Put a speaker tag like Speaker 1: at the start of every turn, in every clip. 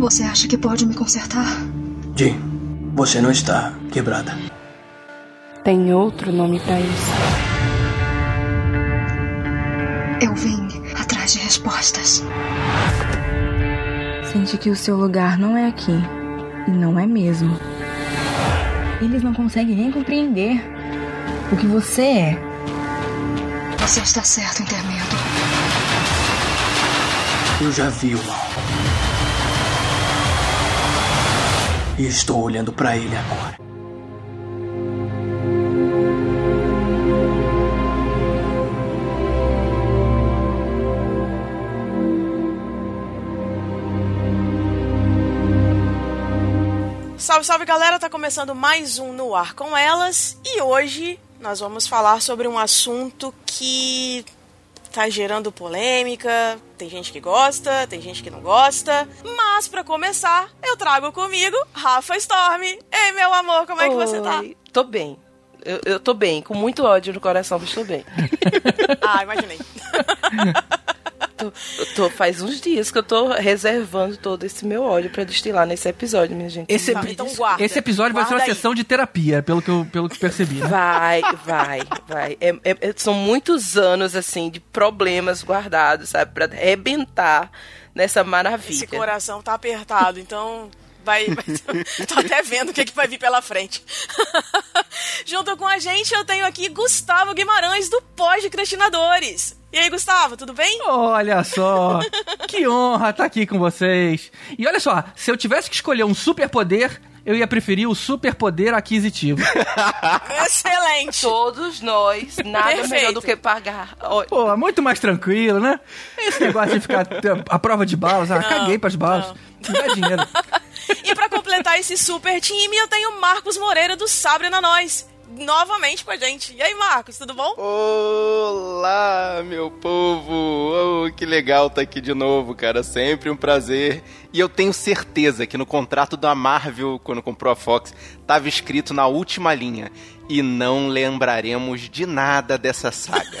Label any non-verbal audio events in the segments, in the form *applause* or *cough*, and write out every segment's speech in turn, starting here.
Speaker 1: Você acha que pode me consertar?
Speaker 2: Jean, você não está quebrada.
Speaker 3: Tem outro nome para isso.
Speaker 1: Eu vim atrás de respostas.
Speaker 3: Sente que o seu lugar não é aqui. E não é mesmo. Eles não conseguem nem compreender o que você é.
Speaker 1: Você está certo em ter medo.
Speaker 2: Eu já vi o mal. E estou olhando para ele agora.
Speaker 4: Salve, salve galera, tá começando mais um No Ar com Elas e hoje nós vamos falar sobre um assunto que tá gerando polêmica, tem gente que gosta, tem gente que não gosta, mas para começar, eu trago comigo Rafa Storm. Ei, meu amor, como é que você tá?
Speaker 5: Oi, Tô bem. Eu, eu tô bem, com muito ódio no coração, mas tô bem. *laughs*
Speaker 4: Ah, imaginei. *laughs*
Speaker 5: Eu tô- faz uns dias que eu tô reservando todo esse meu ódio pra destilar nesse episódio, minha gente.
Speaker 6: Esse, epi-
Speaker 4: então guarda.
Speaker 6: esse episódio vai ser uma
Speaker 4: aí.
Speaker 6: sessão de terapia, pelo que eu, pelo que percebi. Né?
Speaker 5: Vai, vai, vai. É- é- é- são muitos anos, assim, de problemas guardados, sabe? Pra arrebentar nessa maravilha.
Speaker 4: Esse coração tá apertado, então vai. vai *laughs* tô até vendo o que, que vai vir pela frente. *laughs* Junto com a gente, eu tenho aqui Gustavo Guimarães, do Pós-Crestinadores. E aí, Gustavo, tudo bem?
Speaker 6: Olha só, que honra estar aqui com vocês. E olha só, se eu tivesse que escolher um superpoder, eu ia preferir o superpoder aquisitivo. *laughs*
Speaker 4: Excelente!
Speaker 5: Todos nós, nada
Speaker 4: Perfeito.
Speaker 5: melhor do que pagar.
Speaker 6: Pô, muito mais tranquilo, né? Esse negócio de ficar a prova de balas, ah, caguei pras balas. Me dá dinheiro. *laughs*
Speaker 4: E pra completar esse super time, eu tenho Marcos Moreira, do Sabre na Nós. Novamente com a gente. E aí, Marcos, tudo bom?
Speaker 7: Olá, meu povo! Oh, que legal estar aqui de novo, cara. Sempre um prazer. E eu tenho certeza que no contrato da Marvel, quando comprou a Fox, estava escrito na última linha: e não lembraremos de nada dessa saga. *laughs*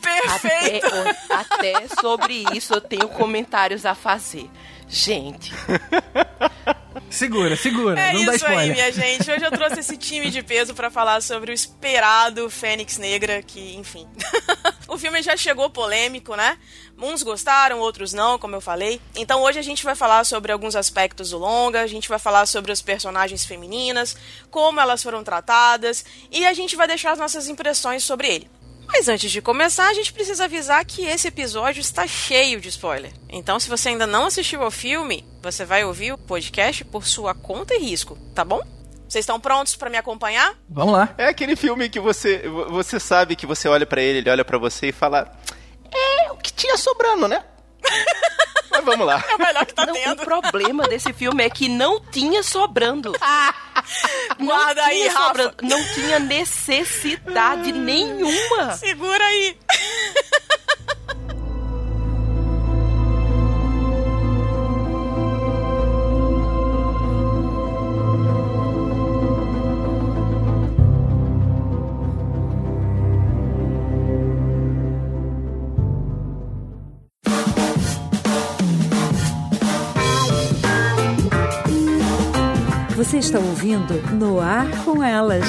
Speaker 4: Perfeito!
Speaker 5: Até, até sobre isso eu tenho comentários a fazer. Gente, *laughs*
Speaker 6: Segura, segura,
Speaker 4: É
Speaker 6: não dá
Speaker 4: isso aí,
Speaker 6: spoiler.
Speaker 4: minha gente. Hoje eu trouxe esse time de peso pra falar sobre o esperado Fênix Negra, que, enfim. *laughs* o filme já chegou polêmico, né? Uns gostaram, outros não, como eu falei. Então hoje a gente vai falar sobre alguns aspectos do longa, a gente vai falar sobre as personagens femininas, como elas foram tratadas, e a gente vai deixar as nossas impressões sobre ele. Mas antes de começar, a gente precisa avisar que esse episódio está cheio de spoiler. Então, se você ainda não assistiu ao filme, você vai ouvir o podcast por sua conta e risco, tá bom? Vocês estão prontos para me acompanhar?
Speaker 6: Vamos lá.
Speaker 7: É aquele filme que você você sabe que você olha pra ele, ele olha pra você e fala: É o que tinha sobrando, né? *laughs* Mas vamos lá.
Speaker 4: É o melhor que tá
Speaker 5: não, o
Speaker 4: tendo.
Speaker 5: problema desse filme é que não tinha sobrando. Não
Speaker 4: Guarda aí,
Speaker 5: tinha
Speaker 4: Rafa.
Speaker 5: sobrando. Não tinha necessidade nenhuma.
Speaker 4: Segura aí.
Speaker 8: Está ouvindo No Ar com Elas.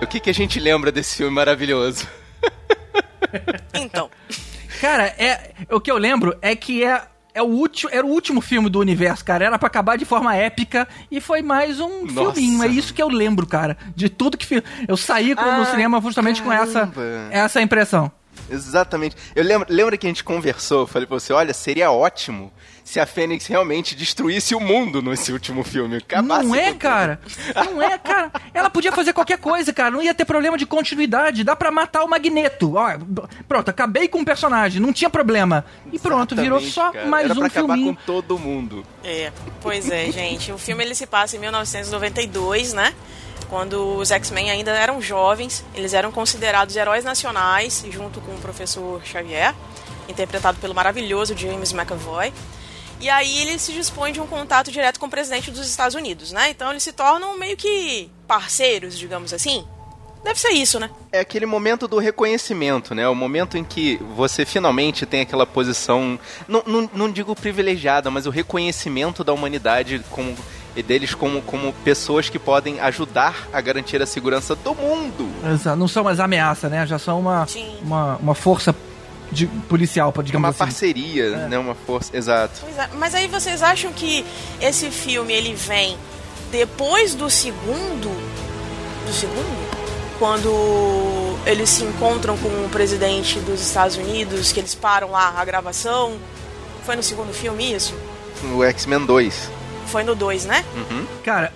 Speaker 7: O que, que a gente lembra desse filme maravilhoso?
Speaker 4: Então,
Speaker 6: Cara, é, o que eu lembro é que é, é o último, era o último filme do universo, cara. Era pra acabar de forma épica e foi mais um
Speaker 7: Nossa.
Speaker 6: filminho. É isso que eu lembro, cara. De tudo que eu saí com- no
Speaker 7: Ah,
Speaker 6: cinema justamente com essa,
Speaker 7: caramba.
Speaker 6: essa impressão.
Speaker 7: Exatamente. Eu lembro, lembra que a gente conversou? Eu falei pra você: olha, seria ótimo se a Fênix realmente destruísse o mundo nesse último filme. Acabasse
Speaker 6: Não é, cara? Não é, cara. Ela podia fazer qualquer coisa, cara. Não ia ter problema de continuidade. Dá pra matar o Magneto. Ó, pronto, acabei com o personagem. Não tinha problema. E pronto, virou só
Speaker 7: cara.
Speaker 6: mais
Speaker 7: Era pra
Speaker 6: um
Speaker 7: acabar
Speaker 6: filminho.
Speaker 7: com todo mundo.
Speaker 4: é, pois é, gente. O filme ele se passa em 1992, né? quando os X-Men ainda eram jovens, eles eram considerados heróis nacionais, junto com o professor Xavier, interpretado pelo maravilhoso James McAvoy. E aí ele se dispõe de um contato direto com o presidente dos Estados Unidos, né? Então eles se tornam meio que parceiros, digamos assim. Deve ser isso, né?
Speaker 7: É aquele momento do reconhecimento, né? O momento em que você finalmente tem aquela posição, não, não, não digo privilegiada, mas o reconhecimento da humanidade como e deles como, como pessoas que podem ajudar a garantir a segurança do mundo.
Speaker 6: Exato. Não são mais ameaça, né? Já são uma, uma, uma força de, policial, digamos
Speaker 7: uma
Speaker 6: assim.
Speaker 7: parceria, é. né? Uma força, exato.
Speaker 4: É. Mas aí vocês acham que esse filme ele vem depois do segundo, do segundo, quando eles se encontram com o presidente dos Estados Unidos, que eles param lá a gravação? Foi no segundo filme isso?
Speaker 7: No X-Men 2.
Speaker 4: Foi no 2, né?
Speaker 7: Uhum.
Speaker 6: Cara,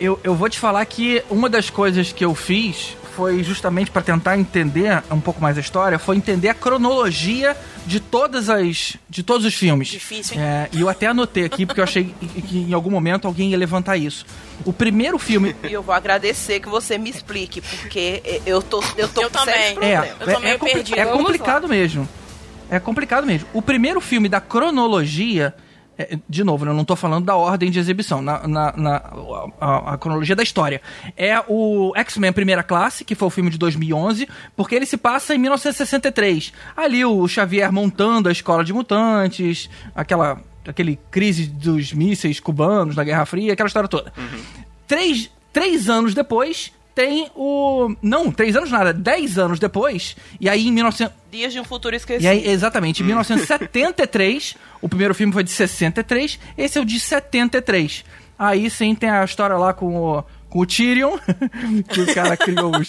Speaker 6: eu, eu vou te falar que uma das coisas que eu fiz foi justamente para tentar entender um pouco mais a história, foi entender a cronologia de todas as de todos os filmes.
Speaker 4: Difícil, hein?
Speaker 6: É, e eu até anotei aqui porque eu achei que em algum momento alguém ia levantar isso. O primeiro filme.
Speaker 5: E eu vou agradecer que você me explique, porque eu tô eu tô
Speaker 4: eu também.
Speaker 6: É,
Speaker 4: eu tô meio
Speaker 6: é, compli
Speaker 4: perdido.
Speaker 6: é complicado mesmo. É complicado mesmo. O primeiro filme da cronologia é, de novo, né, eu não estou falando da ordem de exibição, na, na, na a, a, cronologia da história. É o X-Men Primeira Classe, que foi o filme de 2011, porque ele se passa em 1963. Ali o Xavier montando a escola de mutantes, aquela aquele crise dos mísseis cubanos na Guerra Fria, aquela história toda.
Speaker 7: Uhum.
Speaker 6: Três, três anos depois, tem o. Não, três anos nada, dez anos depois, e aí em 1900.
Speaker 5: Dias de um futuro esquecido.
Speaker 6: E aí, exatamente, em 1973, o primeiro filme foi de 63, esse é o de 73. Aí sim tem a história lá com o, com o Tyrion, *laughs* que o cara criou os.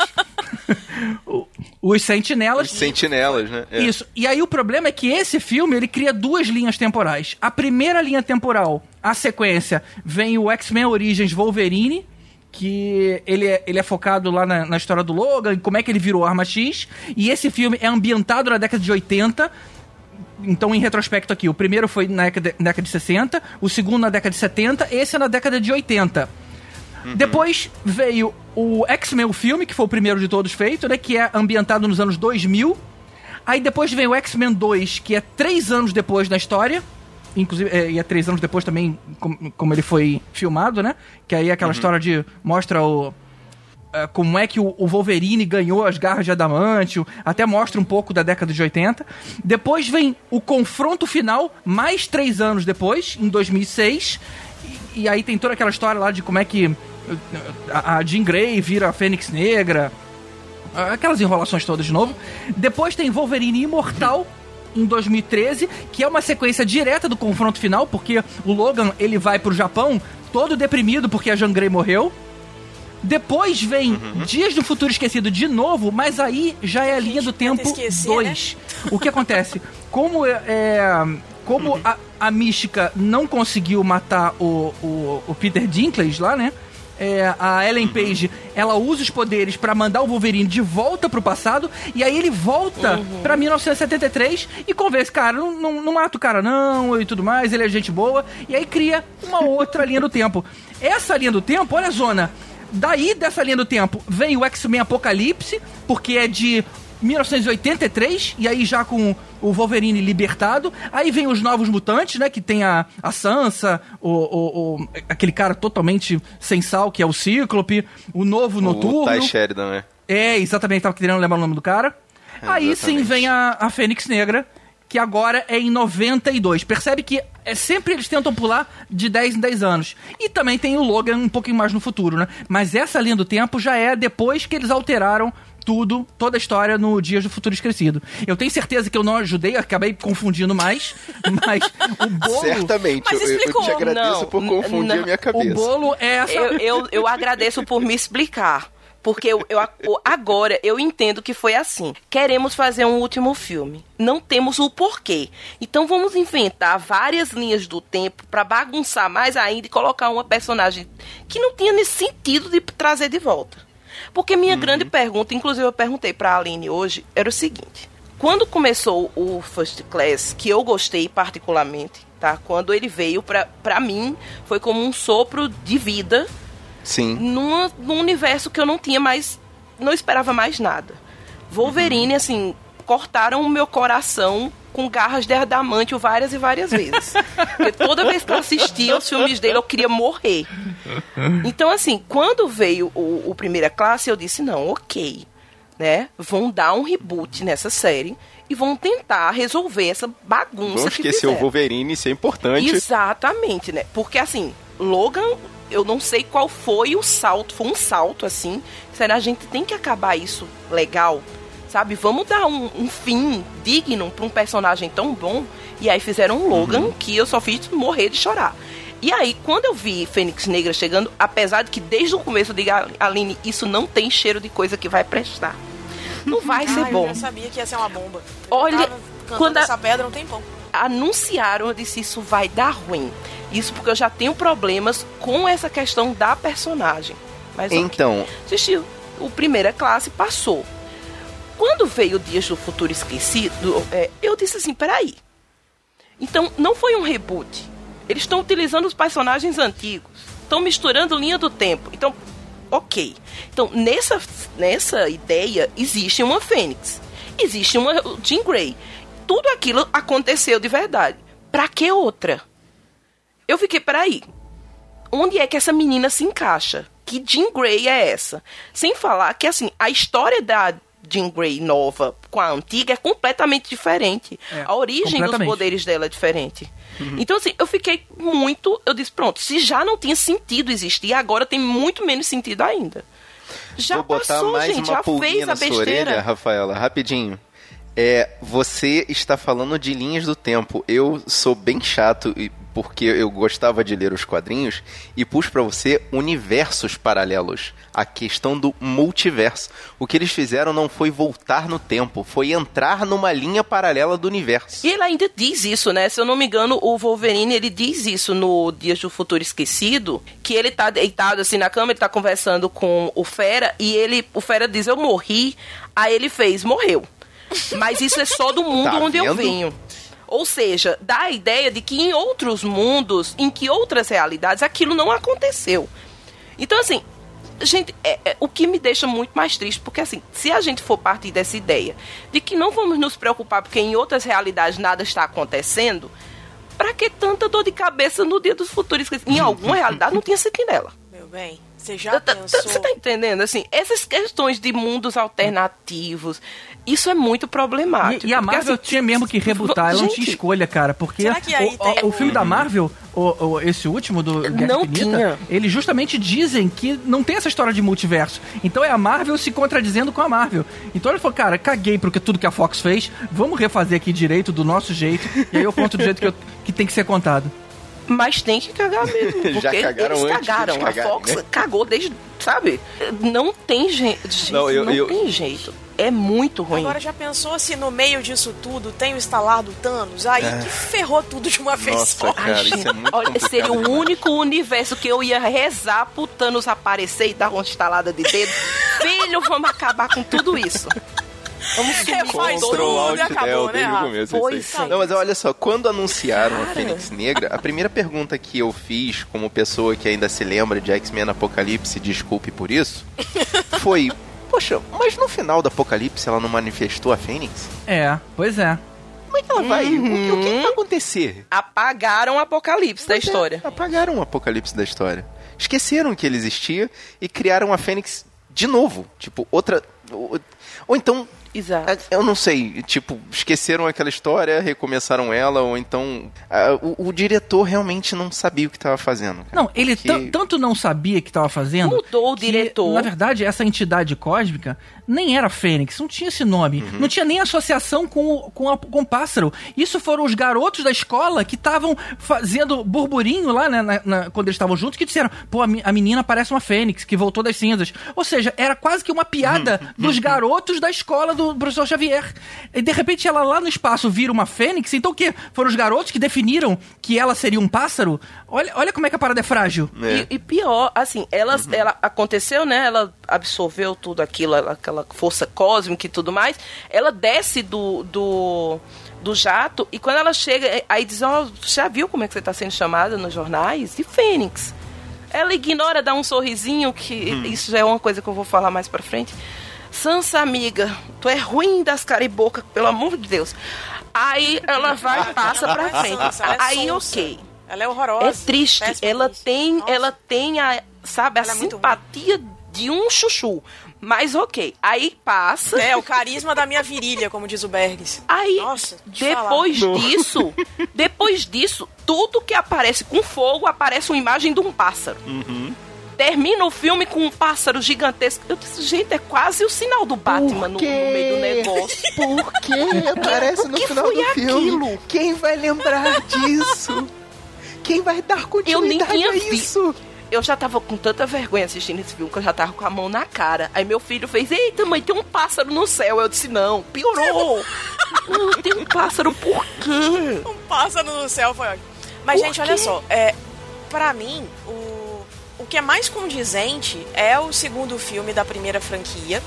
Speaker 6: *laughs* os sentinelas.
Speaker 7: Os sentinelas, né? É.
Speaker 6: Isso. E aí o problema é que esse filme ele cria duas linhas temporais. A primeira linha temporal, a sequência, vem o X-Men Origins Wolverine, que ele é, ele é focado lá na, na, história do Logan, como é que ele virou Arma X. E esse filme é ambientado na década de 80. Então, em retrospecto aqui, o primeiro foi na década, na década de 60, o segundo na década de 70, esse é na década de 80. Uhum. Depois veio o X-Men, o filme, que foi o primeiro de todos feito, né? Que é ambientado nos anos 2000. Aí depois vem o X-Men 2, que é três anos depois da história inclusive, é, e é três anos depois também, como, como ele foi filmado, né? Que aí é aquela uhum. história de. mostra o. Uh, como é que o, o, Wolverine ganhou as garras de adamantio, até mostra um pouco da década de 80. Depois vem o confronto final, mais três anos depois, em 2006. E, e aí tem toda aquela história lá de como é que a, a Jean Grey vira a Fênix Negra. Aquelas enrolações todas de novo. Depois tem Wolverine Imortal, em 2013, que é uma sequência direta do confronto final, porque o Logan ele vai pro Japão todo deprimido porque a Jean Grey morreu. Depois vem uhum. Dias do Futuro Esquecido de novo, mas aí já é a linha do tempo 2. Né? O que acontece? Como é, é como uhum. a, a Mística não conseguiu matar o, o, o Peter Dinklage lá, né? É, a Ellen Page, ela usa os poderes para mandar o Wolverine de volta pro passado, e aí ele volta uhum. pra 1973 e convence, cara, não, não, não mata o cara não, e tudo mais, ele é gente boa, e aí cria uma outra linha do tempo. Essa linha do tempo, olha a zona, Daí, dessa linha do tempo, vem o X-Men Apocalipse, porque é de 1983, e aí já com o Wolverine libertado. Aí vem os Novos Mutantes, né? Que tem a, a Sansa, o, o, o aquele cara totalmente sem sal, que é o Cíclope, o Novo Noturno. O
Speaker 7: Ty Sheridan, né?
Speaker 6: É, exatamente, tava querendo lembrar o nome do cara. É, aí sim vem a, a Fênix Negra, que agora é em 92. Percebe que é sempre eles tentam pular de 10 em 10 anos. E também tem o Logan um pouquinho mais no futuro, né? Mas essa linha do tempo já é depois que eles alteraram tudo, toda a história no Dias do Futuro Esquecido. Eu tenho certeza que eu não ajudei, acabei confundindo mais, *laughs* mas o bolo...
Speaker 7: Certamente,
Speaker 4: mas
Speaker 7: eu, eu, te agradeço não, por confundir não, a minha cabeça.
Speaker 6: O bolo é essa...
Speaker 5: Eu, eu, eu agradeço por me explicar. Porque eu, eu, agora eu entendo que foi assim. Queremos fazer um último filme. Não temos o porquê. Então vamos inventar várias linhas do tempo para bagunçar mais ainda e colocar uma personagem que não tinha nesse sentido de trazer de volta. Porque minha uhum. grande pergunta, inclusive eu perguntei para a Aline hoje, era o seguinte: quando começou o First Class, que eu gostei particularmente, tá? Quando ele veio para mim, foi como um sopro de vida
Speaker 7: Sim.
Speaker 5: numa, num universo que eu não tinha mais. Não esperava mais nada. Wolverine, assim, cortaram o meu coração com garras de adamantio várias e várias vezes. Porque toda vez que eu assistia os filmes dele, eu queria morrer. Então, assim, quando veio o, o Primeira Classe, eu disse, não, ok. Né? Vão dar um reboot nessa série e vão tentar resolver essa bagunça
Speaker 7: Vamos
Speaker 5: que
Speaker 7: esquecer o. Wolverine, isso é importante.
Speaker 5: Exatamente, né? Porque assim, Logan, eu não sei qual foi o salto, foi um salto assim. Será a gente tem que acabar isso legal? Sabe? Vamos dar um, um fim digno pra um personagem tão bom. E aí fizeram um Logan que eu só fiz morrer de chorar. E aí, quando eu vi Fênix Negra chegando, apesar de que desde o começo eu digo, Aline, isso não tem cheiro de coisa que vai prestar. Não *laughs* vai ser
Speaker 4: Ah,
Speaker 5: bom.
Speaker 4: Eu já sabia que ia ser uma bomba. Eu
Speaker 5: Olha, quando a-
Speaker 4: essa pedra não tem pão.
Speaker 5: anunciaram, eu disse isso vai dar ruim. Isso porque eu já tenho problemas com essa questão da personagem. Mas.
Speaker 7: Então,
Speaker 5: assistiu. O primeira classe passou. Quando veio o Dias do Futuro Esquecido, é, eu disse assim, peraí. Então, não foi um reboot. Eles estão utilizando os personagens antigos. Estão misturando linha do tempo. Então, ok. Então, nessa, nessa ideia, existe uma Fênix. Existe uma Jean Grey. Tudo aquilo aconteceu de verdade. Pra que outra? Eu fiquei, peraí. Onde é que essa menina se encaixa? Que Jean Grey é essa? Sem falar que, assim, a história da Jean Grey nova com a antiga é completamente diferente.
Speaker 6: É,
Speaker 5: a origem dos poderes dela é diferente. Então, assim, eu fiquei muito. Eu disse, pronto, se já não tinha sentido existir, agora tem muito menos sentido ainda. Já
Speaker 7: vou botar
Speaker 5: passou,
Speaker 7: mais
Speaker 5: gente,
Speaker 7: uma
Speaker 5: já fez a
Speaker 7: na sua
Speaker 5: besteira.
Speaker 7: orelha, Rafaela, rapidinho. É, você está falando de linhas do tempo. Eu sou bem chato e- porque eu gostava de ler os quadrinhos e pus pra você universos paralelos. A questão do multiverso. O que eles fizeram não foi voltar no tempo, foi entrar numa linha paralela do universo.
Speaker 5: E ele ainda diz isso, né? Se eu não me engano, o Wolverine, ele diz isso no Dias do Futuro Esquecido, que ele tá deitado assim na cama, ele tá conversando com o Fera, e ele, o Fera diz, eu morri, aí ele fez, morreu. Mas isso é só do mundo
Speaker 7: Tá
Speaker 5: onde eu
Speaker 7: vendo?
Speaker 5: venho. Ou seja, dá a ideia de que em outros mundos, em que outras realidades, aquilo não aconteceu. Então, assim, gente, é- é- o que me deixa muito mais triste, porque assim, se a gente for partir dessa ideia de que não vamos nos preocupar porque em outras realidades nada está acontecendo, pra que tanta dor de cabeça no dia dos futuros? Em alguma realidade não tinha sentinela.
Speaker 4: Meu bem, você já pensou...
Speaker 5: Você tá entendendo? Assim, essas questões de mundos alternativos, isso é muito problemático.
Speaker 6: E, e a
Speaker 5: porque,
Speaker 6: Marvel
Speaker 5: assim,
Speaker 6: tinha mesmo que rebutar, ela não tinha
Speaker 5: gente,
Speaker 6: escolha, cara, porque o, o- o
Speaker 4: um-
Speaker 6: filme da Marvel, o, o- esse último do Guerra
Speaker 5: Não
Speaker 6: Infinita,
Speaker 5: tinha.
Speaker 6: eles justamente dizem que não tem essa história de multiverso. Então é a Marvel se contradizendo com a Marvel. Então ele falou, cara, caguei porque tudo que a Fox fez, vamos refazer aqui direito, do nosso jeito, e aí eu conto do jeito que, eu- que tem que ser contado.
Speaker 5: Mas tem que cagar mesmo. *laughs* Porque
Speaker 7: Já cagaram
Speaker 5: eles
Speaker 7: antes
Speaker 5: cagaram.
Speaker 7: deles
Speaker 5: a
Speaker 7: cagarem,
Speaker 5: Fox
Speaker 7: né?
Speaker 5: cagou desde. Sabe? Não tem jeito. Gente,
Speaker 7: Não,
Speaker 5: não,
Speaker 7: eu- eu-
Speaker 5: tem jeito. É muito ruim.
Speaker 4: Agora já pensou se no meio disso tudo tem o estalar do Thanos? Aí que ferrou tudo de uma vez
Speaker 7: Nossa,
Speaker 4: só.
Speaker 7: cara. Isso é muito
Speaker 5: olha, seria o único universo que eu ia rezar pro Thanos aparecer e dar uma estalada de dedo. *laughs* Filho, vamos acabar com tudo isso. Vamos sumir todo
Speaker 4: tudo e acabou,
Speaker 7: Del
Speaker 4: né,
Speaker 7: o
Speaker 4: Rafa?
Speaker 7: começo, é
Speaker 5: Pois é.
Speaker 7: Não, mas olha só, quando anunciaram a
Speaker 5: Cara.
Speaker 7: Fênix Negra, a primeira pergunta que eu fiz, como pessoa que ainda se lembra de X-Men Apocalipse, desculpe por isso, *laughs* foi: Poxa, mas no final do Apocalipse ela não manifestou a Fênix?
Speaker 6: É, pois é.
Speaker 7: Como é que ela vai? O, que, o que
Speaker 5: Uhum.
Speaker 7: vai acontecer?
Speaker 5: Apagaram o apocalipse da
Speaker 7: Pois é,
Speaker 5: história.
Speaker 7: apagaram o Apocalipse da história. Esqueceram que ele existia e criaram a Fênix de novo. Tipo, outra. Ou, ou então
Speaker 5: Exato.
Speaker 7: Eu não sei, tipo, esqueceram aquela história, recomeçaram ela, ou então. ah, o, o diretor realmente não sabia o que estava fazendo. cara.
Speaker 6: Não, ele
Speaker 7: Porque-
Speaker 6: tan- tanto não sabia que estava fazendo.
Speaker 5: Mudou o
Speaker 6: que,
Speaker 5: diretor.
Speaker 6: Na verdade, essa entidade cósmica nem era Fênix, não tinha esse nome.
Speaker 7: Uhum.
Speaker 6: Não tinha nem associação com o, com, a- com o pássaro. Isso foram os garotos da escola que estavam fazendo burburinho lá, né, na- na- quando eles estavam juntos, que disseram: pô, a, a menina parece uma Fênix, que voltou das cinzas. Ou seja, era quase que uma piada dos garotos da escola do professor Xavier. E de repente ela lá no espaço vira uma Fênix, então o quê? Foram os garotos que definiram que ela seria um pássaro? Olha, olha como é que a parada é frágil.
Speaker 7: É.
Speaker 5: E, e pior, assim, ela, ela aconteceu, né? Ela absorveu tudo aquilo, ela- aquela força cósmica e tudo mais. Ela desce do, do, do jato e quando ela chega, aí diz: Ó, já viu como é que você está sendo chamada nos jornais? De Fênix. Ela ignora, dá um sorrisinho, que
Speaker 7: Hum.
Speaker 5: isso já é uma coisa que eu vou falar mais pra frente. Sansa, amiga, tu é ruim das caribocas, pelo amor de Deus. Aí ela vai e passa pra
Speaker 4: é
Speaker 5: frente.
Speaker 4: é
Speaker 5: Aí, ok.
Speaker 4: Ela é horrorosa.
Speaker 5: É triste. Ela tem,
Speaker 4: Nossa.
Speaker 5: ela tem a, sabe, a
Speaker 4: Ela é muito
Speaker 5: simpatia de um chuchu. Mas ok. Aí passa.
Speaker 4: É, o carisma da minha virilha, como diz o Bergs.
Speaker 5: Aí,
Speaker 4: Nossa, te falar.
Speaker 5: depois disso, depois disso, tudo que aparece com fogo aparece uma imagem de um pássaro. Termina o filme com um pássaro gigantesco. Eu disse, gente, é quase o sinal do Batman no, no meio do negócio.
Speaker 7: Por *laughs* que aparece no
Speaker 5: que
Speaker 7: final
Speaker 5: foi
Speaker 7: do filme?
Speaker 5: aquilo?
Speaker 7: Quem vai lembrar disso? Quem vai dar continuidade
Speaker 5: tinha
Speaker 7: a
Speaker 5: vi-
Speaker 7: isso?
Speaker 5: Eu já tava com tanta vergonha assistindo esse filme que eu já tava com a mão na cara. Aí meu filho fez, eita mãe, tem um pássaro no céu. Eu disse, não, piorou. *laughs* não, tem um pássaro, por quê?
Speaker 4: Um pássaro no céu foi ótimo. Mas,
Speaker 5: Por
Speaker 4: gente,
Speaker 5: quê?
Speaker 4: olha só. É, pra mim, o, o que é mais condizente é o segundo filme da primeira franquia.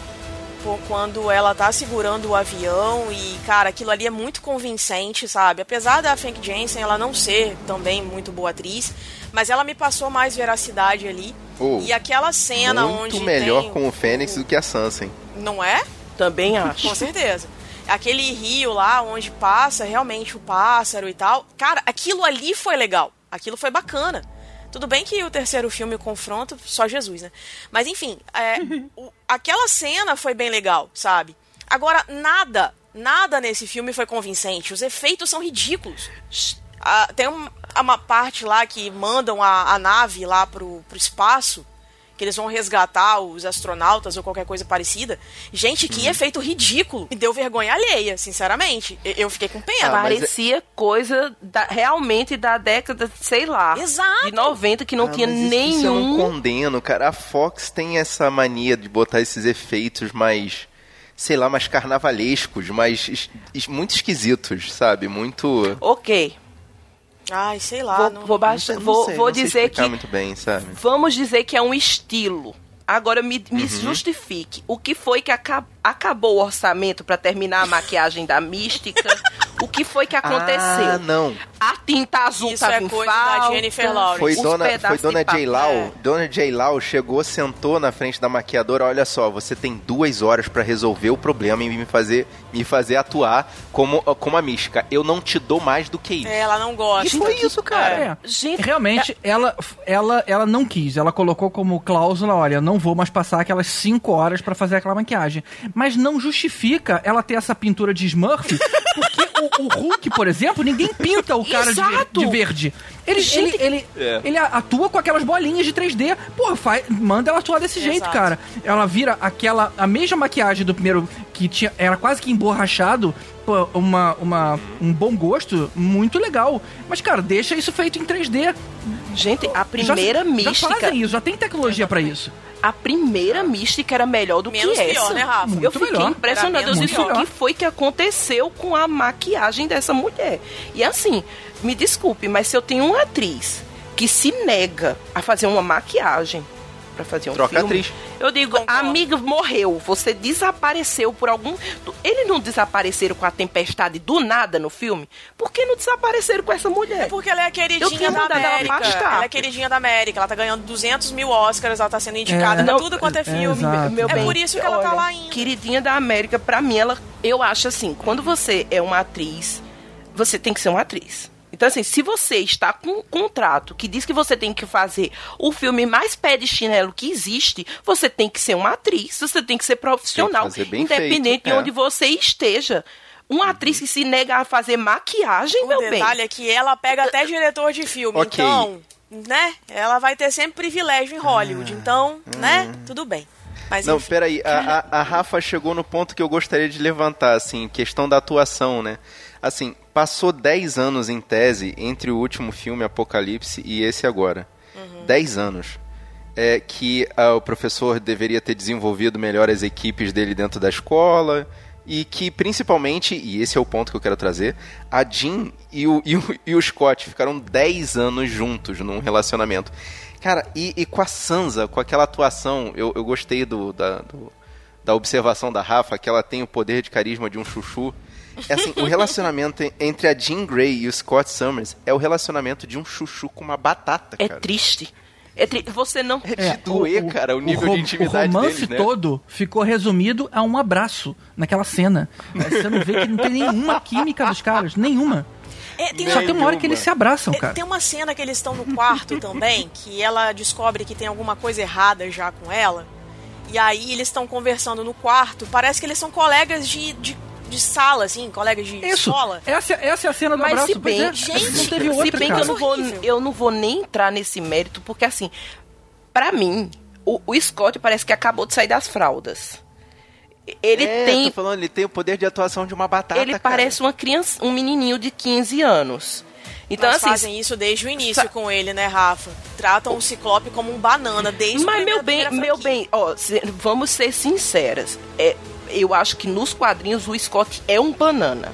Speaker 4: Quando ela tá segurando o avião e, cara, aquilo ali é muito convincente, sabe? Apesar da Frank Jensen ela não ser também muito boa atriz, mas ela me passou mais veracidade ali.
Speaker 7: Oh,
Speaker 4: e aquela cena
Speaker 7: Muito
Speaker 4: onde.
Speaker 7: melhor
Speaker 4: tem
Speaker 7: com o Fênix do que a Sansa, hein?
Speaker 4: Não é?
Speaker 5: Também acho.
Speaker 4: Com certeza. Aquele rio lá onde passa realmente o pássaro e tal. Cara, aquilo ali foi legal. Aquilo foi bacana. Tudo bem que o terceiro filme, o confronto, só Jesus, né? Mas enfim, é, *laughs* o- aquela cena foi bem legal, sabe? Agora, nada, nada nesse filme foi convincente. Os efeitos são ridículos. Ah, tem um- uma parte lá que mandam a, a nave lá pro, pro espaço, que eles vão resgatar os astronautas ou qualquer coisa parecida. Gente, que efeito ridículo. Me deu vergonha alheia, sinceramente. Eu, fiquei com pena.
Speaker 7: Ah,
Speaker 5: Parecia coisa da- realmente da década, sei lá,
Speaker 4: Exato.
Speaker 5: de 90, que não
Speaker 7: Ah,
Speaker 5: tinha
Speaker 7: mas isso- Isso eu não
Speaker 5: nenhum.
Speaker 7: condeno, cara. A Fox tem essa mania de botar esses efeitos mais, sei lá, mais carnavalescos, mais es- es- muito esquisitos, sabe? Muito.
Speaker 5: Ok,
Speaker 4: Ai, sei lá.
Speaker 5: vou,
Speaker 4: não-
Speaker 5: vou, baixar,
Speaker 7: não
Speaker 5: vou,
Speaker 7: sei-
Speaker 5: vou
Speaker 7: não sei
Speaker 5: dizer que.
Speaker 7: muito bem, sabe?
Speaker 5: Vamos dizer que é um estilo. Agora me, me
Speaker 7: Uhum.
Speaker 5: justifique. O que foi que aca- acabou o orçamento pra terminar a maquiagem da mística? o que foi que aconteceu?
Speaker 7: Ah, não.
Speaker 5: A tinta azul
Speaker 4: Isso
Speaker 5: tava
Speaker 4: é
Speaker 5: em
Speaker 4: coisa da
Speaker 5: falta,
Speaker 4: Jennifer Lawrence.
Speaker 7: Foi dona, foi dona. J. Lau. Dona J. Lau chegou, sentou na frente da maquiadora. Olha só, você tem duas horas pra resolver o problema e me fazer, me fazer atuar como, como a mística. Eu não te dou mais do que isso.
Speaker 4: É, ela não gosta.
Speaker 7: E foi isso, cara.
Speaker 6: É,
Speaker 5: Gente,
Speaker 6: realmente, ela, ela, ela não quis. Ela colocou como cláusula, olha, não vou mais passar aquelas 5 horas pra fazer aquela maquiagem. Mas não justifica ela ter essa pintura de Smurf, porque o, o Hulk, por exemplo, ninguém pinta o cara de, de verde. Ele, ele, ele,
Speaker 7: É.
Speaker 6: ele atua com aquelas bolinhas de 3D. Porra, faz, manda ela atuar desse jeito,
Speaker 4: Exato.
Speaker 6: cara. Ela vira aquela. A mesma maquiagem do primeiro, que tinha, era quase que emborrachado. Pô, uma, uma, um bom gosto muito legal. Mas, cara, deixa isso feito em 3D.
Speaker 5: Gente, a
Speaker 6: Já-
Speaker 5: primeira
Speaker 6: já,
Speaker 5: mística.
Speaker 6: fazem isso, já tem tecnologia pra isso.
Speaker 5: A primeira mística era melhor do
Speaker 4: Menos
Speaker 5: que
Speaker 4: pior,
Speaker 5: essa.
Speaker 4: né, Rafa?
Speaker 5: Eu
Speaker 6: Muito
Speaker 5: fiquei
Speaker 6: melhor.
Speaker 5: impressionada. Eu disse, o que foi que aconteceu com a maquiagem dessa mulher? E assim, me desculpe, mas se eu tenho uma atriz que se nega a fazer uma maquiagem pra fazer um
Speaker 7: Troca
Speaker 5: filme,
Speaker 7: atriz.
Speaker 5: eu digo,
Speaker 4: Concordo.
Speaker 5: amiga, morreu, você desapareceu por algum... Eles não desapareceram com a tempestade do nada no filme? Por que não desapareceram com essa mulher?
Speaker 4: É porque ela é a
Speaker 5: Eu
Speaker 4: queridinha
Speaker 5: tinha
Speaker 4: da
Speaker 5: ela
Speaker 4: América.
Speaker 5: afastar.
Speaker 4: Ela é a queridinha da América. Ela tá ganhando 200 mil Oscars, ela tá sendo indicada
Speaker 6: É.
Speaker 4: pra tudo quanto é
Speaker 6: é,
Speaker 4: filme.
Speaker 5: Meu
Speaker 4: é
Speaker 5: bem,
Speaker 4: por isso que ela tá
Speaker 5: olha,
Speaker 4: lá ainda.
Speaker 5: Queridinha da América, pra mim, ela. Eu acho assim, quando você é uma atriz, você tem que ser uma atriz. Então, assim, se você está com um contrato que diz que você tem que fazer o filme mais pé de chinelo que existe, você tem que ser uma atriz, você tem que ser profissional,
Speaker 7: fazer bem
Speaker 5: independente
Speaker 7: feito,
Speaker 5: de
Speaker 7: é.
Speaker 5: onde você esteja. Uma atriz que se nega a fazer maquiagem,
Speaker 4: O
Speaker 5: meu bem.
Speaker 4: detalhe é que ela pega até diretor de filme.
Speaker 7: Ok.
Speaker 4: Então, né? Ela vai ter sempre privilégio em Hollywood. Então, né? Tudo bem. Mas
Speaker 7: Não,
Speaker 4: enfim.
Speaker 7: peraí, a, a, a Rafa chegou no ponto que eu gostaria de levantar, assim, questão da atuação, né? Assim, passou 10 anos em tese entre o último filme, Apocalipse, e esse agora. 10 anos. É que ah, o professor deveria ter desenvolvido melhor as equipes dele dentro da escola. E que, principalmente, e esse é o ponto que eu quero trazer, a Jean e o, e o, e o Scott ficaram 10 anos juntos num relacionamento. Cara, e, e com a Sansa, com aquela atuação, eu, eu gostei do, da, do- da observação da Rafa, que ela tem o poder de carisma de um chuchu. É assim, o relacionamento en- entre a Jean Grey e o Scott Summers é o relacionamento de um chuchu com uma batata,
Speaker 5: É
Speaker 7: cara.
Speaker 5: triste. É tri- Você não.
Speaker 7: É de doer, cara, o nível
Speaker 6: ro-
Speaker 7: de intimidade
Speaker 6: O romance
Speaker 7: deles, né?
Speaker 6: todo ficou resumido a um abraço naquela cena. Você não vê que não tem nenhuma química dos caras, nenhuma.
Speaker 4: É, tem
Speaker 6: Só tem uma hora que eles se abraçam,
Speaker 4: É,
Speaker 6: cara.
Speaker 4: Tem uma cena que eles estão no quarto também, que ela descobre que tem alguma coisa errada já com ela. E aí eles estão conversando no quarto. Parece que eles são colegas de, de, de sala, assim, colegas de
Speaker 6: Isso,
Speaker 4: escola.
Speaker 6: essa, essa é a cena do
Speaker 5: Mas
Speaker 6: abraço.
Speaker 5: se
Speaker 6: pois
Speaker 5: bem,
Speaker 6: é,
Speaker 4: gente,
Speaker 6: não teve
Speaker 5: se
Speaker 6: outra,
Speaker 5: bem que
Speaker 6: cara.
Speaker 5: eu não, vou,
Speaker 4: Horrível.
Speaker 5: eu não vou nem entrar nesse mérito, porque assim, pra mim, o, o Scott parece que acabou de sair das fraldas. Ele
Speaker 7: é,
Speaker 5: tem.
Speaker 7: tô falando, ele tem o poder de atuação de uma batata,
Speaker 5: ele
Speaker 7: cara.
Speaker 5: parece uma criança, um menininho de 15 anos. Então,
Speaker 4: Mas
Speaker 5: assim.
Speaker 4: fazem isso desde o início com ele, né, Rafa? Tratam o Ciclope como um banana desde o
Speaker 5: Mas,
Speaker 4: primeiro-
Speaker 5: meu bem, meu
Speaker 4: franquia.
Speaker 5: bem, ó, se- vamos ser sinceras. É, eu acho que nos quadrinhos o Scott é um banana.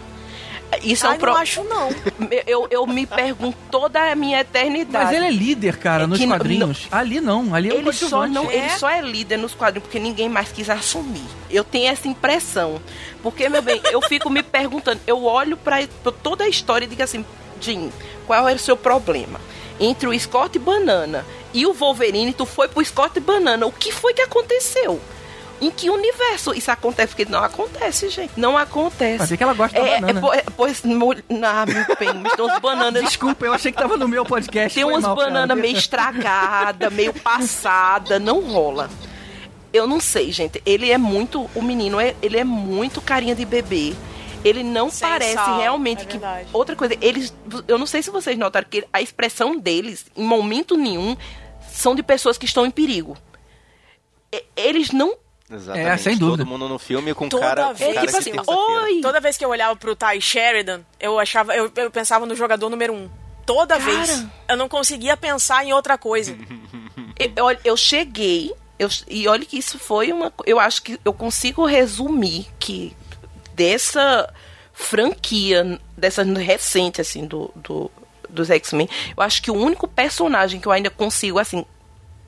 Speaker 5: Isso é
Speaker 4: Ai,
Speaker 5: um pro...
Speaker 4: não acho não. *laughs*
Speaker 5: eu, eu me pergunto toda a minha eternidade.
Speaker 6: Mas ele é líder, cara,
Speaker 5: É
Speaker 6: nos quadrinhos. Ali não, ali é um
Speaker 5: ele só,
Speaker 6: coadjuvante.
Speaker 5: não,
Speaker 4: É?
Speaker 5: ele só é líder nos quadrinhos porque ninguém mais quis assumir. Eu tenho essa impressão. Porque, meu bem, eu fico me perguntando, eu olho pra, pra toda a história e digo assim, Jim, qual era o seu problema? Entre o Scott e Banana e o Wolverine, tu foi pro Scott e Banana. O que foi que aconteceu? Em que universo isso acontece? Porque não acontece, gente. Não acontece.
Speaker 6: Mas é que ela gosta da
Speaker 5: é,
Speaker 6: banana.
Speaker 5: É, po- pois, ah, meu bem, tem uns bananas
Speaker 6: Desculpa, eu achei que tava no meu podcast.
Speaker 5: tem umas bananas meio estragada, meio passada, não rola. Eu não sei, gente. Ele é muito. O menino, é, ele é muito carinha de bebê. Ele não
Speaker 4: Sem
Speaker 5: parece
Speaker 4: sal,
Speaker 5: realmente
Speaker 4: é
Speaker 5: que.
Speaker 4: verdade.
Speaker 5: Outra coisa, eles. Eu não sei se vocês notaram que a expressão deles, em momento nenhum, são de pessoas que estão em perigo. Eles não.
Speaker 7: Exatamente.
Speaker 6: É, sem dúvida.
Speaker 7: Todo mundo no filme com
Speaker 4: Toda
Speaker 7: cara,
Speaker 4: vez,
Speaker 7: cara
Speaker 5: tipo
Speaker 7: que
Speaker 5: assim, oi!
Speaker 4: Toda vez que eu olhava pro Ty Sheridan, eu achava, eu, eu pensava no jogador número um. Toda
Speaker 5: Cara.
Speaker 4: vez. Eu não conseguia pensar em outra coisa. *laughs*
Speaker 5: Eu, olha, eu cheguei. Eu, e olha que isso foi uma. Eu acho que eu consigo resumir que dessa franquia, dessa recente, assim, do, do- dos X-Men, eu acho que o único personagem que eu ainda consigo, assim,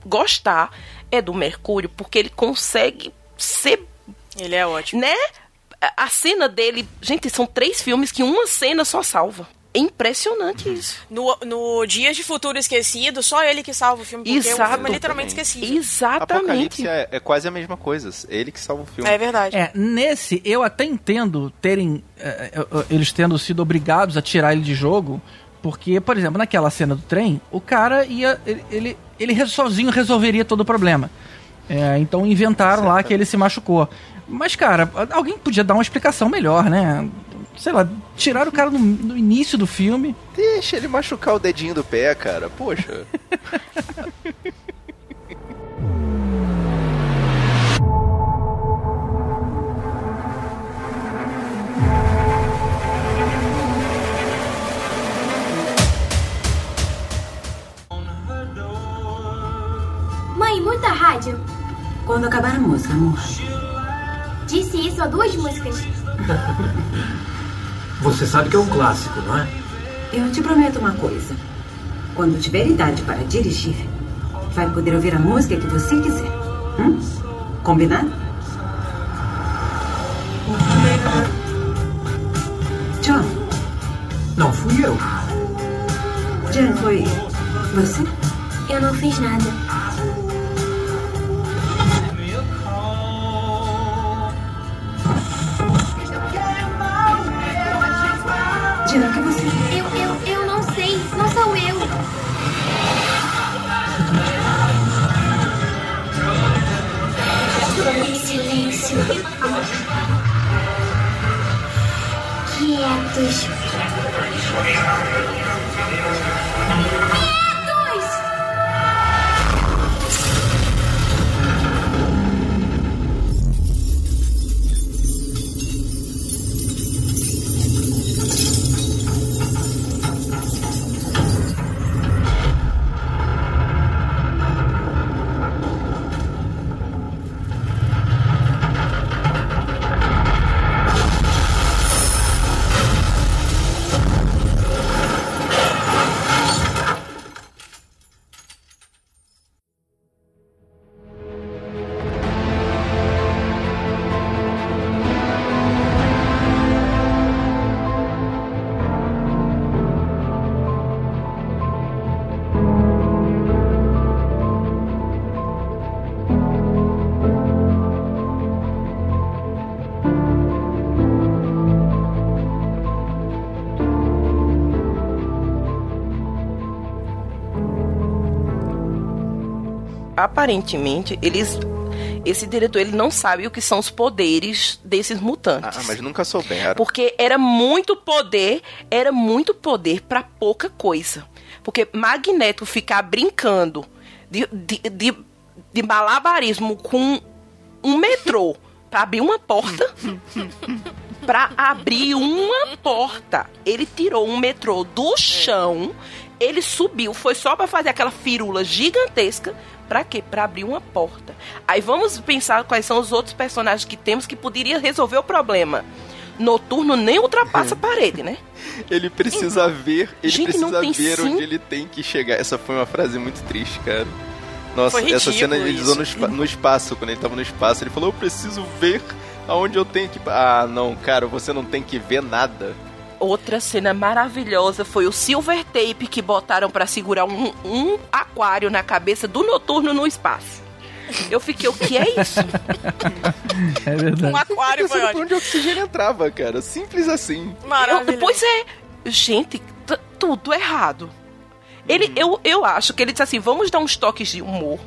Speaker 5: gostar é do Mercúrio, porque ele consegue ser,
Speaker 4: Ele é ótimo.
Speaker 5: né? A- cena dele. Gente, são três filmes que uma cena só salva. É impressionante isso.
Speaker 4: No, no Dias de Futuro Esquecido, só ele que salva o filme, porque o
Speaker 5: Exato.
Speaker 4: filme é literalmente esquecido.
Speaker 5: Exatamente.
Speaker 7: Apocalipse é, é quase a mesma coisa. Ele que salva o filme.
Speaker 4: É verdade.
Speaker 6: É, nesse, eu até entendo terem. é, é, é, eles tendo sido obrigados a tirar ele de jogo. Porque, por exemplo, naquela cena do trem, o cara ia. Ele, ele, ele sozinho resolveria todo o problema. É, então inventaram lá que ele se machucou. Mas, cara, alguém podia dar uma explicação melhor, né? Sei lá, tiraram o cara no, no início do filme.
Speaker 7: Deixa ele machucar o dedinho do pé, cara. Poxa. *laughs*
Speaker 9: Quando acabar a música, amor.
Speaker 10: Disse isso há duas músicas. *laughs*
Speaker 2: Você sabe que é um clássico, não é?
Speaker 9: Eu te prometo uma coisa. Quando tiver idade para dirigir, vai poder ouvir a música que você quiser. Hum? Combinado? John,
Speaker 2: Não fui eu.
Speaker 9: Jen, foi você?
Speaker 10: Eu não fiz nada.
Speaker 5: Aparentemente, eles esse diretor ele não sabe o que são os poderes desses mutantes.
Speaker 7: Ah, mas nunca souberam.
Speaker 5: Porque era muito poder, era muito poder pra pouca coisa. Porque Magneto ficar brincando de, de, de, de malabarismo com um metrô pra abrir uma porta. *laughs* pra abrir uma porta. Ele tirou um metrô do chão, ele subiu, foi só pra fazer aquela firula gigantesca. Pra quê? Pra abrir uma porta. Aí vamos pensar quais são os outros personagens que temos que poderia resolver o problema. Noturno nem ultrapassa a *laughs* parede, né?
Speaker 7: Ele precisa ver, ele
Speaker 5: Gente,
Speaker 7: precisa ver
Speaker 5: sim.
Speaker 7: onde ele tem que chegar. Essa foi uma frase muito triste, cara. Nossa, essa cena ele usou no,
Speaker 4: isso.
Speaker 7: espa- no espaço, quando ele tava no espaço. Ele falou: Eu preciso ver aonde eu tenho que. Ah, não, cara, você não tem que ver nada.
Speaker 5: Outra cena maravilhosa foi o silver tape que botaram pra segurar um, um aquário na cabeça do Noturno no espaço. Eu fiquei, o que é isso? *laughs*
Speaker 6: É verdade.
Speaker 4: Um aquário
Speaker 7: por
Speaker 4: ótimo.
Speaker 7: onde o oxigênio entrava, cara. Simples assim.
Speaker 4: Maravilhoso.
Speaker 5: Eu- pois é. Gente, tudo errado. Ele, eu, eu acho que ele disse assim: vamos dar uns toques de humor.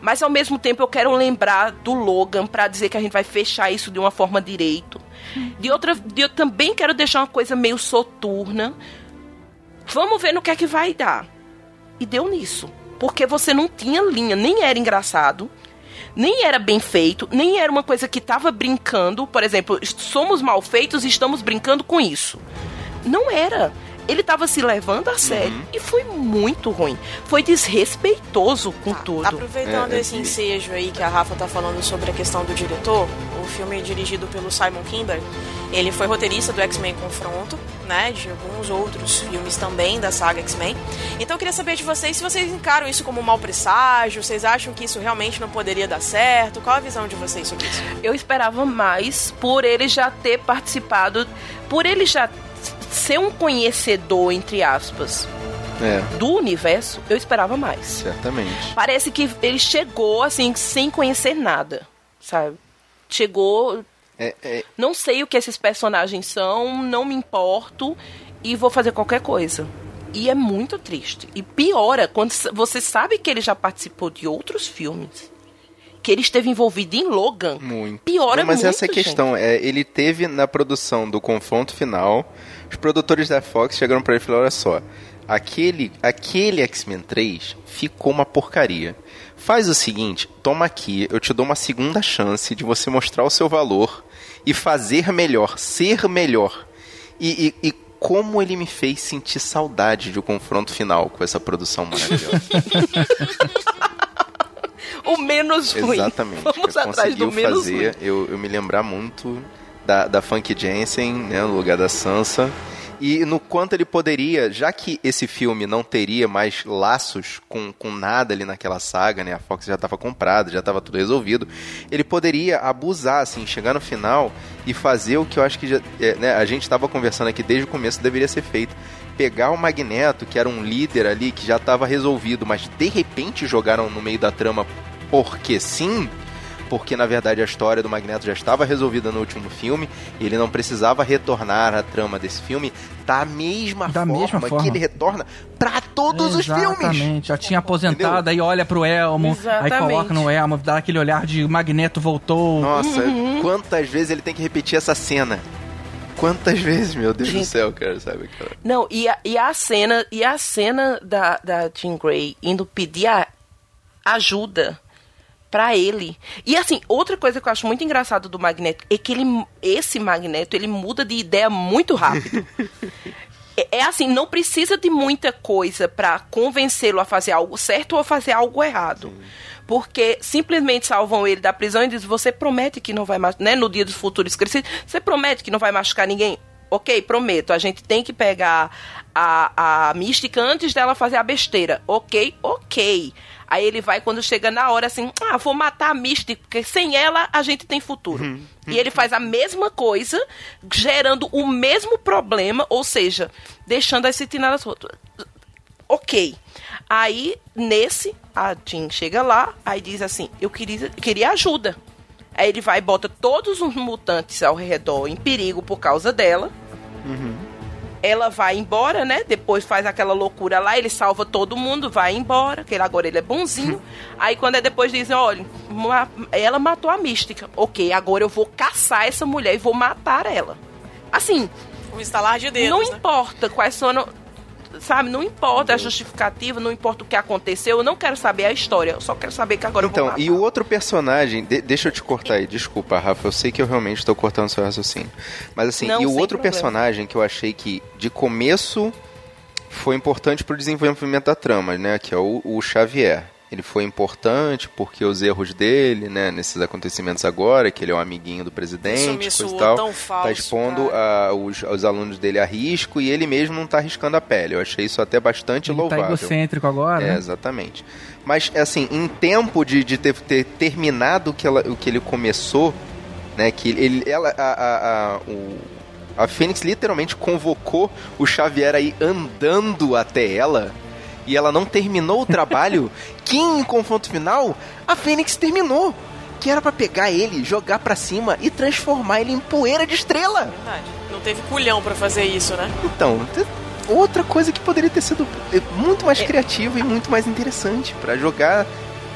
Speaker 5: Mas ao mesmo tempo eu quero lembrar do Logan pra dizer que a gente vai fechar isso de uma forma direito. De outra, de, eu também quero deixar uma coisa meio soturna. Vamos ver no que é que vai dar. E deu nisso. Porque você não tinha linha, nem era engraçado, nem era bem feito, nem era uma coisa que tava brincando. Por exemplo, somos mal feitos e estamos brincando com isso. Não era. Ele tava se levando a sério e foi muito ruim. Foi desrespeitoso com tudo.
Speaker 4: Aproveitando
Speaker 7: É, é
Speaker 4: esse
Speaker 7: que-
Speaker 4: ensejo aí que a Rafa tá falando sobre a questão do diretor, o filme é dirigido pelo Simon Kimber. Ele foi roteirista do X-Men Confronto, né? De alguns outros filmes também da saga X-Men. Então eu queria saber de vocês se vocês encaram isso como um mau presságio, vocês acham que isso realmente não poderia dar certo? Qual a visão de vocês sobre isso?
Speaker 5: Eu esperava mais por ele já ter participado, por ele já ser um conhecedor, entre aspas,
Speaker 7: É,
Speaker 5: do universo, eu esperava mais.
Speaker 7: certamente.
Speaker 5: Parece que ele chegou assim, sem conhecer nada, sabe? Chegou,
Speaker 7: É, é,
Speaker 5: não sei o que esses personagens são, não me importo e vou fazer qualquer coisa. E é muito triste. E piora quando você sabe que ele já participou de outros filmes. Que ele esteve envolvido em Logan.
Speaker 7: Muito.
Speaker 5: Piora
Speaker 7: Não, mas
Speaker 5: muito,
Speaker 7: essa é a questão. É, ele teve na produção do confronto final, os produtores da Fox chegaram pra ele e falaram: olha só, aquele, aquele X-Men 3 ficou uma porcaria. Faz o seguinte, toma aqui, eu te dou uma segunda chance de você mostrar o seu valor e fazer melhor, ser melhor. E, e- e como ele me fez sentir saudade de o confronto final com essa produção maravilhosa. *laughs*
Speaker 5: O menos ruim.
Speaker 7: Exatamente.
Speaker 5: Vamos
Speaker 7: Eu
Speaker 5: atrás do menos
Speaker 7: fazer
Speaker 5: ruim.
Speaker 7: eu, eu me lembrar muito da, da Funk Jensen, né, no lugar da Sansa. E no quanto ele poderia, já que esse filme não teria mais laços com, com nada ali naquela saga, né? A Fox já estava comprada, já estava tudo resolvido. Ele poderia abusar, assim, chegar no final e fazer o que eu acho que já, é, né, a gente estava conversando aqui desde o começo deveria ser feito. Pegar o Magneto, que era um líder ali, que já estava resolvido, mas de repente jogaram no meio da trama porque sim, porque na verdade a história do Magneto já estava resolvida no último filme e ele não precisava retornar à trama desse filme da mesma,
Speaker 6: Da
Speaker 7: forma,
Speaker 6: mesma forma.
Speaker 7: que ele retorna pra todos os filmes.
Speaker 6: Exatamente. Já tinha aposentado, aí olha pro Elmo, aí
Speaker 5: Exatamente.
Speaker 6: coloca no Elmo, dá aquele olhar de Magneto voltou.
Speaker 7: Nossa,
Speaker 5: Uhum.
Speaker 7: quantas vezes ele tem que repetir essa cena? Quantas vezes, meu Deus do céu, cara, sabe? Cara?
Speaker 5: Não, e a, e a cena, e a cena da, da Jean Grey indo pedir a ajuda pra ele. E assim, outra coisa que eu acho muito engraçado do Magneto é que ele, esse Magneto, ele muda de ideia muito rápido. *laughs* É, é assim, não precisa de muita coisa pra convencê-lo a fazer algo certo ou a fazer algo errado. Porque simplesmente salvam ele da prisão e dizem: Você promete que não vai machucar, né? No dia dos futuros crescidos, você promete que não vai machucar ninguém? Ok, prometo. A gente tem que pegar a, a mística antes dela fazer a besteira. Ok, ok. Aí ele vai quando chega na hora assim: Ah, vou matar a mística, porque sem ela a gente tem futuro. E ele faz a mesma coisa, gerando o mesmo problema, ou seja, deixando as soltas. Ok. Aí, nesse, a Jean chega lá, aí diz assim: Eu queria, queria ajuda. Aí ele vai e bota todos os mutantes ao redor em perigo por causa dela. ela vai embora, né? Depois faz aquela loucura lá, ele salva todo mundo, vai embora, que ele, agora ele é bonzinho. *laughs* Aí quando é depois dizem, olha, ela matou a mística. Ok, agora eu vou caçar essa mulher e vou matar ela. Assim,
Speaker 4: Um estalar de dedos,
Speaker 5: não
Speaker 4: né?
Speaker 5: importa quais foram. Sabe, não importa a justificativa, não importa o que aconteceu, eu não quero saber a história, eu só quero saber que agora eu vou
Speaker 7: Então, e o outro personagem, de- deixa eu te cortar aí, desculpa, Rafa, eu sei que eu realmente estou cortando seu raciocínio. Mas assim,
Speaker 5: Não,
Speaker 7: e o outro
Speaker 5: problema.
Speaker 7: personagem que eu achei que de começo foi importante pro desenvolvimento da trama, né, que é o, o Xavier. Ele foi importante porque os erros dele, né, nesses acontecimentos agora, que ele é um amiguinho do presidente,
Speaker 4: Isso me
Speaker 7: coisa e tal,
Speaker 4: tão falso,
Speaker 7: tá expondo a- os, os alunos dele a risco e ele mesmo não tá arriscando a pele. Eu achei isso até bastante
Speaker 6: Ele tá
Speaker 7: louvável.
Speaker 6: egocêntrico agora,
Speaker 7: É,
Speaker 6: né?
Speaker 7: exatamente. Mas, assim, em tempo de, de ter, ter terminado o que, ela, o que ele começou, né, que ele, ela, a, a, a, o, a Fênix literalmente convocou o Xavier aí andando até ela, e ela não terminou o trabalho, *laughs* que em confronto final, a Fênix terminou. Que era pra pegar ele, jogar pra cima e transformar ele em poeira de estrela.
Speaker 4: Verdade. Não teve culhão pra fazer isso, né?
Speaker 7: Então, outra coisa que poderia ter sido é, muito mais criativa e muito mais interessante pra jogar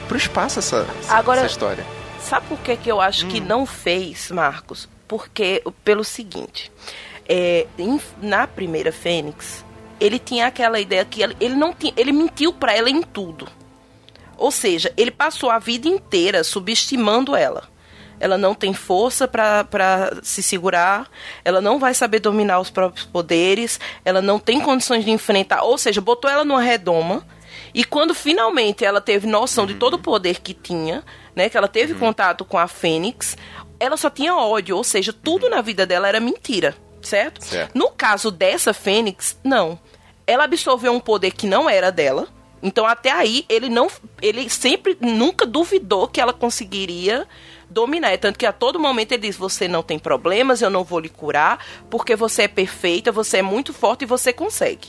Speaker 7: pro espaço essa, essa,
Speaker 5: Agora-
Speaker 7: essa história.
Speaker 5: Sabe por que, que eu acho
Speaker 7: Hum.
Speaker 5: que não fez, Marcos? Porque, pelo seguinte, é, em- na primeira Fênix, ele tinha aquela ideia que ele, não tinha, ele mentiu pra ela em tudo. Ou seja, ele passou a vida inteira subestimando ela. Ela não tem força pra pra se segurar, ela não vai saber dominar os próprios poderes, ela não tem condições de enfrentar. Ou seja, botou ela numa redoma. E quando finalmente ela teve noção de todo o poder que tinha, né, que ela teve contato com a Fênix, ela só tinha ódio, ou seja, tudo na vida dela era mentira, certo?
Speaker 7: Certo.
Speaker 5: No caso dessa Fênix, não. Ela absorveu um poder que não era dela. Então até aí ele não ele sempre nunca duvidou que ela conseguiria dominar, É tanto que a todo momento ele diz: "Você não tem problemas, eu não vou lhe curar, porque você é perfeita, você é muito forte e você consegue".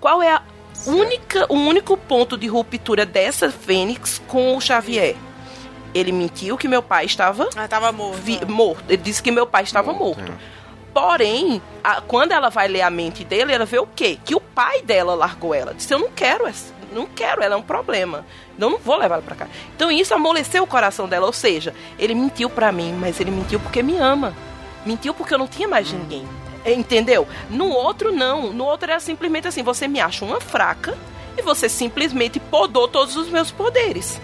Speaker 5: Qual é a única o único ponto de ruptura dessa Fênix com o Xavier? Ele mentiu que meu pai estava
Speaker 4: Ah, tava morto.
Speaker 5: vi- morto. Ele disse que meu pai estava
Speaker 7: Morto,
Speaker 5: morto. Porém, a- quando ela vai ler a mente dele, ela vê o quê? Que o pai dela largou ela. Disse: Eu não quero essa. Não quero, ela é um problema. Não, não vou levar ela pra cá. Então isso amoleceu o coração dela. Ou seja, ele mentiu pra mim, mas ele mentiu porque me ama. Mentiu porque eu não tinha mais ninguém. É, Entendeu? No outro, não. No outro era simplesmente assim: você me acha uma fraca e você simplesmente podou todos os meus poderes.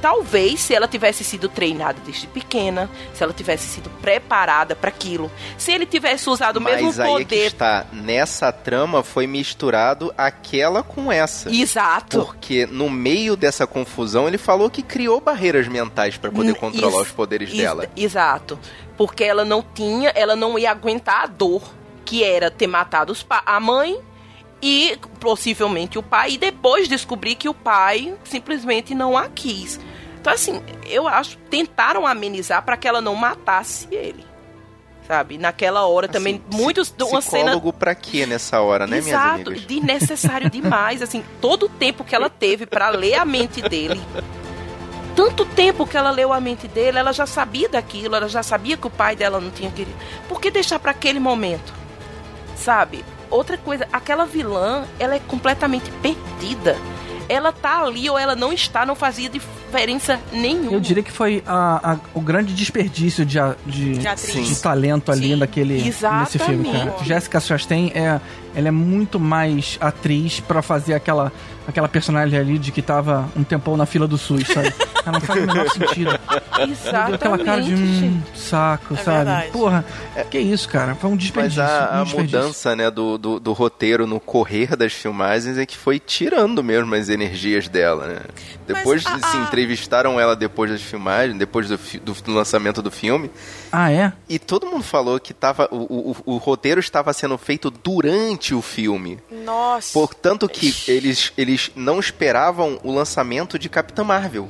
Speaker 5: Talvez se ela tivesse sido treinada desde pequena, se ela tivesse sido preparada para aquilo, se ele tivesse usado o mesmo
Speaker 7: Mas aí é que
Speaker 5: poder.
Speaker 7: está. Nessa trama foi misturado aquela com essa.
Speaker 5: Exato.
Speaker 7: Porque no meio dessa confusão ele falou que criou barreiras mentais pra poder
Speaker 5: N-
Speaker 7: controlar os poderes dela.
Speaker 5: Exato. Porque ela não tinha, ela não ia aguentar a dor que era ter matado a mãe e possivelmente o pai, e depois descobrir que o pai simplesmente não a quis. Então, assim, eu acho tentaram amenizar para que ela não matasse ele. Sabe? Naquela hora também,
Speaker 7: Assim,
Speaker 5: muitos.
Speaker 7: psi-
Speaker 5: Uma cena
Speaker 7: Psicólogo pra quê nessa hora, né, minhas
Speaker 5: Exato,
Speaker 7: amigas?
Speaker 5: desnecessário demais, assim, todo o tempo que ela teve pra ler a mente dele. Tanto tempo que ela leu a mente dele, ela já sabia daquilo, ela já sabia que o pai dela não tinha querido. Por que deixar pra aquele momento? Sabe? Outra coisa, aquela vilã, ela é completamente perdida. Ela tá ali ou ela não está, não fazia diferença nenhuma.
Speaker 6: Eu diria que foi a- a- o grande desperdício de, de,
Speaker 4: De
Speaker 6: de talento ali
Speaker 4: Sim.
Speaker 6: naquele, nesse filme, cara.
Speaker 5: Exatamente.
Speaker 6: Jéssica Chastain é, ela é muito mais atriz pra fazer aquela, aquela personagem ali de que tava um tempão na fila do SUS, sabe? Ela não faz o menor sentido.
Speaker 5: Exatamente,
Speaker 6: aquela cara de
Speaker 5: gente.
Speaker 6: saco,
Speaker 4: É
Speaker 6: sabe?
Speaker 4: verdade.
Speaker 6: Porra, que isso, cara? Foi um
Speaker 7: Mas
Speaker 6: desperdício.
Speaker 7: a,
Speaker 6: um
Speaker 7: a
Speaker 6: desperdício.
Speaker 7: mudança né, do, do, do roteiro no correr das filmagens é que foi tirando mesmo as energias dela, né? Depois,
Speaker 4: a-
Speaker 7: assim,
Speaker 4: a-
Speaker 7: entrevistaram ela depois das filmagens, depois do, do, do lançamento do filme,
Speaker 6: Ah, é?
Speaker 7: e todo mundo falou que tava, o, o, o roteiro estava sendo feito durante o filme.
Speaker 4: Nossa.
Speaker 7: Portanto que eles, eles não esperavam o lançamento de Capitã Marvel.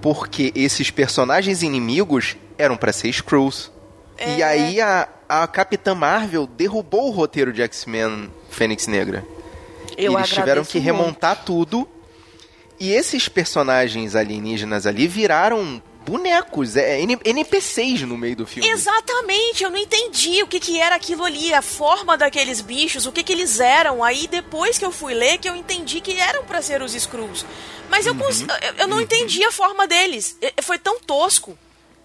Speaker 7: Porque esses personagens inimigos eram pra ser Skrulls.
Speaker 4: É.
Speaker 7: E aí a, a Capitã Marvel derrubou o roteiro de X-Men Fênix Negra.
Speaker 5: Eu
Speaker 7: eles tiveram que
Speaker 5: muito.
Speaker 7: remontar tudo. E esses personagens alienígenas ali viraram bonecos, é N- NPCs no meio do filme.
Speaker 4: Exatamente, eu não entendi o que, que era aquilo ali, a forma daqueles bichos, o que, que eles eram. Aí depois que eu fui ler, que eu entendi que eram pra ser os Skrulls. Mas eu, cons- eu, eu não entendi a forma deles. E- Foi tão tosco,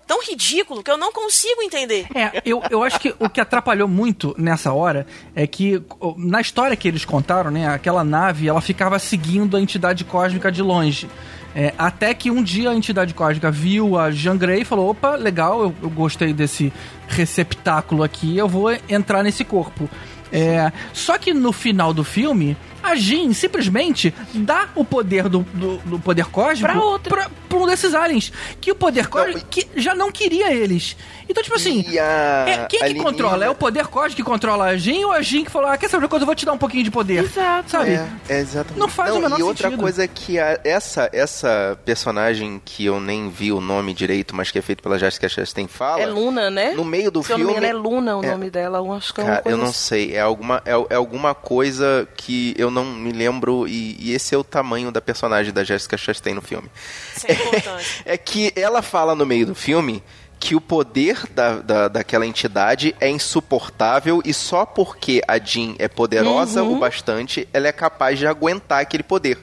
Speaker 4: tão ridículo, que eu não consigo entender.
Speaker 6: É, eu, eu acho que o que atrapalhou muito nessa hora é que, na história que eles contaram, né, aquela nave, ela ficava seguindo a entidade cósmica de longe. É, até que um dia a entidade cósmica viu a Jean Grey e falou: opa, legal, eu, eu gostei desse receptáculo aqui, eu vou entrar nesse corpo. É, só que no final do filme, a Jean simplesmente dá o poder do, do, do poder cósmico
Speaker 5: Pra outra.
Speaker 6: pra, pra um desses aliens. Que o poder cósmico que já não queria eles. Então, tipo assim,
Speaker 7: a
Speaker 6: é, quem que controla? É o poder cósmico que controla a Jean ou a Jean que falou, ah, quer saber uma coisa, eu vou te dar um pouquinho de poder?
Speaker 5: Exato.
Speaker 6: Sabe?
Speaker 7: É, é exatamente.
Speaker 6: Não faz o menor
Speaker 7: E outra
Speaker 6: sentido.
Speaker 7: coisa é que a- essa, essa personagem que eu nem vi o nome direito, mas que é feito pela Jessica Chastain fala.
Speaker 5: É Luna, né?
Speaker 7: No meio do
Speaker 5: Se eu não me
Speaker 7: filme.
Speaker 5: engano, é Luna o
Speaker 7: É.
Speaker 5: nome dela. Eu acho que é uma
Speaker 7: Cara,
Speaker 5: coisa
Speaker 7: eu não
Speaker 5: assim.
Speaker 7: sei. É alguma, é, é alguma coisa que eu não me lembro. E, e esse é o tamanho da personagem da Jessica Chastain no filme.
Speaker 4: Isso é importante. *laughs*
Speaker 7: É que ela fala no meio do filme que o poder da, da, daquela entidade é insuportável e só porque a Jean é poderosa
Speaker 5: Uhum.
Speaker 7: o bastante, ela é capaz de aguentar aquele poder.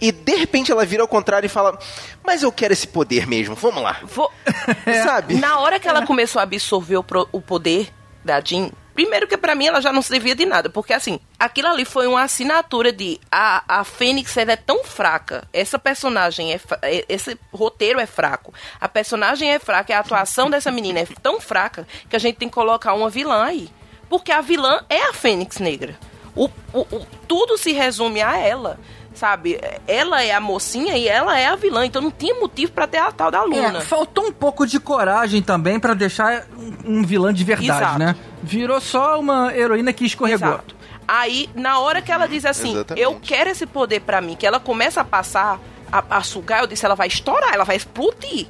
Speaker 7: E de repente ela vira ao contrário e fala: Mas eu quero esse poder mesmo, vamos lá.
Speaker 5: Vou- *laughs*
Speaker 7: Sabe?
Speaker 5: Na hora que ela começou a absorver o, pro- o poder da Jean, primeiro que pra mim ela já não servia de nada, porque assim, aquilo ali foi uma assinatura de a, a Fênix ela é tão fraca, essa personagem é, é- esse roteiro é fraco, a personagem é fraca, a atuação dessa menina é tão fraca que a gente tem que colocar uma vilã aí, porque a vilã é a Fênix Negra. O, o- o- tudo se resume a ela. Sabe, ela é a mocinha e ela é a vilã, então não tinha motivo pra ter a tal da Luna.
Speaker 6: É, faltou um pouco de coragem também pra deixar um, um vilã de verdade,
Speaker 5: Exato.
Speaker 6: né? Virou só uma heroína que escorregou.
Speaker 5: Exato. Aí, na hora que ela diz assim,
Speaker 7: Exatamente.
Speaker 5: eu quero esse poder pra mim, que ela começa a passar, a, a sugar, eu disse, ela vai estourar, ela vai explodir.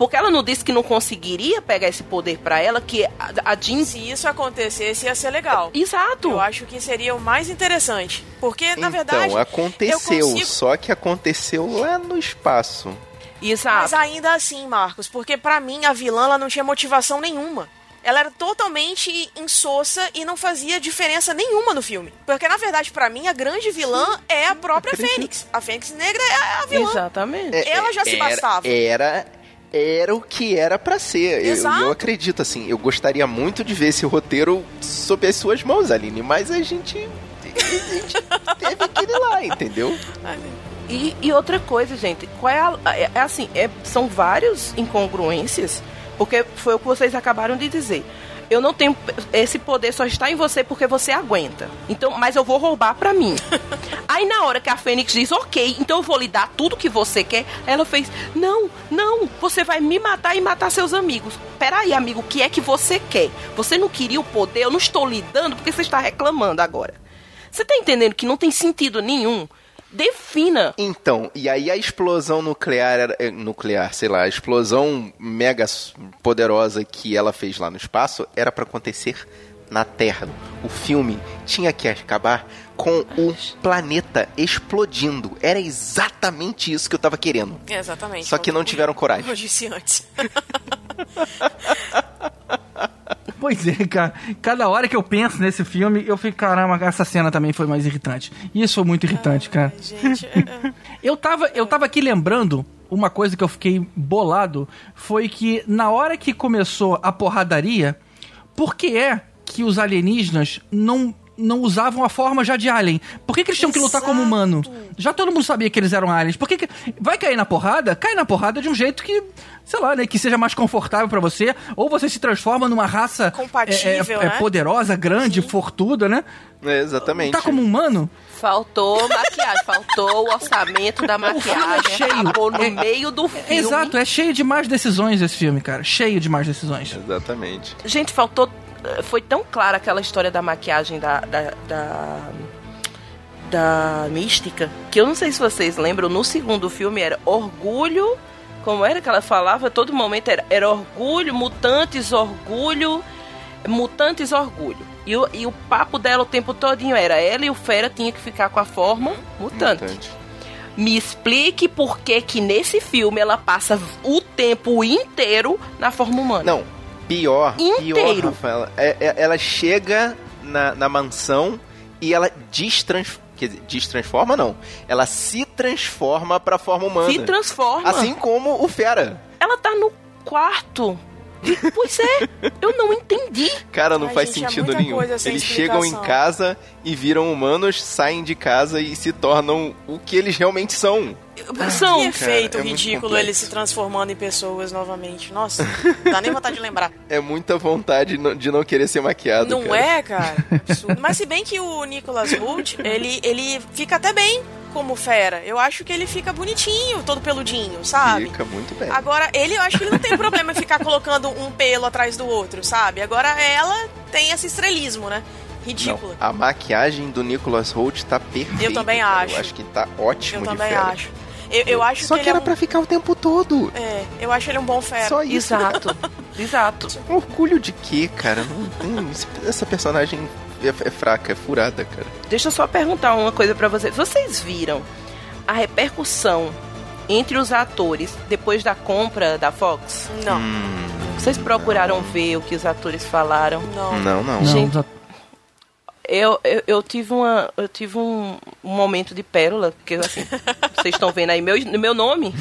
Speaker 5: Porque ela não disse que não conseguiria pegar esse poder pra ela, que a, a Jean...
Speaker 4: Se isso acontecesse, ia ser legal.
Speaker 5: Exato.
Speaker 4: Eu acho que seria o mais interessante. Porque, na verdade.
Speaker 7: então, aconteceu,
Speaker 4: eu consigo-
Speaker 7: só que aconteceu lá no espaço.
Speaker 5: Exato.
Speaker 4: Mas ainda assim, Marcos, porque pra mim a vilã ela não tinha motivação nenhuma. Ela era totalmente insossa e não fazia diferença nenhuma no filme. Porque, na verdade, pra mim, a grande vilã é a própria Fênix. A Fênix Negra é a vilã.
Speaker 5: Exatamente.
Speaker 7: É,
Speaker 4: Ela já se
Speaker 7: era,
Speaker 4: bastava.
Speaker 7: Era, era o que era pra ser. Eu, eu acredito, assim, eu gostaria muito de ver esse roteiro sob as suas mãos, Aline, mas a gente, a gente teve aquele lá, entendeu?
Speaker 5: E, e outra coisa, gente, qual é a. É, é assim, é- são várias incongruências, porque foi o que vocês acabaram de dizer. Eu não tenho. Esse poder só está em você porque você aguenta. Então, mas eu vou roubar pra mim. *laughs* Aí na hora que a Fênix diz, ok, então eu vou lhe dar tudo que você quer, ela fez, não, não, você vai me matar e matar seus amigos. Peraí, amigo, o que é que você quer? Você não queria o poder, eu não estou lhe dando porque você está reclamando agora. Você tá entendendo que não tem sentido nenhum? Defina.
Speaker 7: Então, e aí a explosão nuclear, era- eh, nuclear, sei lá, a explosão mega poderosa que ela fez lá no espaço era pra acontecer na Terra. O filme tinha que acabar com o planeta explodindo. Era exatamente isso que eu tava querendo.
Speaker 4: Exatamente.
Speaker 7: Só que não tiveram coragem.
Speaker 4: Eu disse antes. *laughs*
Speaker 6: Pois é, cara. Cada hora que eu penso nesse filme, eu fico, caramba, essa cena também foi mais irritante. Isso foi muito irritante, cara.
Speaker 4: Gente, *laughs*
Speaker 6: Eu tava, eu tava aqui lembrando uma coisa que eu fiquei bolado foi que na hora que começou a porradaria, por que é que os alienígenas não não usavam a forma já de alien? Por que, que eles tinham que lutar como humano? Já todo mundo sabia que eles eram aliens. Por que, que vai cair na porrada? Cai na porrada de um jeito que, sei lá, né, que seja mais confortável pra você, ou você se transforma numa raça
Speaker 4: Compatível,
Speaker 6: é, é,
Speaker 4: né?
Speaker 6: poderosa, grande, fortuda, né?
Speaker 7: É, exatamente.
Speaker 6: Tá como humano?
Speaker 5: Faltou maquiagem, faltou o orçamento da *laughs* maquiagem.
Speaker 6: cheio.
Speaker 5: Acabou no
Speaker 6: É-
Speaker 5: meio do filme.
Speaker 6: Exato, é cheio de más decisões esse filme, cara. Cheio de más decisões.
Speaker 7: Exatamente.
Speaker 5: Gente, faltou. Foi tão clara aquela história da maquiagem da. da, da da mística, que eu não sei se vocês lembram, no segundo filme era orgulho, como era que ela falava, todo momento era, era orgulho, mutantes, orgulho, mutantes, orgulho. E o, e o papo dela o tempo todinho era ela e o Fera tinha que ficar com a forma mutante.
Speaker 7: Mutante.
Speaker 5: Me explique por que que nesse filme ela passa o tempo inteiro na forma humana.
Speaker 7: Não, pior, pior,
Speaker 5: Inteiro.
Speaker 7: Rafaela. É- é- ela chega na, na mansão e ela destransforma. Quer dizer, destransforma não. Ela se transforma pra forma humana.
Speaker 5: Se transforma.
Speaker 7: Assim como o Fera.
Speaker 5: Ela tá no quarto. Pois é, eu não entendi.
Speaker 7: Cara, não
Speaker 4: Ai,
Speaker 7: faz
Speaker 4: gente, é
Speaker 7: sentido
Speaker 4: muita
Speaker 7: nenhum. Eles chegam em
Speaker 4: explicação.
Speaker 7: casa e viram humanos, saem de casa e se tornam o que eles realmente são.
Speaker 5: São.
Speaker 4: Que efeito
Speaker 7: é
Speaker 4: ridículo ele se transformando em pessoas novamente. Nossa, não *laughs* dá nem vontade de lembrar.
Speaker 7: É muita vontade de não querer ser maquiado.
Speaker 4: Não
Speaker 7: cara.
Speaker 4: é, cara? *laughs* Absurdo. Mas se bem que o Nicholas Hoult, ele, ele fica até bem como fera. Eu acho que ele fica bonitinho, todo peludinho, sabe?
Speaker 7: Fica muito bem.
Speaker 4: Agora, ele, eu acho que ele não tem problema em ficar colocando um pelo atrás do outro, sabe? Agora, ela tem esse estrelismo, né? Ridícula.
Speaker 7: Não, a maquiagem do Nicholas Holt tá perfeita.
Speaker 4: Eu também acho.
Speaker 7: Eu acho que tá ótimo
Speaker 4: Eu
Speaker 7: de
Speaker 4: também acho. Eu, eu acho
Speaker 7: Só
Speaker 4: que,
Speaker 7: que,
Speaker 4: ele
Speaker 7: era
Speaker 4: é um...
Speaker 7: pra ficar o tempo todo.
Speaker 4: É, eu acho ele um bom fera.
Speaker 7: Só isso.
Speaker 5: Exato, exato. *laughs*
Speaker 7: Orgulho de quê, cara? Não tem- Essa personagem é, é fraca, é furada, cara.
Speaker 5: Deixa eu só perguntar uma coisa pra vocês. Vocês viram a repercussão entre os atores depois da compra da Fox?
Speaker 4: Não,
Speaker 7: Hum,
Speaker 5: Vocês procuraram ver o que os atores falaram?
Speaker 4: não.
Speaker 7: não, não.
Speaker 6: Não,
Speaker 5: Gente,
Speaker 6: já-
Speaker 5: Eu, eu, eu tive, uma, eu tive um, um momento de pérola, porque assim, *laughs* vocês estão vendo aí meu, meu nome,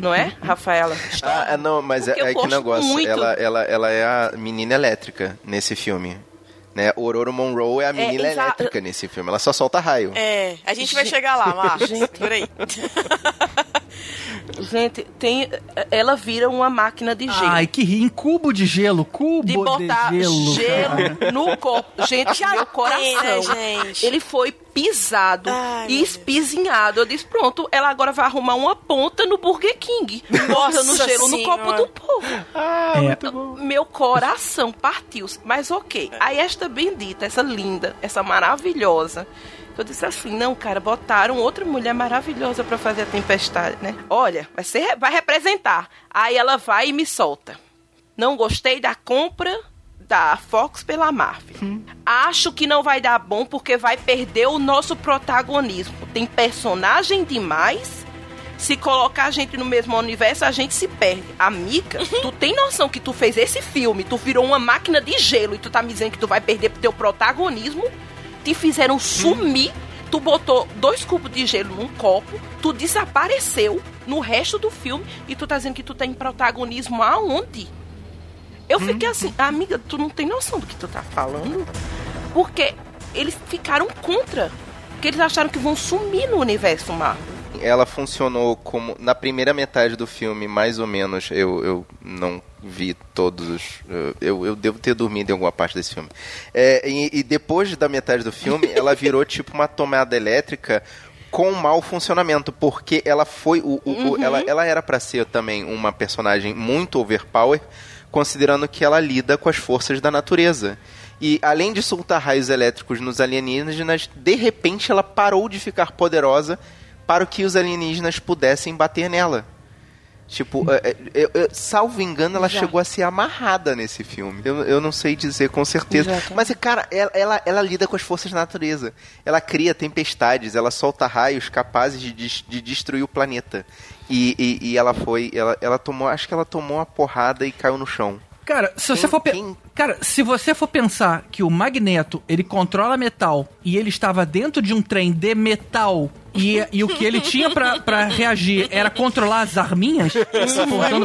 Speaker 5: não é, Rafaela?
Speaker 7: Ah, é, não, mas é,
Speaker 5: Porque
Speaker 7: é que
Speaker 5: gosto
Speaker 7: negócio.
Speaker 5: muito.
Speaker 7: Ela, ela, ela é a menina elétrica nesse filme. Né? Ororo Monroe é a menina
Speaker 5: exa-
Speaker 7: elétrica nesse filme. Ela só solta raio.
Speaker 4: É, a gente vai chegar lá, Marcos. *laughs*
Speaker 5: Gente.
Speaker 4: Segura aí. *laughs*
Speaker 5: Gente, tem, ela vira uma máquina de gelo.
Speaker 6: Ai, que ri. Em cubo de gelo. Cubo
Speaker 5: de botar
Speaker 6: de gelo. cara.
Speaker 5: no copo. Gente, meu coração.
Speaker 4: né?
Speaker 5: Ele foi pisado
Speaker 4: Ai,
Speaker 5: e espizinhado. Eu disse, pronto, ela agora vai arrumar uma ponta no Burger King. Botando gelo no copo do povo.
Speaker 6: É.
Speaker 5: Meu coração partiu. Mas ok. Aí esta bendita, essa linda, essa maravilhosa. Eu disse assim, não, cara, botaram outra mulher maravilhosa pra fazer a tempestade, né? Olha, vai ser, vai representar. Aí ela vai e me solta. Não gostei da compra da Fox pela Marvel. Acho que não vai dar bom porque vai perder o nosso protagonismo. Tem personagem demais. Se colocar a gente no mesmo universo, a gente se perde. Amiga, tu tem noção que tu fez esse filme, tu virou uma máquina de gelo e tu tá me dizendo que tu vai perder teu protagonismo? Te fizeram sumir, tu botou dois cubos de gelo num copo, tu desapareceu no resto do filme e tu tá dizendo que tu tem protagonismo aonde? Eu fiquei assim, amiga, tu não tem noção do que tu tá falando? Porque eles ficaram contra. Porque eles acharam que vão sumir no universo Marvel.
Speaker 7: Ela funcionou como. Na primeira metade do filme, mais ou menos. Eu, eu não vi todos os. Eu, eu devo ter dormido em alguma parte desse filme. É, e, e depois da metade do filme, ela virou *laughs* tipo uma tomada elétrica com mau funcionamento, porque ela foi o, o- o- ela, ela era pra ser também uma personagem muito overpower, considerando que ela lida com as forças da natureza. E além de soltar raios elétricos nos alienígenas, de repente ela parou de ficar poderosa para que os alienígenas pudessem bater nela. Tipo, é, é, eu- eu- salvo engano, ela
Speaker 5: Já.
Speaker 7: chegou a ser amarrada nesse filme. Eu, eu não sei dizer com certeza.
Speaker 5: Exato.
Speaker 7: Mas, cara, ela, ela, ela lida com as forças da natureza. Ela cria tempestades, ela solta raios capazes de, de destruir o planeta. E, e, e ela foi. Ela, ela tomou. Acho que ela tomou uma porrada e caiu no chão.
Speaker 6: Cara, se você
Speaker 7: Quem-
Speaker 6: for pe-
Speaker 7: quem-
Speaker 6: Cara, se você for pensar que o Magneto, ele controla metal e ele estava dentro de um trem de metal e, e o que ele tinha pra, pra reagir era controlar as arminhas, *laughs*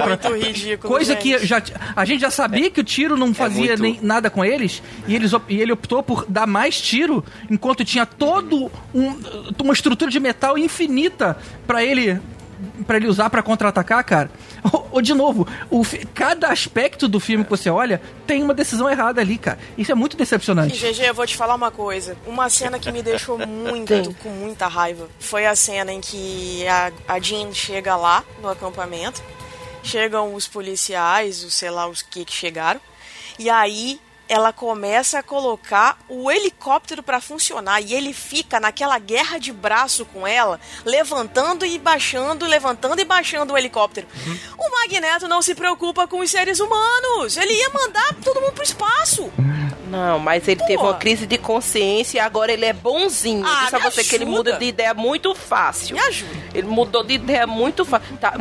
Speaker 6: pra-
Speaker 4: muito ridículo,
Speaker 6: coisa
Speaker 4: gente.
Speaker 6: que já, a gente já sabia que o tiro não fazia
Speaker 7: muito-
Speaker 6: nem nada com eles e, eles, e ele optou por dar mais tiro enquanto tinha todo um, uma estrutura de metal infinita pra ele para ele usar pra contra-atacar, cara. *laughs* Ou, ou, de novo, o fi- cada aspecto do filme que você olha tem uma decisão errada ali, cara. Isso é muito
Speaker 4: E,
Speaker 6: decepcionante.
Speaker 4: GG, eu vou te falar uma coisa. Uma cena que me deixou *laughs* muito, com muita raiva, foi a cena em que a, a Jean chega lá no acampamento. Chegam os policiais, os sei lá os que que chegaram. E aí ela começa a colocar o helicóptero pra funcionar e ele fica naquela guerra de braço com ela, levantando e baixando, levantando e baixando o helicóptero. O Magneto não se preocupa com os seres humanos. Ele ia mandar todo mundo pro espaço.
Speaker 5: Não, mas ele teve
Speaker 4: Pô.
Speaker 5: uma crise de consciência e agora ele é bonzinho.
Speaker 4: Ah,
Speaker 5: a
Speaker 4: me
Speaker 5: você que ele
Speaker 4: ajuda.
Speaker 5: muda de ideia muito fácil.
Speaker 4: Me ajuda.
Speaker 5: Ele mudou de ideia muito fácil. Tá,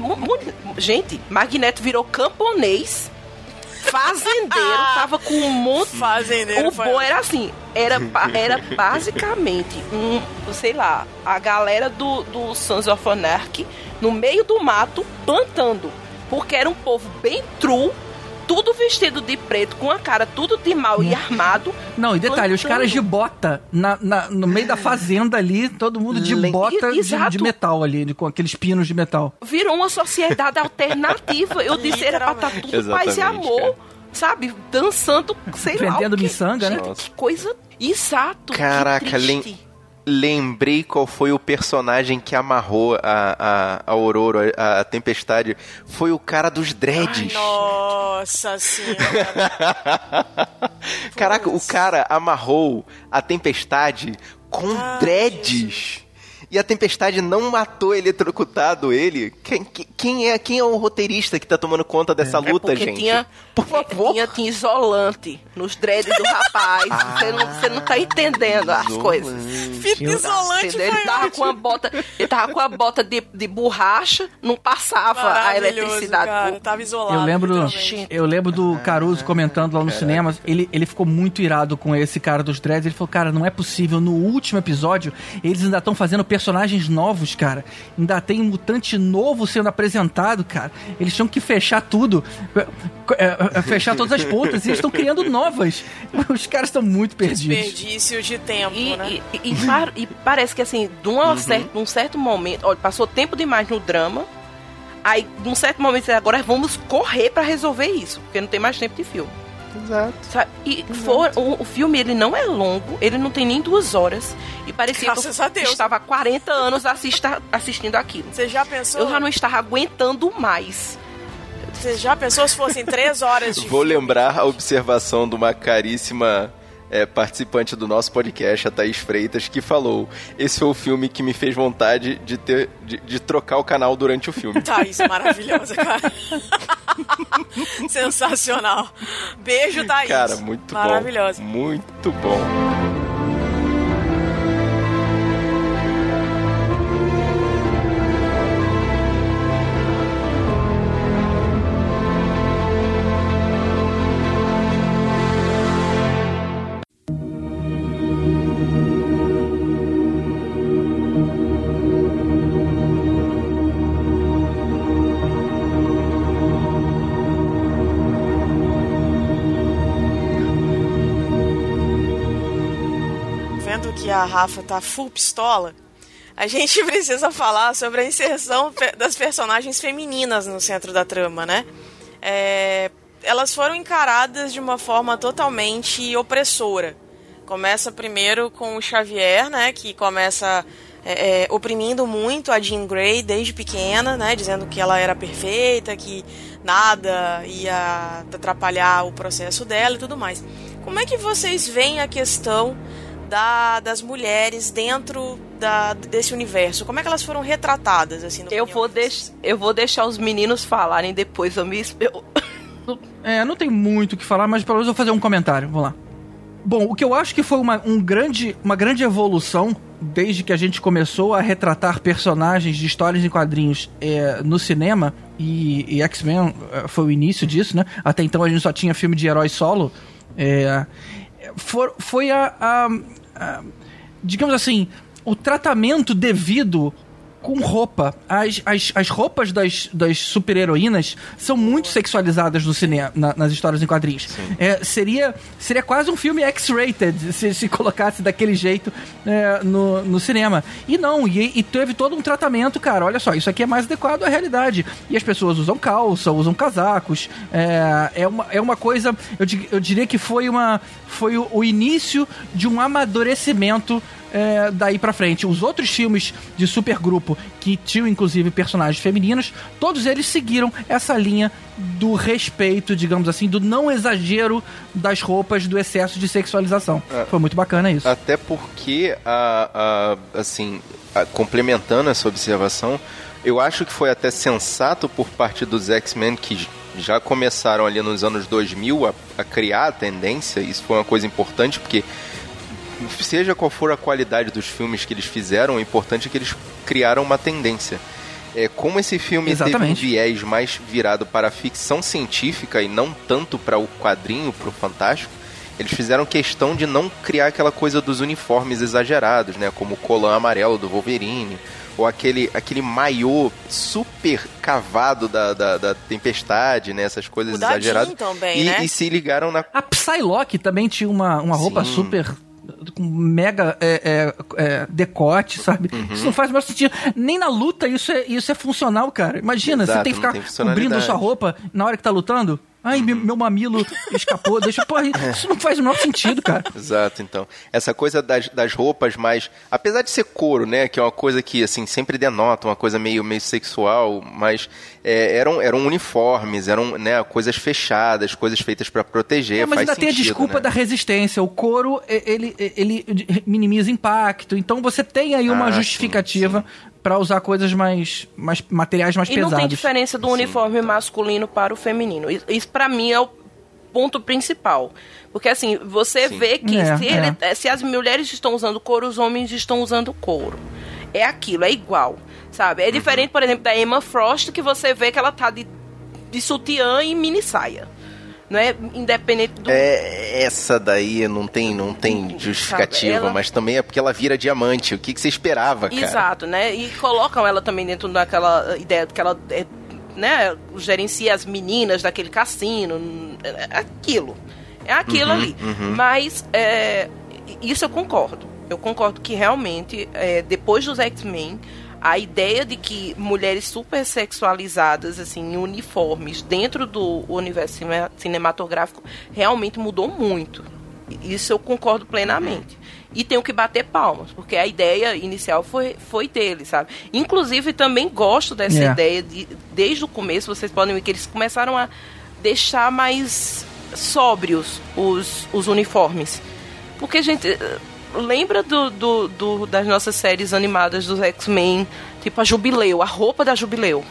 Speaker 5: gente, Magneto virou camponês, fazendeiro, tava com um monte.
Speaker 4: Fazendeiro
Speaker 5: O bom era assim, era, era *laughs* basicamente um, sei lá, a galera do, do Sons of Anarchy no meio do mato plantando. Porque era um povo bem true, tudo vestido de preto, com a cara tudo de mal e armado.
Speaker 6: Não, e detalhe, os caras de bota na, na- no meio da fazenda ali, todo mundo de
Speaker 5: Le-
Speaker 6: bota de, de metal ali, com aqueles pinos de metal.
Speaker 5: virou uma sociedade *laughs* alternativa. Eu disse, era pra estar tudo paz e amor.
Speaker 7: cara.
Speaker 5: Sabe? Dançando, sei lá.
Speaker 6: Vendendo
Speaker 5: o quê.
Speaker 6: miçanga, né?
Speaker 5: Que coisa. Exato. que
Speaker 7: Caraca,
Speaker 5: triste.
Speaker 7: Lem- lembrei qual foi o personagem que amarrou a, a, a Aurora, a, a Tempestade. Foi o cara dos dreads.
Speaker 4: Nossa senhora. *laughs*
Speaker 7: Caraca, o cara amarrou a Tempestade com
Speaker 4: Ah,
Speaker 7: dreads. E a Tempestade não matou eletrocutado ele. Quem, quem- quem é, quem é o roteirista que tá tomando conta dessa
Speaker 5: É
Speaker 7: luta,
Speaker 5: porque
Speaker 7: gente?
Speaker 5: tinha,
Speaker 7: Por favor.
Speaker 5: tinha, tinha isolante nos dreads do rapaz. você, não, você não tá entendendo as coisas.
Speaker 4: Fita isolante
Speaker 5: Entendeu? Ele tava com a bota, ele tava com a bota de, de borracha, não passava a eletricidade.
Speaker 4: Cara, tava isolado.
Speaker 6: Eu lembro, eu lembro do Caruso comentando lá no cinema, ele, ele ficou muito irado com esse cara dos dreads. Ele falou, cara, não é possível. No último episódio, eles ainda estão fazendo personagens novos, cara. Ainda tem um mutante novo sendo apresentado, cara. Eles tinham que fechar tudo, é, é, fechar todas as pontas. E eles estão criando novas. *laughs* Os caras estão muito perdidos.
Speaker 4: Desperdício de tempo,
Speaker 5: E,
Speaker 4: né?
Speaker 5: e- e par- e parece que assim, de
Speaker 7: Uhum.
Speaker 5: um certo, num certo momento, olha, passou tempo demais no drama. Aí, num certo momento, agora vamos correr pra resolver isso, porque não tem mais tempo de filme.
Speaker 7: Exato.
Speaker 5: Sabe? E for, o, o filme ele não é longo, ele não tem nem duas horas. E parecia
Speaker 4: Graças
Speaker 5: que eu estava há 40 anos assista, assistindo aquilo.
Speaker 4: Você já pensou?
Speaker 5: Eu já não estava aguentando mais.
Speaker 4: Você já pensou se fossem três horas de
Speaker 7: Vou
Speaker 4: filme?
Speaker 7: lembrar a observação de uma caríssima é, participante do nosso podcast, a Thaís Freitas, que falou: Esse foi o filme que me fez vontade de, ter, de, de trocar o canal durante o filme. *laughs*
Speaker 4: Thaís, maravilhosa, cara. *laughs* Sensacional. Beijo, Thaís.
Speaker 7: Cara, muito
Speaker 4: Maravilhosa.
Speaker 7: bom. Muito bom.
Speaker 4: Rafa tá full pistola, a gente *laughs* precisa falar sobre a inserção das personagens femininas no centro da trama, né? É, elas foram encaradas de uma forma totalmente opressora. Começa primeiro com o Xavier, né? Que começa é, é, oprimindo muito a Jean Grey desde pequena, né? Dizendo que ela era perfeita, que nada ia atrapalhar o processo dela e tudo mais. Como é que vocês veem a questão da- das mulheres dentro da- desse universo? Como é que elas foram retratadas, assim,
Speaker 5: Eu vou, deix, eu vou deixar os meninos falarem depois. Eu me. *laughs* Eu,
Speaker 6: É, não tem muito o que falar, mas pelo menos eu vou fazer um comentário. Vamos lá. Bom, o que eu acho que foi uma, um grande, uma grande evolução desde que a gente começou a retratar personagens de histórias em quadrinhos é, no cinema, e, e X-Men é, foi o início disso, né? Até então a gente só tinha filme de herói solo. É, for- foi a- a- digamos assim, o tratamento devido com roupa. As, as, as roupas das, das super-heroínas são muito sexualizadas no cinema, na- nas histórias em quadrinhos. É, seria, seria quase um filme X-rated se, se colocasse daquele jeito é, no, no cinema. E não, e, e teve todo um tratamento, cara. Olha só, isso aqui é mais adequado à realidade. E as pessoas usam calça, usam casacos. É, é, uma, é uma coisa, eu, eu diria que foi, uma, foi o, o início de um amadurecimento é, daí pra frente. Os outros filmes de supergrupo que tinham inclusive personagens femininos, todos eles seguiram essa linha do respeito, digamos assim, do não exagero das roupas, do excesso de sexualização. Foi muito bacana isso.
Speaker 7: Até porque, a, a- assim, a- complementando essa observação, eu acho que foi até sensato por parte dos X-Men que já começaram ali nos anos 2000 a, a criar a tendência. Isso foi uma coisa importante porque seja qual for a qualidade dos filmes que eles fizeram, o importante é que eles criaram uma tendência. É, como esse filme teve um
Speaker 6: Exatamente.
Speaker 7: viés mais virado para a ficção científica e não tanto para o quadrinho, para o fantástico, eles fizeram questão de não criar aquela coisa dos uniformes exagerados, né? Como o colã amarelo do Wolverine, ou aquele, aquele maiô super cavado da, da, da tempestade, né? Essas coisas
Speaker 4: O
Speaker 7: exageradas.
Speaker 4: também,
Speaker 7: e,
Speaker 4: né?
Speaker 7: e se ligaram na
Speaker 6: A Psylocke também tinha uma, uma roupa
Speaker 7: Sim.
Speaker 6: super com mega é, é, é, decote, sabe?
Speaker 7: Uhum.
Speaker 6: Isso não faz o menor sentido. Nem na luta isso é, isso é funcional, cara. Imagina,
Speaker 7: Exato,
Speaker 6: você tem que ficar
Speaker 7: tem
Speaker 6: cobrindo sua roupa na hora que tá lutando. Ai, meu, meu mamilo escapou. Deixa, porra, *laughs* isso não faz o menor sentido, cara.
Speaker 7: Exato, então. Essa coisa das, das roupas mais. Apesar de ser couro, né? Que é uma coisa que, assim, sempre denota uma coisa meio, meio sexual, mas é, eram, eram uniformes, eram né, coisas fechadas, coisas feitas para proteger.
Speaker 6: É, mas ainda tem a
Speaker 7: sentido,
Speaker 6: desculpa
Speaker 7: né?
Speaker 6: da resistência. O couro, ele, ele minimiza impacto. Então você tem aí uma
Speaker 7: Ah,
Speaker 6: justificativa pra usar coisas mais, mais materiais mais
Speaker 5: E não
Speaker 6: pesados.
Speaker 5: tem diferença do uniforme masculino para o feminino. Isso, para mim é o ponto principal. Porque assim, você
Speaker 7: Sim.
Speaker 5: vê que
Speaker 6: É,
Speaker 5: se,
Speaker 6: é.
Speaker 5: ele- se as mulheres estão usando couro, os homens estão usando couro. É aquilo, é igual. Sabe? É
Speaker 7: Uhum.
Speaker 5: diferente, por exemplo, da Emma Frost, que você vê que ela tá de, de sutiã e mini saia. Não é independente do.
Speaker 7: É, essa daí não tem, não tem justificativa,
Speaker 5: Ela-
Speaker 7: mas também é porque ela vira diamante. O que, que você esperava, cara?
Speaker 5: Exato, né? E colocam ela também dentro daquela ideia de que ela é, né, gerencia as meninas daquele cassino. É aquilo. É aquilo
Speaker 7: Uhum,
Speaker 5: ali.
Speaker 7: uhum.
Speaker 5: Mas é, isso eu concordo. Eu concordo que realmente, é, depois dos X-Men, a ideia de que mulheres super sexualizadas, assim, em uniformes, dentro do universo cine- cinematográfico, realmente mudou muito. Isso eu concordo plenamente. E tenho que bater palmas, porque a ideia inicial foi, foi dele, sabe? Inclusive, também gosto dessa
Speaker 6: Yeah.
Speaker 5: ideia de, desde o começo, vocês podem ver que eles começaram a deixar mais sóbrios os, os uniformes. Porque, gente, lembra do, do, do- das nossas séries animadas dos X-Men, tipo a Jubileu, a roupa da Jubileu.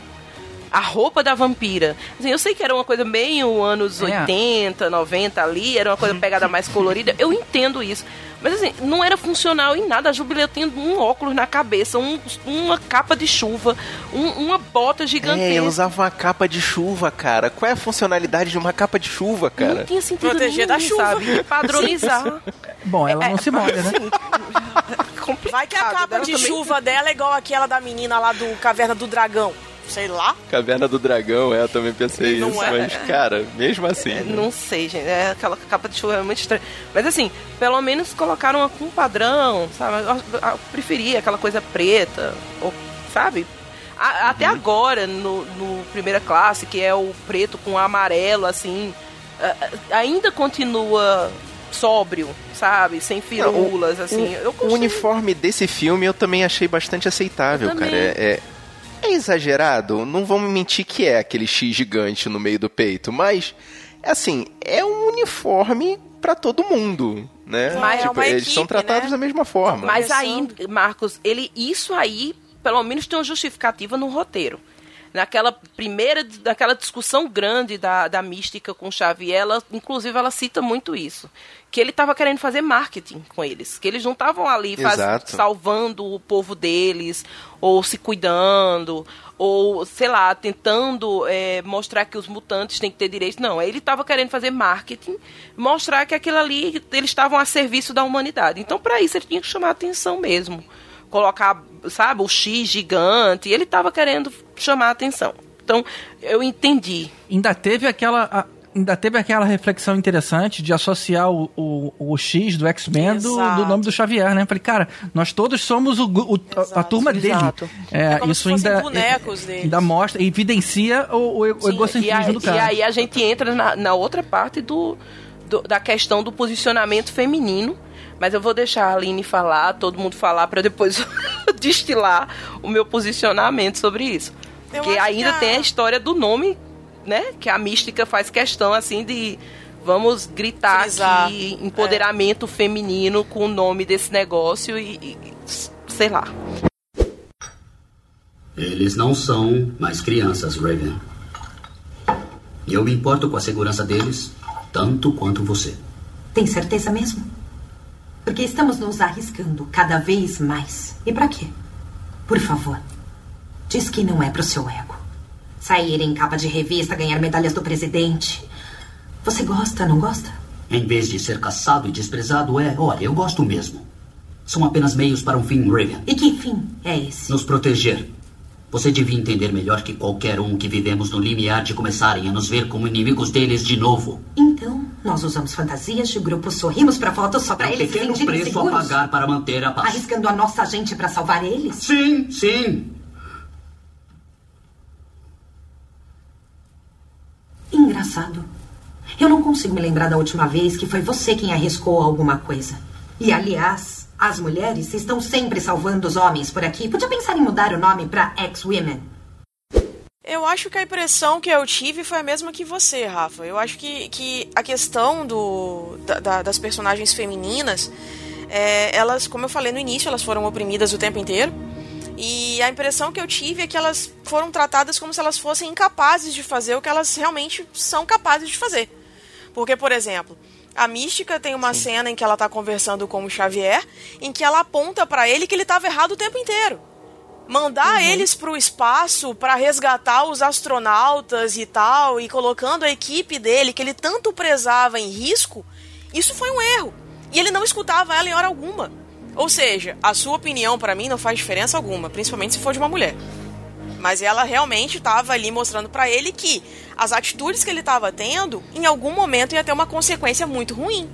Speaker 5: A roupa da vampira. Assim, eu sei que era uma coisa meio anos
Speaker 6: É.
Speaker 5: 80, 90 ali, era uma coisa pegada mais colorida. Eu entendo isso. Mas assim, não era funcional em nada. A Jubileu tinha um óculos na cabeça, um- uma capa de chuva, um- uma bota
Speaker 7: É,
Speaker 5: gigantesca.
Speaker 7: eu usava uma capa de chuva, cara. Qual é a funcionalidade de uma capa de chuva, cara?
Speaker 5: Não tinha sentido
Speaker 4: Proteger
Speaker 5: nenhum,
Speaker 4: da chuva.
Speaker 5: sabe? Padronizar.
Speaker 6: Bom, ela não se molha, né? *laughs*
Speaker 4: Vai que a capa
Speaker 5: Dela
Speaker 4: de
Speaker 5: também-
Speaker 4: chuva dela é igual aquela da menina lá do Caverna do Dragão. Sei lá.
Speaker 7: Caverna do Dragão, é, eu também pensei
Speaker 4: Não
Speaker 7: isso,
Speaker 4: é?
Speaker 7: mas, cara, mesmo assim.
Speaker 5: É,
Speaker 7: né?
Speaker 5: não sei, gente. É, aquela capa de chuva é muito estranha. Mas assim, pelo menos colocaram um padrão, sabe? Eu, eu preferia aquela coisa preta, ou, sabe? A- até agora, no, no primeira classe, que é o preto com amarelo, assim, ainda continua sóbrio, sabe? Sem firulas, assim. eu
Speaker 7: O
Speaker 5: consigo-
Speaker 7: uniforme desse filme eu também achei bastante aceitável, cara. É, é- é exagerado, não vamos mentir que é aquele X gigante no meio do peito, mas, assim, é um uniforme pra todo mundo, né?
Speaker 5: Mas é
Speaker 7: tipo,
Speaker 4: uma
Speaker 7: eles
Speaker 4: equipe,
Speaker 7: são tratados
Speaker 4: né?
Speaker 7: da mesma forma.
Speaker 5: Mas aí. Marcos, ele isso aí, pelo menos tem uma justificativa no roteiro. Naquela primeira, naquela discussão grande da, da mística com Xavier, ela, inclusive ela cita muito isso. Que ele estava querendo fazer marketing com eles. Que eles não estavam ali faz- salvando o povo deles, ou se cuidando, ou, sei lá, tentando é, mostrar que os mutantes têm que ter direitos. Não, ele estava querendo fazer marketing, mostrar que aquilo ali, eles estavam a serviço da humanidade. Então, para isso, ele tinha que chamar atenção mesmo. Colocar, sabe, o X gigante. Ele estava querendo chamar atenção. Então, eu entendi.
Speaker 6: Ainda teve aquela. a- ainda teve aquela reflexão interessante de associar o, o, o X do X-Men do, do nome do Xavier, né? Falei, cara, nós todos somos o, o- a- a,
Speaker 4: Exato,
Speaker 6: turma dele.
Speaker 5: exato.
Speaker 6: É,
Speaker 4: É como
Speaker 6: isso ainda,
Speaker 4: bonecos deles.
Speaker 6: ainda mostra, evidencia o, o, o
Speaker 5: Sim,
Speaker 6: egocentrismo do
Speaker 5: aí,
Speaker 6: cara.
Speaker 5: e aí a gente entra na, na outra parte do, do- da questão do posicionamento feminino. Mas eu vou deixar a Aline falar, todo mundo falar, para depois *laughs* destilar o meu posicionamento sobre isso.
Speaker 4: Eu
Speaker 5: Porque ainda
Speaker 4: que a-
Speaker 5: tem a história do nome, né? Que a mística faz questão, assim, de vamos gritar
Speaker 4: Frisar,
Speaker 5: aqui empoderamento feminino com o nome desse negócio e, e- e sei lá.
Speaker 11: Eles não são mais crianças, Raven. E eu me importo com a segurança deles tanto quanto você.
Speaker 9: Tem certeza mesmo? Porque estamos nos arriscando cada vez mais. E para quê? Por favor, diz que não é pro seu ego. Sair em capa de revista, ganhar medalhas do presidente. Você gosta, não gosta?
Speaker 11: Em vez de ser caçado e desprezado, é, olha, eu gosto mesmo. São apenas meios para um fim, Regan.
Speaker 9: E que fim é esse?
Speaker 11: Nos proteger. Você devia entender melhor que qualquer um que vivemos no limiar de começarem a nos ver como inimigos deles de novo.
Speaker 9: Então, nós usamos fantasias de grupo, sorrimos pra foto só pra
Speaker 11: É um
Speaker 9: eles
Speaker 11: pequeno preço a
Speaker 9: seguros?
Speaker 11: pagar para manter a paz.
Speaker 9: Arriscando a nossa gente pra salvar eles?
Speaker 11: Sim, sim.
Speaker 9: Engraçado. Eu não consigo me lembrar da última vez que foi você quem arriscou alguma coisa. E, aliás, as mulheres estão sempre salvando os homens por aqui. Podia pensar em mudar o nome pra Ex-Women.
Speaker 4: Eu acho que a impressão que eu tive foi a mesma que você, Rafa. Eu acho que, que a questão do, da- da- das personagens femininas, é, elas, como eu falei no início, elas foram oprimidas o tempo inteiro. E a impressão que eu tive é que elas foram tratadas como se elas fossem incapazes de fazer o que elas realmente são capazes de fazer. Porque, por exemplo, a Mística tem uma cena em que ela tá conversando com o Xavier, em que ela aponta pra ele que ele tava errado o tempo inteiro. Mandar eles pro espaço pra resgatar os astronautas e tal, e colocando a equipe dele, que ele tanto prezava em risco, isso foi um erro. E ele não escutava ela em hora alguma. Ou seja, a sua opinião pra mim não faz diferença alguma, principalmente se for de uma mulher. Mas ela realmente estava ali mostrando pra ele que as atitudes que ele estava tendo, em algum momento ia ter uma consequência muito ruim.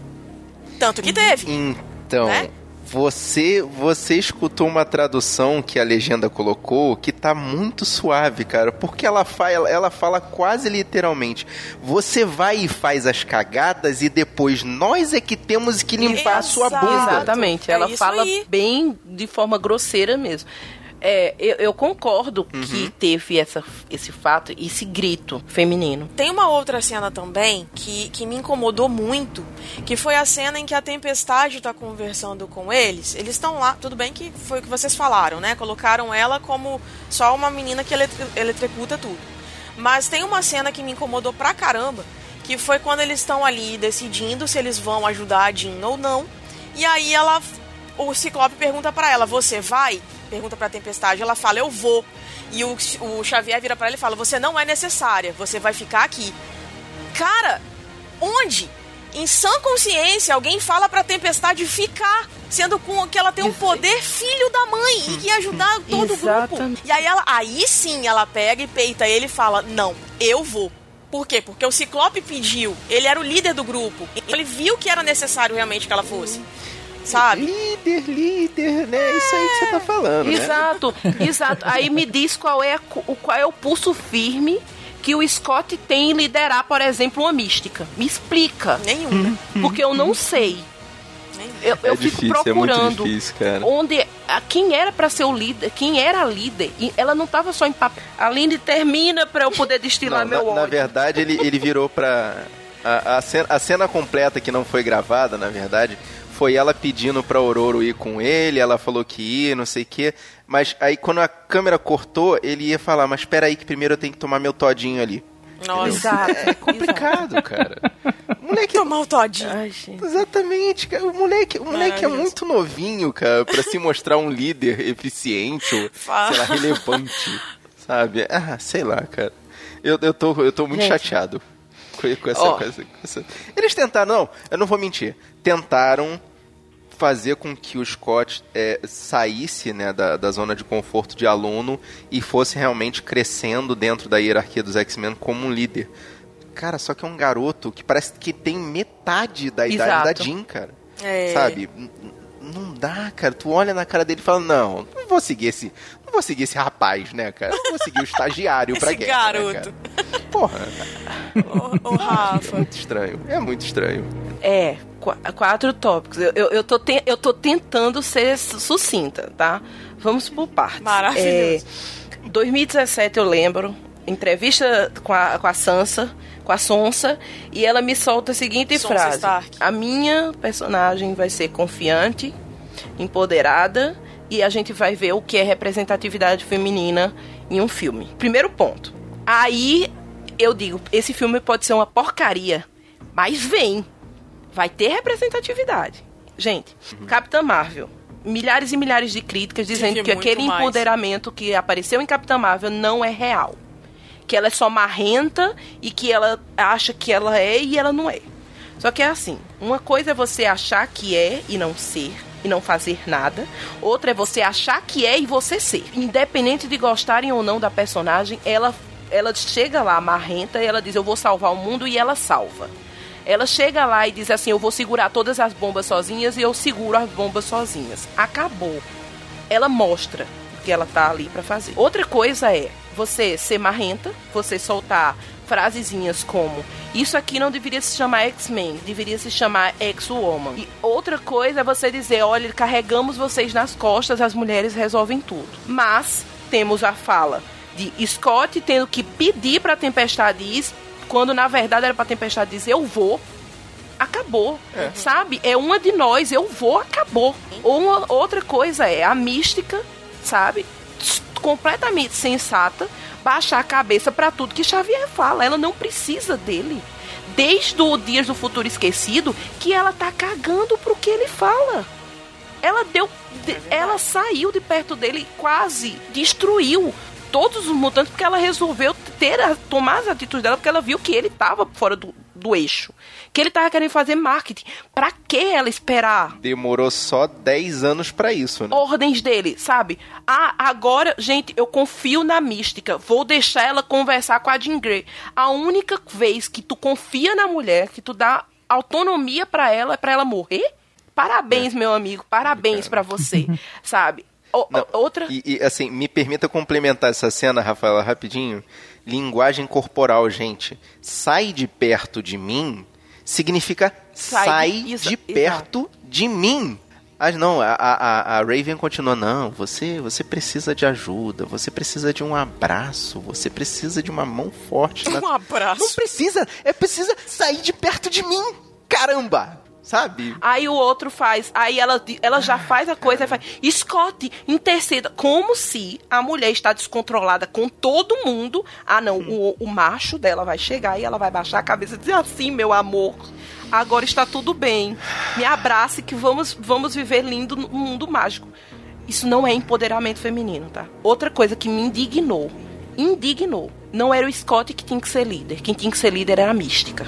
Speaker 4: Tanto que teve.
Speaker 7: Então,
Speaker 4: Né?
Speaker 7: Você você escutou uma tradução que a legenda colocou que tá muito suave, cara, porque ela fala, ela fala quase literalmente: "Você vai e faz as cagadas e depois nós é que temos que limpar a sua
Speaker 4: Exato.
Speaker 7: bunda".
Speaker 5: Exatamente.
Speaker 4: É
Speaker 5: Ela
Speaker 4: isso
Speaker 5: fala
Speaker 4: aí.
Speaker 5: bem de forma grosseira mesmo. É, eu, eu concordo
Speaker 7: Uhum.
Speaker 5: que teve essa, esse fato, esse grito feminino.
Speaker 4: Tem uma outra cena também que, que me incomodou muito, que foi a cena em que a Tempestade tá conversando com eles. Eles estão lá, tudo bem que foi o que vocês falaram, né? Colocaram ela como só uma menina que eletri- eletrocuta tudo. Mas tem uma cena que me incomodou pra caramba, que foi quando eles estão ali decidindo se eles vão ajudar a Jean ou não. E aí ela o Ciclope pergunta pra ela: "Você vai?" Pergunta pra Tempestade, ela fala: "Eu vou". E o, o Xavier vira pra ela e fala: "Você não é necessária, você vai ficar aqui". Cara, onde? Em sã consciência, alguém fala pra Tempestade ficar, sendo com que ela tem um poder filho da mãe e que ia ajudar *laughs* todo o grupo.
Speaker 5: Exatamente.
Speaker 4: E aí ela, aí sim, ela pega e peita ele e fala: "Não, eu vou". Por quê? Porque o Ciclope pediu, ele era o líder do grupo. Ele viu que era necessário realmente que ela fosse. Sabe?
Speaker 7: Líder, líder, né? Isso aí que você tá falando, né?
Speaker 5: Exato, exato. Aí me diz qual é, o, qual é o pulso firme que o Scott tem em liderar, por exemplo, uma mística. Me explica.
Speaker 4: Nenhum.
Speaker 5: Porque eu não sei. Eu, eu
Speaker 7: é
Speaker 5: fico
Speaker 7: difícil, é muito
Speaker 5: procurando
Speaker 7: difícil, cara.
Speaker 5: onde a, quem era pra ser o líder, quem era a líder, e ela não tava só em papel. A Lindy termina pra eu poder destilar
Speaker 7: Não,
Speaker 5: meu
Speaker 7: na,
Speaker 5: ódio.
Speaker 7: na verdade, ele, ele virou pra. A, a, cena, a cena completa que não foi gravada, na verdade, foi ela pedindo pra Aurora ir com ele, ela falou que ia, não sei o quê. Mas aí quando a câmera cortou, ele ia falar, mas espera aí que primeiro eu tenho que tomar meu todinho ali.
Speaker 4: Nossa.
Speaker 5: Exato.
Speaker 7: É complicado, cara. O *laughs* moleque
Speaker 4: Tomar o todinho.
Speaker 5: Ai, gente.
Speaker 7: Exatamente, cara. O moleque, o moleque é muito novinho, cara, pra se mostrar um líder eficiente, ou, sei lá, relevante, sabe? Ah, sei lá, cara. Eu, eu, tô, eu tô muito
Speaker 5: Gente.
Speaker 7: chateado com, essa,
Speaker 5: Ó.
Speaker 7: com essa- com essa- Eles tentaram, não, eu não vou mentir. Tentaram fazer com que o Scott é, saísse né, da, da zona de conforto de aluno e fosse realmente crescendo dentro da hierarquia dos X-Men como um líder. Cara, só que é um garoto que parece que tem metade da idade da
Speaker 5: Exato.
Speaker 7: Jean, cara.
Speaker 4: É.
Speaker 7: Sabe? Não dá, cara. Tu olha na cara dele e fala, não, não vou seguir esse. Não vou seguir esse rapaz, né, cara? Não vou seguir o *laughs* estagiário pra
Speaker 4: Esse
Speaker 7: guerra. né,
Speaker 4: garoto.
Speaker 7: cara? Porra,
Speaker 4: Ô, ô,
Speaker 7: é
Speaker 4: Rafa.
Speaker 7: muito estranho. É muito estranho.
Speaker 5: É, qu- quatro tópicos. Eu, eu, eu, tô ten- eu tô tentando ser su- sucinta, tá? Vamos por partes.
Speaker 4: Maravilhoso.
Speaker 5: É, 2017 eu lembro, entrevista com a, com a Sansa, com a Sonsa, e ela me solta a seguinte
Speaker 4: Sansa
Speaker 5: frase:
Speaker 4: Stark.
Speaker 5: A minha personagem vai ser confiante, empoderada, e a gente vai ver o que é representatividade feminina em um filme. Primeiro ponto. Aí eu digo, esse filme pode ser uma porcaria, mas vem. Vai ter representatividade. Gente,
Speaker 7: Uhum.
Speaker 5: Capitã Marvel. Milhares e milhares de críticas dizendo que aquele
Speaker 4: mais.
Speaker 5: empoderamento que apareceu em Capitã Marvel não é real. Que ela é só marrenta e que ela acha que ela é e ela não é. Só que é assim, uma coisa é você achar que é e não ser e não fazer nada. Outra é você achar que é e você ser. Independente de gostarem ou não da personagem, ela ela chega lá marrenta e ela diz eu vou salvar o mundo e ela salva. Ela chega lá e diz assim: Eu vou segurar todas as bombas sozinhas e eu seguro as bombas sozinhas. Acabou. Ela mostra o que ela tá ali pra fazer. Outra coisa é você ser marrenta, você soltar frasezinhas como isso aqui não deveria se chamar X-Men, deveria se chamar X-Woman. E outra coisa é você dizer, olha, carregamos vocês nas costas, as mulheres resolvem tudo. Mas temos a fala de Scott tendo que pedir pra Tempestade ir, quando na verdade era pra Tempestade dizer eu vou. Acabou, sabe? É uma de nós, eu vou, acabou. Ou uma outra coisa é a mística, sabe? Completamente sensata, baixar a cabeça pra tudo que Xavier fala. Ela não precisa dele. Desde o Dias do Futuro Esquecido, que ela tá cagando pro que ele fala. Ela deu. de- ela saiu de perto dele e quase destruiu todos os mutantes porque ela resolveu ter a- tomar as atitudes dela porque ela viu que ele tava fora do, do eixo. Que ele tava querendo fazer marketing. Pra que ela esperar
Speaker 7: Demorou só 10 anos pra isso, né?
Speaker 5: ordens dele, sabe? Ah, agora, gente, eu confio na mística. Vou deixar ela conversar com a Jean Grey. A única vez que tu confia na mulher, que tu dá autonomia pra ela, é pra ela morrer? Parabéns, meu amigo. Parabéns pra você, *laughs* sabe? O- outra
Speaker 7: E, e, assim, me permita complementar essa cena, Rafaela, rapidinho. Linguagem corporal, gente. Sai de perto de mim significa
Speaker 5: Sai
Speaker 7: sai,
Speaker 5: de-
Speaker 7: de, perto de mim. Ah, não, a, a, a Raven continua, não, você, você precisa de ajuda, você precisa de um abraço, você precisa de uma mão forte. *laughs* na-
Speaker 4: Um abraço.
Speaker 7: Não precisa, é precisa sair de perto de mim, caramba, sabe?
Speaker 5: Aí o outro faz, aí ela, ela já faz a coisa e faz, Scott, interceda, como se a mulher está descontrolada com todo mundo. Ah, não, o, o macho dela vai chegar e ela vai baixar a cabeça e dizer assim, meu amor, agora está tudo bem. Me abrace que vamos, vamos viver lindo no mundo mágico. Isso não é empoderamento feminino, tá? Outra coisa que me indignou, indignou, não era o Scott que tinha que ser líder. Quem tinha que ser líder era a mística.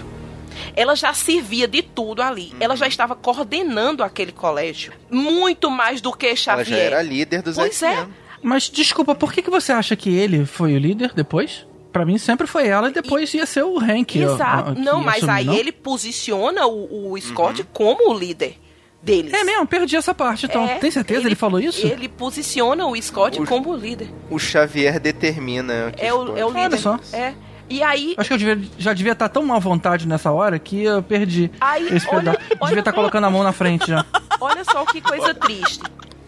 Speaker 5: Ela já servia de tudo ali. Ela já estava coordenando aquele colégio. Muito mais do que
Speaker 7: Ela
Speaker 5: Xavier.
Speaker 7: já era líder dos
Speaker 5: Pois é.
Speaker 6: Mas desculpa, por que, que você acha que ele foi o líder depois? Pra mim sempre foi ela e depois ia ser o Hank.
Speaker 5: Exato. Não, mas
Speaker 6: assumir,
Speaker 5: aí
Speaker 6: não?
Speaker 5: ele posiciona o, o Scott como o líder deles.
Speaker 6: É mesmo, perdi essa parte. Então,
Speaker 5: É,
Speaker 6: tem certeza? Ele, falou isso?
Speaker 5: Ele posiciona o Scott
Speaker 7: O-
Speaker 5: como o líder.
Speaker 7: O Xavier determina. que
Speaker 5: É o, é o
Speaker 6: Olha
Speaker 5: líder.
Speaker 6: só.
Speaker 5: É. E aí,
Speaker 6: Acho que eu devia- já devia estar tão à vontade nessa hora que eu perdi
Speaker 5: Aí,
Speaker 6: esse
Speaker 5: olha-
Speaker 6: pedaço.
Speaker 5: olha-
Speaker 6: Devia estar colocando a mão na frente já. *laughs*
Speaker 5: olha só que coisa triste.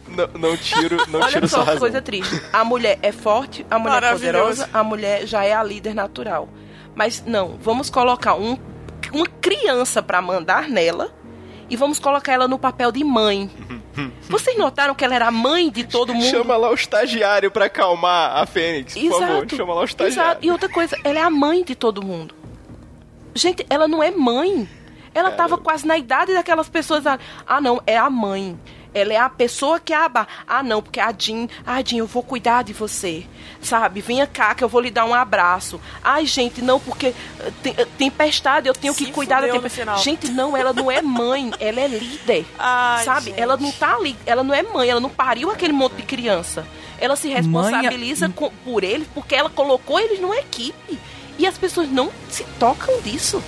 Speaker 7: Não, não tiro, não
Speaker 5: Olha
Speaker 7: tiro
Speaker 5: só
Speaker 7: sua
Speaker 5: coisa triste. A mulher é forte, a mulher é poderosa, a mulher já é a líder natural. Mas não, vamos colocar um, uma criança pra mandar nela e vamos colocar ela no papel de mãe. *laughs* Vocês notaram que ela era a mãe de todo mundo?
Speaker 7: Chama lá o estagiário pra acalmar a Fênix, por favor. Chama lá o estagiário.
Speaker 5: Exato. E outra coisa, ela é a mãe de todo mundo. Gente, ela não é mãe. Ela tava quase na idade daquelas pessoas. Ah, não, é a mãe. Ela é a pessoa que é a. ba- Ah, não, porque a Jean. Ah, Jean, eu vou cuidar de você. Sabe? Venha cá que eu vou lhe dar um abraço. Ai, gente, não, porque eh, tem, eh, tempestade, eu tenho
Speaker 4: Se
Speaker 5: que cuidar da tempestade. Gente, não, ela não é mãe, *laughs* ela é líder.
Speaker 4: Ai,
Speaker 5: sabe?
Speaker 4: gente.
Speaker 5: Ela não tá ali, ela não é mãe, ela não pariu aquele monte de criança. Ela se responsabiliza
Speaker 6: Mãe-
Speaker 5: com- por eles porque ela colocou eles numa equipe. E as pessoas não se tocam disso.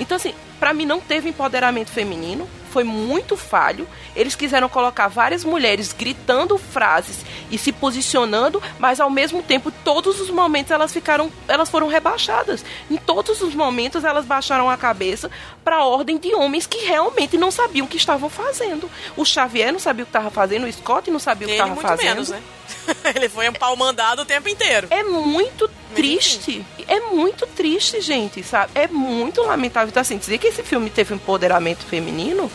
Speaker 5: Então, assim, pra mim não teve empoderamento feminino, foi muito falho. Eles quiseram colocar várias mulheres gritando frases e se posicionando, mas ao mesmo tempo, todos os momentos elas ficaram, elas foram rebaixadas. Em todos os momentos elas baixaram a cabeça para a ordem de homens que realmente não sabiam o que estavam fazendo. O Xavier não sabia o que estava fazendo, o Scott não sabia o que estava fazendo.
Speaker 4: menos, né? *laughs* Ele foi um pau mandado o tempo inteiro.
Speaker 5: É muito triste. É muito triste, gente, sabe? É muito lamentável. Então, assim, dizer que esse filme teve um empoderamento feminino,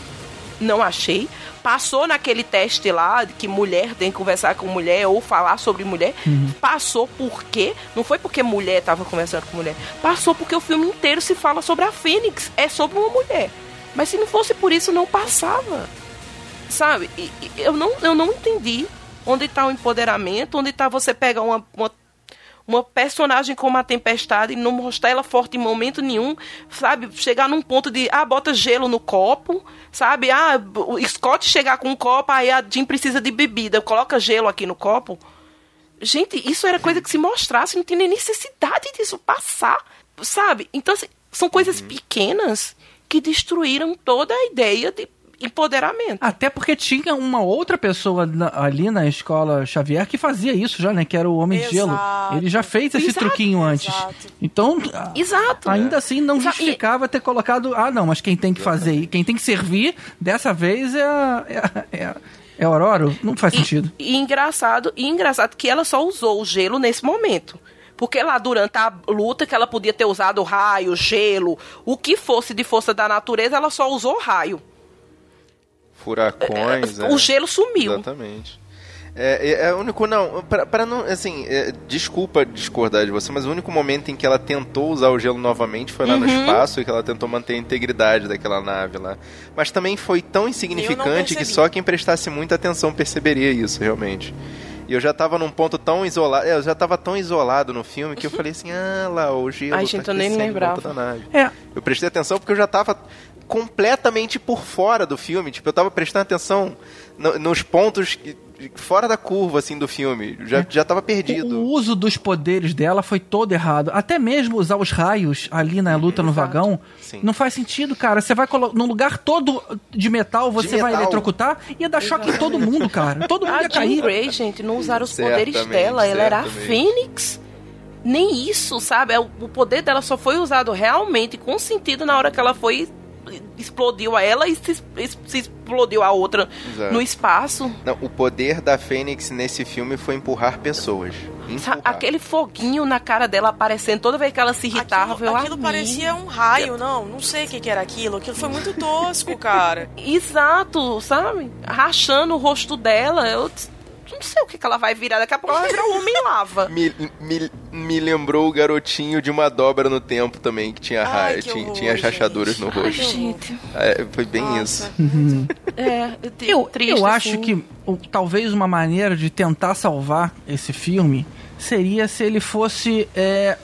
Speaker 5: não achei. passou naquele teste lá que mulher tem que conversar com mulher ou falar sobre mulher. Passou porque não foi porque mulher tava conversando com mulher. Passou porque o filme inteiro se fala sobre a Fênix, é sobre uma mulher. Mas se não fosse por isso não passava. Sabe? Eu não eu não entendi onde tá o empoderamento, onde tá você pegar uma, uma uma personagem como a Tempestade e não mostrar ela forte em momento nenhum, sabe? Chegar num ponto de, ah, bota gelo no copo, sabe? Ah, o Scott chegar com um copo, aí a Jean precisa de bebida, coloca gelo aqui no copo. Gente, isso era coisa que se mostrasse, não tem nem necessidade disso passar, sabe? Então, assim, são coisas pequenas que destruíram toda a ideia de empoderamento.
Speaker 6: Até porque tinha uma outra pessoa na- ali na escola Xavier que fazia isso já, né? Que era o Homem de Gelo.
Speaker 5: Exato.
Speaker 6: Ele já fez esse
Speaker 5: Exato,
Speaker 6: truquinho antes. Então, a-
Speaker 5: Exato.
Speaker 6: ainda assim, não justificava ter colocado. Ah, não, mas quem tem que fazer, quem tem que servir dessa vez é a. É, a- é, a- é Aurora? Não faz sentido.
Speaker 5: E engraçado, e engraçado que ela só usou o gelo nesse momento. Porque lá durante a luta que ela podia ter usado raio, gelo, o que fosse de força da natureza, ela só usou raio.
Speaker 7: Furacões.
Speaker 5: O
Speaker 7: é.
Speaker 5: gelo sumiu.
Speaker 7: Exatamente. É, é, é o único, não, pra, pra não, assim, é, desculpa discordar de você, mas o único momento em que ela tentou usar o gelo novamente foi lá no
Speaker 5: Uhum.
Speaker 7: espaço e que ela tentou manter a integridade daquela nave lá. Mas também foi tão insignificante que só quem prestasse muita atenção perceberia isso, realmente. E eu já tava num ponto tão isolado, é, eu já tava tão isolado no filme que eu falei assim, ah lá, o gelo
Speaker 5: Ai,
Speaker 7: tá
Speaker 5: gente, eu nem lembrava.
Speaker 7: volta da nave.
Speaker 6: É.
Speaker 7: Eu prestei atenção porque eu já tava completamente por fora do filme. Tipo, eu tava prestando atenção no- nos pontos que- fora da curva, assim, do filme. Já, já tava perdido.
Speaker 6: O uso dos poderes dela foi todo errado. Até mesmo usar os raios ali na luta no vagão não faz sentido, cara. Você vai num lugar todo de metal, você vai
Speaker 7: metal.
Speaker 6: eletrocutar e ia dar choque em todo mundo, cara. Todo mundo
Speaker 5: A
Speaker 6: ia
Speaker 5: Jean
Speaker 6: cair.
Speaker 5: Grey, gente, não usaram os poderes
Speaker 7: Certamente,
Speaker 5: dela. Ela era a. Fênix. Nem isso, sabe? É, O o poder dela só foi usado realmente com sentido na hora que ela foi explodiu a ela e se, se explodiu a outra
Speaker 7: Exato.
Speaker 5: no espaço.
Speaker 7: Não, o poder da Fênix nesse filme foi empurrar pessoas.
Speaker 5: Sa- Aquele foguinho na cara dela aparecendo toda vez que ela se irritava, eu
Speaker 4: Aquilo
Speaker 5: amei.
Speaker 4: parecia um raio, não. Não sei o que, que era aquilo. Aquilo foi muito tosco, *laughs* cara.
Speaker 5: Exato, sabe? Rachando o rosto dela. Eu t- não sei o que, que ela vai virar. Daqui a pouco ela vai virar um homem lava. *laughs*
Speaker 7: Me, me, me lembrou o garotinho de uma dobra no tempo também, que tinha,
Speaker 5: Ai, que
Speaker 7: tinha,
Speaker 5: horror,
Speaker 7: tinha as rachaduras no
Speaker 5: Ai,
Speaker 7: rosto.
Speaker 5: gente.
Speaker 7: É, foi bem isso.
Speaker 5: É, eu, *laughs*
Speaker 6: Eu,
Speaker 5: triste,
Speaker 6: eu acho
Speaker 5: assim.
Speaker 6: que o- talvez uma maneira de tentar salvar esse filme seria se ele fosse é,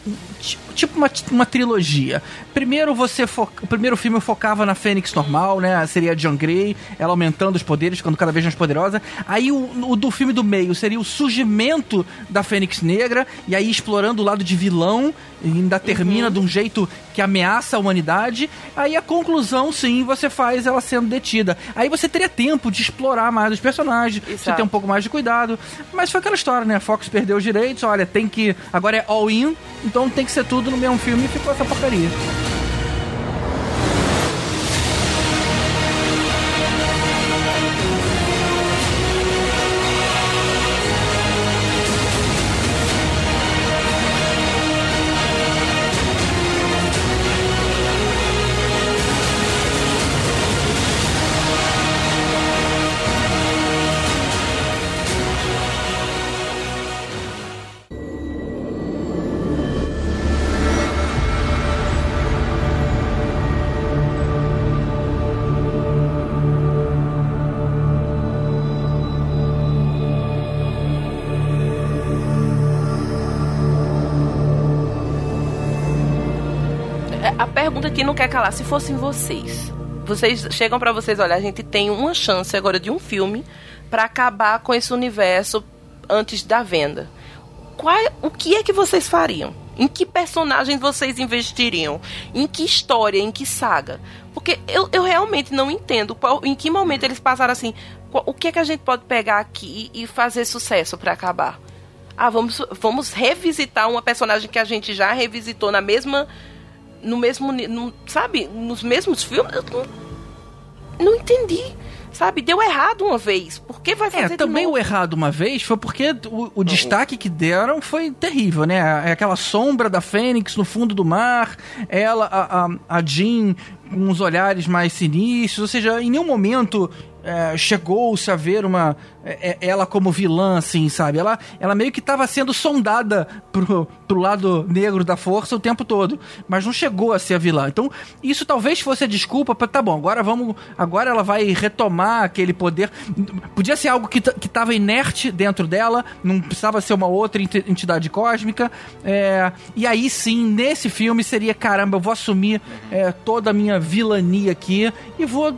Speaker 6: tipo uma, uma trilogia. Primeiro você fo- o primeiro filme focava na Fênix normal, né? Seria a Jean Grey, ela aumentando os poderes, ficando cada vez mais poderosa. Aí o, o do filme do meio seria o surgimento da Fênix Negra e aí explorando o lado de vilão ainda termina de um jeito que ameaça a humanidade. Aí a conclusão, sim, você faz ela sendo detida. Aí você teria tempo de explorar mais os personagens, você
Speaker 5: Exato.
Speaker 6: ter um pouco mais de cuidado. Mas foi aquela história, né? A Fox perdeu os direitos, olha, tem que. Agora é all-in, então tem que ser tudo no mesmo filme e ficou essa porcaria.
Speaker 5: Que não quer calar, se fossem vocês, vocês chegam pra vocês, olha, a gente tem uma chance agora de um filme pra acabar com esse universo antes da venda. Qual, o que é que vocês fariam? Em que personagens vocês investiriam? Em que história? Em que saga? Porque eu, eu realmente não entendo qual, em que momento eles passaram assim. qual- o que é que a gente pode pegar aqui e fazer sucesso pra acabar? Ah, vamos, vamos revisitar uma personagem que a gente já revisitou na mesma no mesmo, no- sabe, nos mesmos filmes, eu não, não entendi, sabe, deu errado uma vez, por que vai fazer
Speaker 6: É,
Speaker 5: de
Speaker 6: também
Speaker 5: novo?
Speaker 6: o errado uma vez foi porque o, o destaque que deram foi terrível, né? É aquela sombra da Fênix no fundo do mar, ela, a, a, a Jean com os olhares mais sinistros, ou seja, em nenhum momento é, chegou-se a ver uma é, é, ela como vilã, assim, sabe? Ela, ela meio que estava sendo sondada pro, pro lado negro da força o tempo todo, mas não chegou a ser a vilã. Então, isso talvez fosse a desculpa para tá bom, agora vamos, agora ela vai retomar aquele poder. Podia ser algo que, que tava inerte dentro dela, não precisava ser uma outra entidade cósmica. É, e aí sim, nesse filme seria, caramba, eu vou assumir é, toda a minha vilania aqui e vou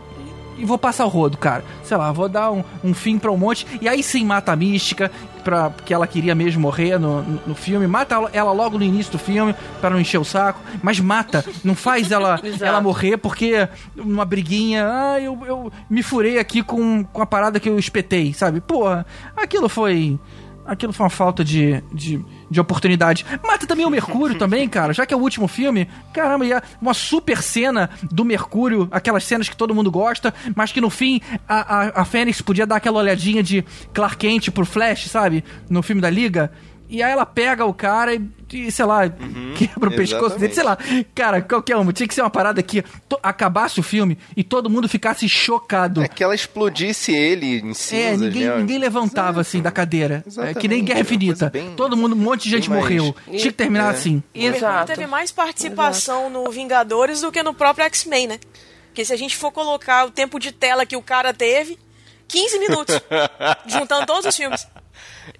Speaker 6: e vou passar o rodo, cara. Sei lá, vou dar um, um fim pra um monte. E aí sim mata a mística, pra, porque ela queria mesmo morrer no, no, no filme. Mata ela logo no início do filme, para não encher o saco. Mas mata, não faz ela, *laughs* ela morrer, porque uma briguinha, ah, eu, eu me furei aqui com, com a parada que eu espetei, sabe? Porra, aquilo foi. Aquilo foi uma falta de, de de oportunidade. Mata também o Mercúrio *laughs* também, cara, já que é o último filme. Caramba, e é uma super cena do Mercúrio, aquelas cenas que todo mundo gosta, mas que no fim a, a, a Fênix podia dar aquela olhadinha de Clark Kent pro Flash, sabe? No filme da Liga. E aí ela pega o cara e, e sei lá, uhum, quebra o pescoço dele, sei lá. Cara, qualquer uma. Tinha que ser uma parada que acabasse o filme e todo mundo ficasse chocado.
Speaker 7: É que ela explodisse ele em cinzas,
Speaker 6: É, ninguém,
Speaker 7: né?
Speaker 6: ninguém levantava Exato. assim da cadeira. É que nem Guerra Infinita. Bem, todo mundo, um monte de gente morreu. E, Tinha que terminar é. assim.
Speaker 4: Exato. teve mais participação Exato. no Vingadores do que no próprio X-Men, né? Porque se a gente for colocar o tempo de tela que o cara teve, 15 minutos. *laughs* juntando todos os filmes.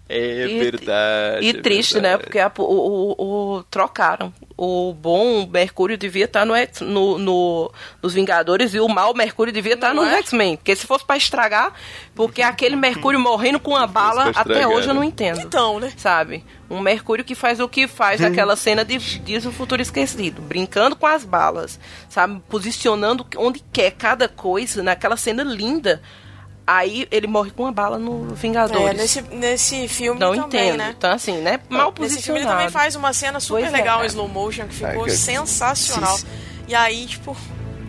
Speaker 7: É e, verdade.
Speaker 5: E
Speaker 7: é
Speaker 5: triste,
Speaker 7: verdade.
Speaker 5: né? Porque a, o, o, o, trocaram. O bom Mercúrio devia estar no, no, no, nos Vingadores e o mal Mercúrio devia estar no é? X-Men. Porque se fosse para estragar, porque aquele Mercúrio *laughs* morrendo com uma bala, até hoje eu não entendo.
Speaker 4: Então, né?
Speaker 5: Sabe? Um Mercúrio que faz o que faz naquela cena de Dias do Futuro Esquecido. Brincando com as balas. Sabe? Posicionando onde quer cada coisa naquela cena linda Aí ele morre com uma bala no Vingadores. É,
Speaker 4: nesse, nesse filme
Speaker 5: Não
Speaker 4: também,
Speaker 5: entendo.
Speaker 4: né?
Speaker 5: Então, assim, né? Mal posicionado.
Speaker 4: Nesse filme ele também faz uma cena super pois é, legal é, em slow motion, que ficou sensacional. Se... E aí, tipo,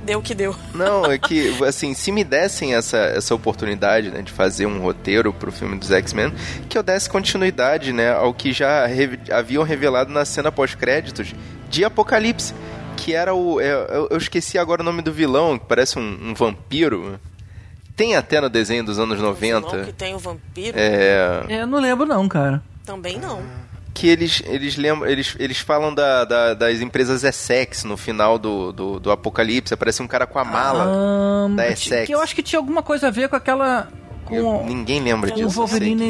Speaker 4: deu o que deu.
Speaker 7: Não, é que, *laughs* assim, se me dessem essa, essa oportunidade, né, de fazer um roteiro pro filme dos X-Men, que eu desse continuidade, né, ao que já re haviam revelado na cena pós-créditos de Apocalipse, que era o... Eu, eu, esqueci agora o nome do vilão, que parece um, um vampiro, tem até no desenho dos anos 90.
Speaker 4: que tem o vampiro?
Speaker 7: É.
Speaker 6: Eu não lembro, não, cara.
Speaker 4: Também não.
Speaker 7: Que eles, eles lembram. Eles, eles falam da, da das empresas Essex no final do, do, do, Apocalipse. Aparece um cara com a mala um, da Essex.
Speaker 6: Que eu acho que tinha alguma coisa a ver com aquela. Com
Speaker 7: eu, ninguém lembra disso. O
Speaker 6: Wolverine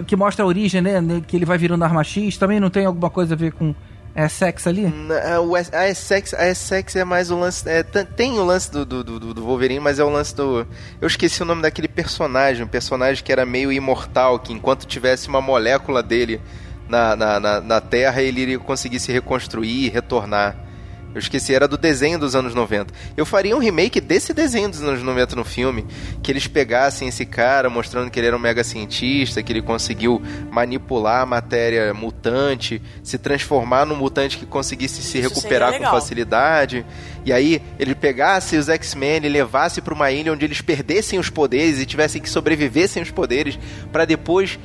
Speaker 6: que, que mostra a origem, né? Que ele vai virando arma X. Também não tem alguma coisa a ver com é sex ali?
Speaker 7: A, a, Essex, a Essex é mais o lance. É, tem o lance do, do, do, do, Wolverine, mas é o lance do. Eu esqueci o nome daquele personagem. Um personagem que era meio imortal, que enquanto tivesse uma molécula dele na, na, na, na Terra, ele iria conseguir se reconstruir e retornar. Eu esqueci, era do desenho dos anos 90. Eu faria um remake desse desenho dos anos 90 no filme, que eles pegassem esse cara mostrando que ele era um mega cientista, que ele conseguiu manipular a matéria mutante, se transformar num mutante que conseguisse se Isso recuperar com facilidade. E aí ele pegasse os X-Men e levasse para uma ilha onde eles perdessem os poderes e tivessem que sobreviver sem os poderes para depois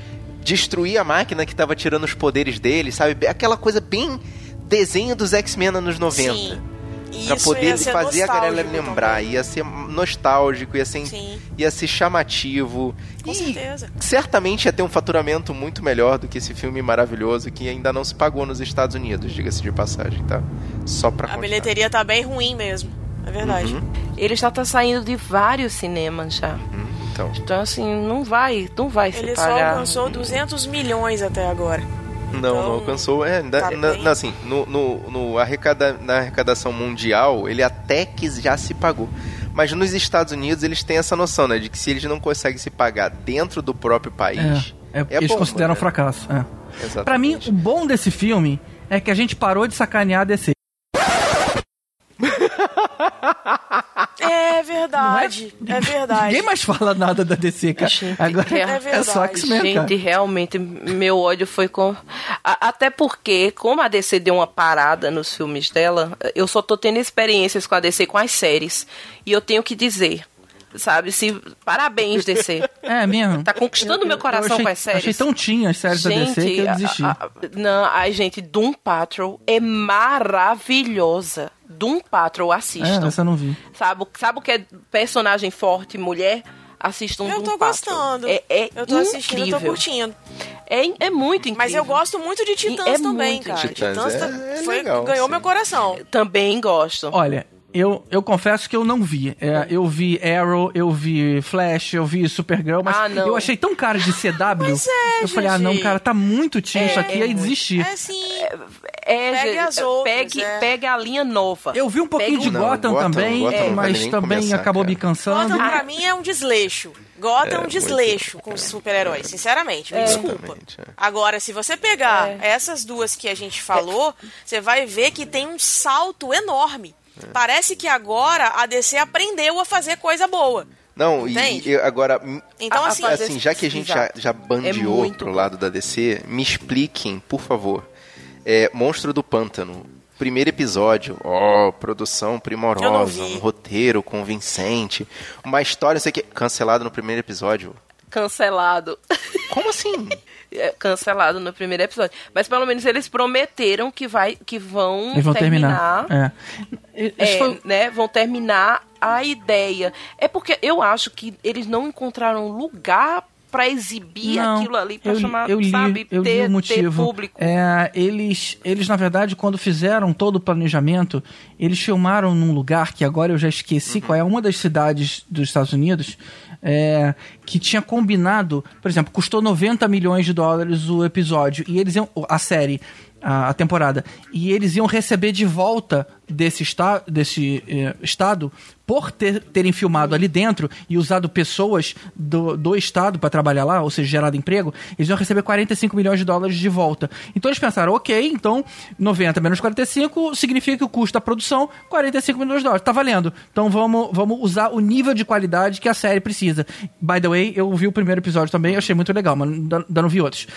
Speaker 7: destruir a máquina que estava tirando os poderes deles, sabe? Aquela coisa bem desenho dos X-Men anos 90. Sim. Pra poder fazer a galera lembrar. Também. Ia ser nostálgico, ia ser, ia ser chamativo.
Speaker 4: Com e certeza.
Speaker 7: Certamente ia ter um faturamento muito melhor do que esse filme maravilhoso que ainda não se pagou nos Estados Unidos, diga-se de passagem, tá? Só pra
Speaker 4: A bilheteria tá bem ruim mesmo. É verdade. Uhum.
Speaker 5: Ele já tá saindo de vários cinemas já. Uhum,
Speaker 7: então.
Speaker 5: então, assim, não vai, não vai
Speaker 4: Ele
Speaker 5: se pagar.
Speaker 4: Ele só alcançou 200 milhões até agora.
Speaker 7: Não, então, não alcançou. É, tá na, na, assim, no, no, no arrecada, na arrecadação mundial, ele até que já se pagou. Mas nos Estados Unidos eles têm essa noção, né? De que se eles não conseguem se pagar dentro do próprio país.
Speaker 6: É, é, é eles bomba, consideram né? fracasso. É. Pra mim, o bom desse filme é que a gente parou de sacanear a DC. *laughs*
Speaker 4: É verdade, é? é? verdade.
Speaker 6: Ninguém mais fala nada da DC, cara. Gente, Agora é, é só X-Men,
Speaker 5: Gente, realmente, meu ódio foi com... até porque, como a DC deu uma parada nos filmes dela, eu só tô tendo experiências com a DC com as séries. E eu tenho que dizer, sabe? Se, parabéns, DC. *laughs*
Speaker 6: É mesmo.
Speaker 5: Tá conquistando eu, meu coração
Speaker 6: achei,
Speaker 5: com as séries.
Speaker 6: Achei tão tinha as séries gente, da DC que eu desisti. A, a,
Speaker 5: não, ai, gente, Doom Patrol é maravilhosa. Doom Patrol, assistam.
Speaker 6: É, essa eu não vi.
Speaker 5: Sabe, sabe o que é personagem forte, mulher? Assistam
Speaker 4: Eu
Speaker 5: Doom
Speaker 4: tô
Speaker 5: Patrol.
Speaker 4: gostando.
Speaker 5: É, é
Speaker 4: Eu tô assistindo, eu tô
Speaker 5: incrível.
Speaker 4: curtindo.
Speaker 5: É, é muito incrível.
Speaker 4: Mas eu gosto muito de Titãs
Speaker 5: é
Speaker 4: também,
Speaker 5: muito
Speaker 4: cara.
Speaker 7: Titãs
Speaker 4: Titãs,
Speaker 7: é-
Speaker 4: tá-
Speaker 7: é
Speaker 4: foi-
Speaker 7: legal,
Speaker 4: ganhou
Speaker 7: sim.
Speaker 4: meu coração.
Speaker 5: Também gosto.
Speaker 6: Olha, eu, eu confesso que eu não vi. É, eu vi Arrow, eu vi Flash, eu vi Supergirl, mas
Speaker 5: Ah,
Speaker 6: eu achei tão cara de CW.
Speaker 4: Mas é,
Speaker 6: eu falei, ah, não, cara, tá muito teen isso aqui,
Speaker 5: é
Speaker 6: aí desisti.
Speaker 4: É sim.
Speaker 5: É,
Speaker 4: Pegue as outras,
Speaker 5: pegue,
Speaker 4: é.
Speaker 5: pegue a linha nova.
Speaker 6: Eu vi um pouquinho
Speaker 5: Pega
Speaker 6: de
Speaker 7: Não,
Speaker 6: Gotham,
Speaker 7: Gotham-
Speaker 6: também,
Speaker 7: Gotham
Speaker 6: mas também
Speaker 7: começar,
Speaker 6: acabou
Speaker 7: cara.
Speaker 6: me cansando.
Speaker 4: Gotham pra *laughs* mim é um desleixo. Gotham é um desleixo com super-heróis, sinceramente. Me desculpa.
Speaker 7: Exatamente, é.
Speaker 4: Agora, se você pegar essas duas que a gente falou, você vai ver que tem um salto enorme.
Speaker 7: É.
Speaker 4: Parece que agora a DC aprendeu a fazer coisa boa.
Speaker 7: Não, e,
Speaker 4: Entende?
Speaker 7: e agora, m-
Speaker 4: Então,
Speaker 7: a-
Speaker 4: assim,
Speaker 7: assim, já que a gente já, já bandeou
Speaker 5: É
Speaker 7: pro lado da DC, me expliquem, por favor. É, Monstro do Pântano. Primeiro episódio, ó, produção
Speaker 4: Eu não
Speaker 7: primorosa, um roteiro convincente, uma história, sei que, cancelado no primeiro episódio.
Speaker 5: Cancelado.
Speaker 7: Como assim? *laughs*
Speaker 5: É, Cancelado no primeiro episódio. Mas pelo menos eles prometeram que, vai, que vão,
Speaker 6: Eles vão terminar. É. Esse
Speaker 5: É,
Speaker 6: foi-
Speaker 5: né, vão terminar a ideia. É porque eu acho que eles não encontraram lugar pra exibir
Speaker 6: Não,
Speaker 5: aquilo ali,
Speaker 6: li-
Speaker 5: chamar,
Speaker 6: eu li,
Speaker 5: sabe,
Speaker 6: eu li
Speaker 5: ter,
Speaker 6: o motivo.
Speaker 5: público.
Speaker 6: É, eles, eles, na verdade, quando fizeram todo o planejamento, eles filmaram num lugar que agora eu já esqueci qual é, uma das cidades dos Estados Unidos, é, que tinha combinado, por exemplo, custou 90 milhões de dólares o episódio, e eles iam, a série, a, a temporada, e eles iam receber de volta desse, esta, desse eh, estado por ter- terem filmado ali dentro e usado pessoas do, do estado para trabalhar lá, ou seja, gerado emprego, eles iam receber 45 milhões de dólares de volta. Então eles pensaram, ok, então 90 menos 45 significa que o custo da produção 45 milhões de dólares, tá valendo. Então vamos, vamos usar o nível de qualidade que a série precisa. By the way, eu vi o primeiro episódio também, achei muito legal, mas ainda não vi outros.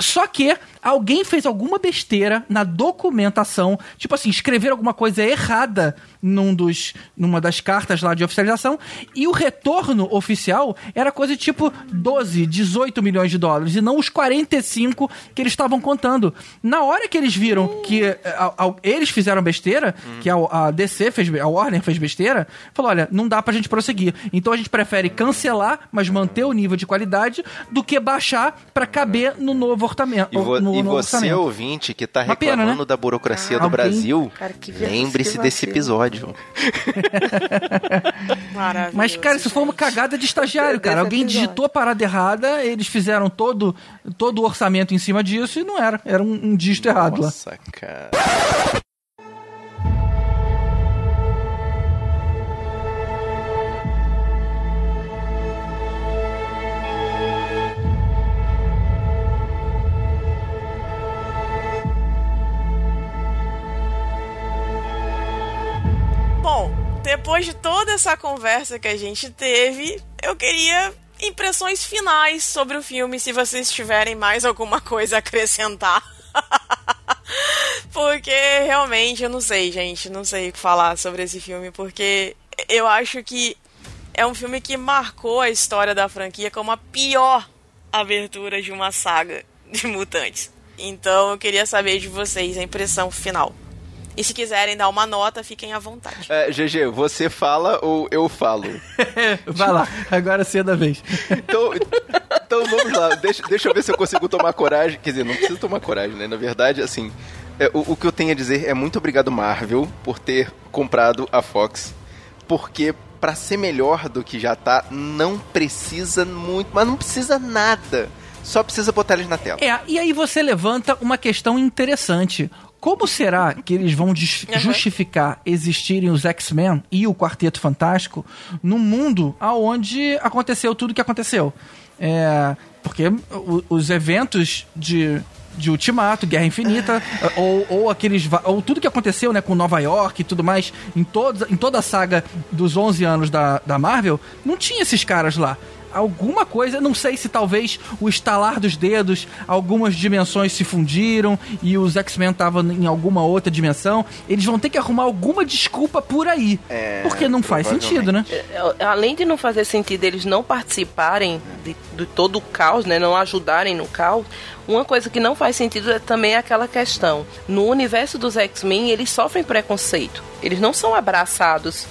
Speaker 6: Só que alguém fez alguma besteira na documentação, tipo assim, escrever alguma coisa errada num dos, numa das cartas lá de oficialização, e o retorno oficial era coisa tipo 12, 18 milhões de dólares, e não os 45 que eles estavam contando. Na hora que eles viram que eh, a- a- eles fizeram besteira, que a, a DC fez, a Warner fez besteira, falou: olha, não dá pra gente prosseguir. Então a gente prefere cancelar, mas manter o nível de qualidade, do que baixar pra caber no novo orçamento.
Speaker 7: E, vo-
Speaker 6: no
Speaker 7: e
Speaker 6: novo
Speaker 7: você,
Speaker 6: orçamento.
Speaker 7: ouvinte, que tá
Speaker 6: Uma pena,
Speaker 7: reclamando
Speaker 6: né?
Speaker 7: da burocracia do
Speaker 6: Alguém-
Speaker 7: Brasil, lembre-se desse episódio. *laughs*
Speaker 4: Maravilhoso.
Speaker 6: Mas, cara, isso foi uma cagada de estagiário, cara. Alguém digitou a parada errada, eles fizeram todo, todo o orçamento em cima disso e não era. Era um, um dígito errado lá.
Speaker 7: Nossa, cara.
Speaker 4: Depois de toda essa conversa que a gente teve, eu queria impressões finais sobre o filme, se vocês tiverem mais alguma coisa a acrescentar. *laughs* porque realmente eu não sei, gente, não sei o que falar sobre esse filme, porque eu acho que é um filme que marcou a história da franquia como a pior abertura de uma saga de mutantes. Então eu queria saber de vocês a impressão final. E se quiserem dar uma nota, fiquem à vontade.
Speaker 7: É, GG, você fala ou eu falo? *laughs*
Speaker 6: Vai lá, agora sim é da vez.
Speaker 7: Então, então vamos lá, deixa, deixa eu ver se eu consigo tomar coragem. Quer dizer, não preciso tomar coragem, né? Na verdade, assim, é, o, o que eu tenho a dizer é muito obrigado, Marvel, por ter comprado a Fox. Porque, pra ser melhor do que já tá, não precisa muito, mas não precisa nada. Só precisa botar eles na tela.
Speaker 6: É, e aí você levanta uma questão interessante. Como será que eles vão
Speaker 4: Uhum.
Speaker 6: justificar existirem os X-Men e o Quarteto Fantástico num mundo aonde aconteceu tudo que aconteceu? É, porque o- os eventos de, de Ultimato, Guerra Infinita, ou, ou aqueles ou tudo que aconteceu, né, com Nova York e tudo mais, em, toda em toda a saga dos 11 anos da, da Marvel, não tinha esses caras lá alguma coisa, não sei se talvez o estalar dos dedos, algumas dimensões se fundiram e os X-Men estavam em alguma outra dimensão. Eles vão ter que arrumar alguma desculpa por aí.
Speaker 7: É,
Speaker 6: porque não faz sentido, né?
Speaker 5: É, Além de não fazer sentido eles não participarem de, de todo o caos, né, não ajudarem no caos, uma coisa que não faz sentido é também aquela questão. No universo dos X-Men, eles sofrem preconceito. Eles não são abraçados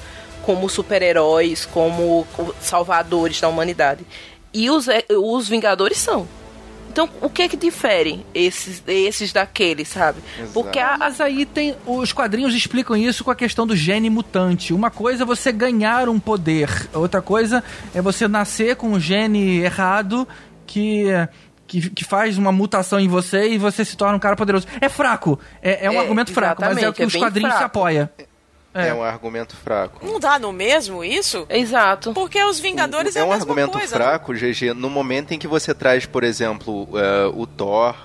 Speaker 5: como super-heróis, como salvadores da humanidade. E os, é, os Vingadores são. Então, o que é que difere esses, esses daqueles, sabe?
Speaker 6: Exato. Porque a, mas aí tem. Os quadrinhos explicam isso com a questão do gene mutante. Uma coisa é você ganhar um poder, outra coisa é você nascer com um gene errado que. Que, que, faz uma mutação em você e você se torna um cara poderoso. É fraco. É, é um é, argumento fraco, mas é o que é os quadrinhos fraco. se apoia.
Speaker 7: É. é. um argumento fraco.
Speaker 4: Não dá no mesmo isso?
Speaker 5: Exato.
Speaker 4: Porque os Vingadores
Speaker 7: é,
Speaker 4: é
Speaker 7: um
Speaker 4: a
Speaker 7: mesma argumento
Speaker 4: coisa,
Speaker 7: fraco, né? GG, no momento em que você traz, por exemplo, uh, o Thor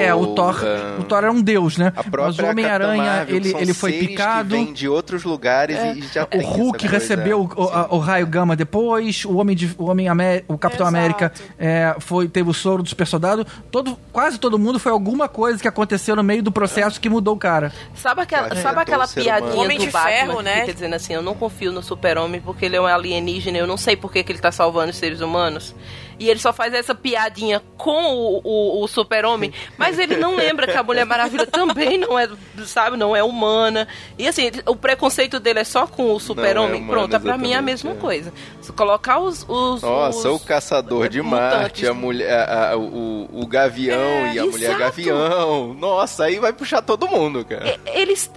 Speaker 6: é, o Thor, uh, o Thor era um deus, né? Mas o Homem-Aranha, ele, ele foi picado.
Speaker 7: Que de outros lugares é. e já
Speaker 6: O Hulk recebeu o, o, o, raio gama depois, o Homem, de, o, Homem Amé o Capitão Exato. América é, foi, teve o soro do super soldado. Todo, quase todo mundo foi alguma coisa que aconteceu no meio do processo que mudou o cara.
Speaker 5: Sabe aquela, é. sabe aquela piadinha Homem do Batman ferro, né? dizendo assim, eu não confio no super-homem porque ele é um alienígena, eu não sei por que, que ele tá salvando os seres humanos e ele só faz essa piadinha com o, o, o super-homem, mas ele não lembra que a Mulher Maravilha também não é, sabe, não é humana. E assim, o preconceito dele é só com o super-homem. É Pronto, pra mim é a mesma é. coisa. Se colocar os. os
Speaker 7: Nossa,
Speaker 5: os,
Speaker 7: o caçador de Marte, a mulher, a, a, o, o gavião é, e a exato. mulher gavião. Nossa, aí vai puxar todo mundo, cara.
Speaker 5: Eles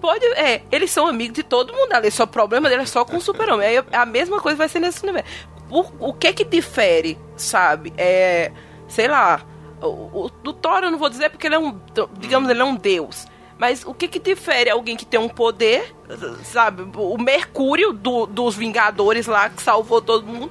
Speaker 5: pode. É, eles são amigos de todo mundo ali. Só o problema dele é só com o super-homem. Aí a mesma coisa vai ser nesse universo o, o que que difere, sabe? É, sei lá, o, o, do Thor eu não vou dizer porque ele é um, digamos, ele é um deus. Mas o que que difere alguém que tem um poder, sabe? O Mercúrio do, dos Vingadores lá que salvou todo mundo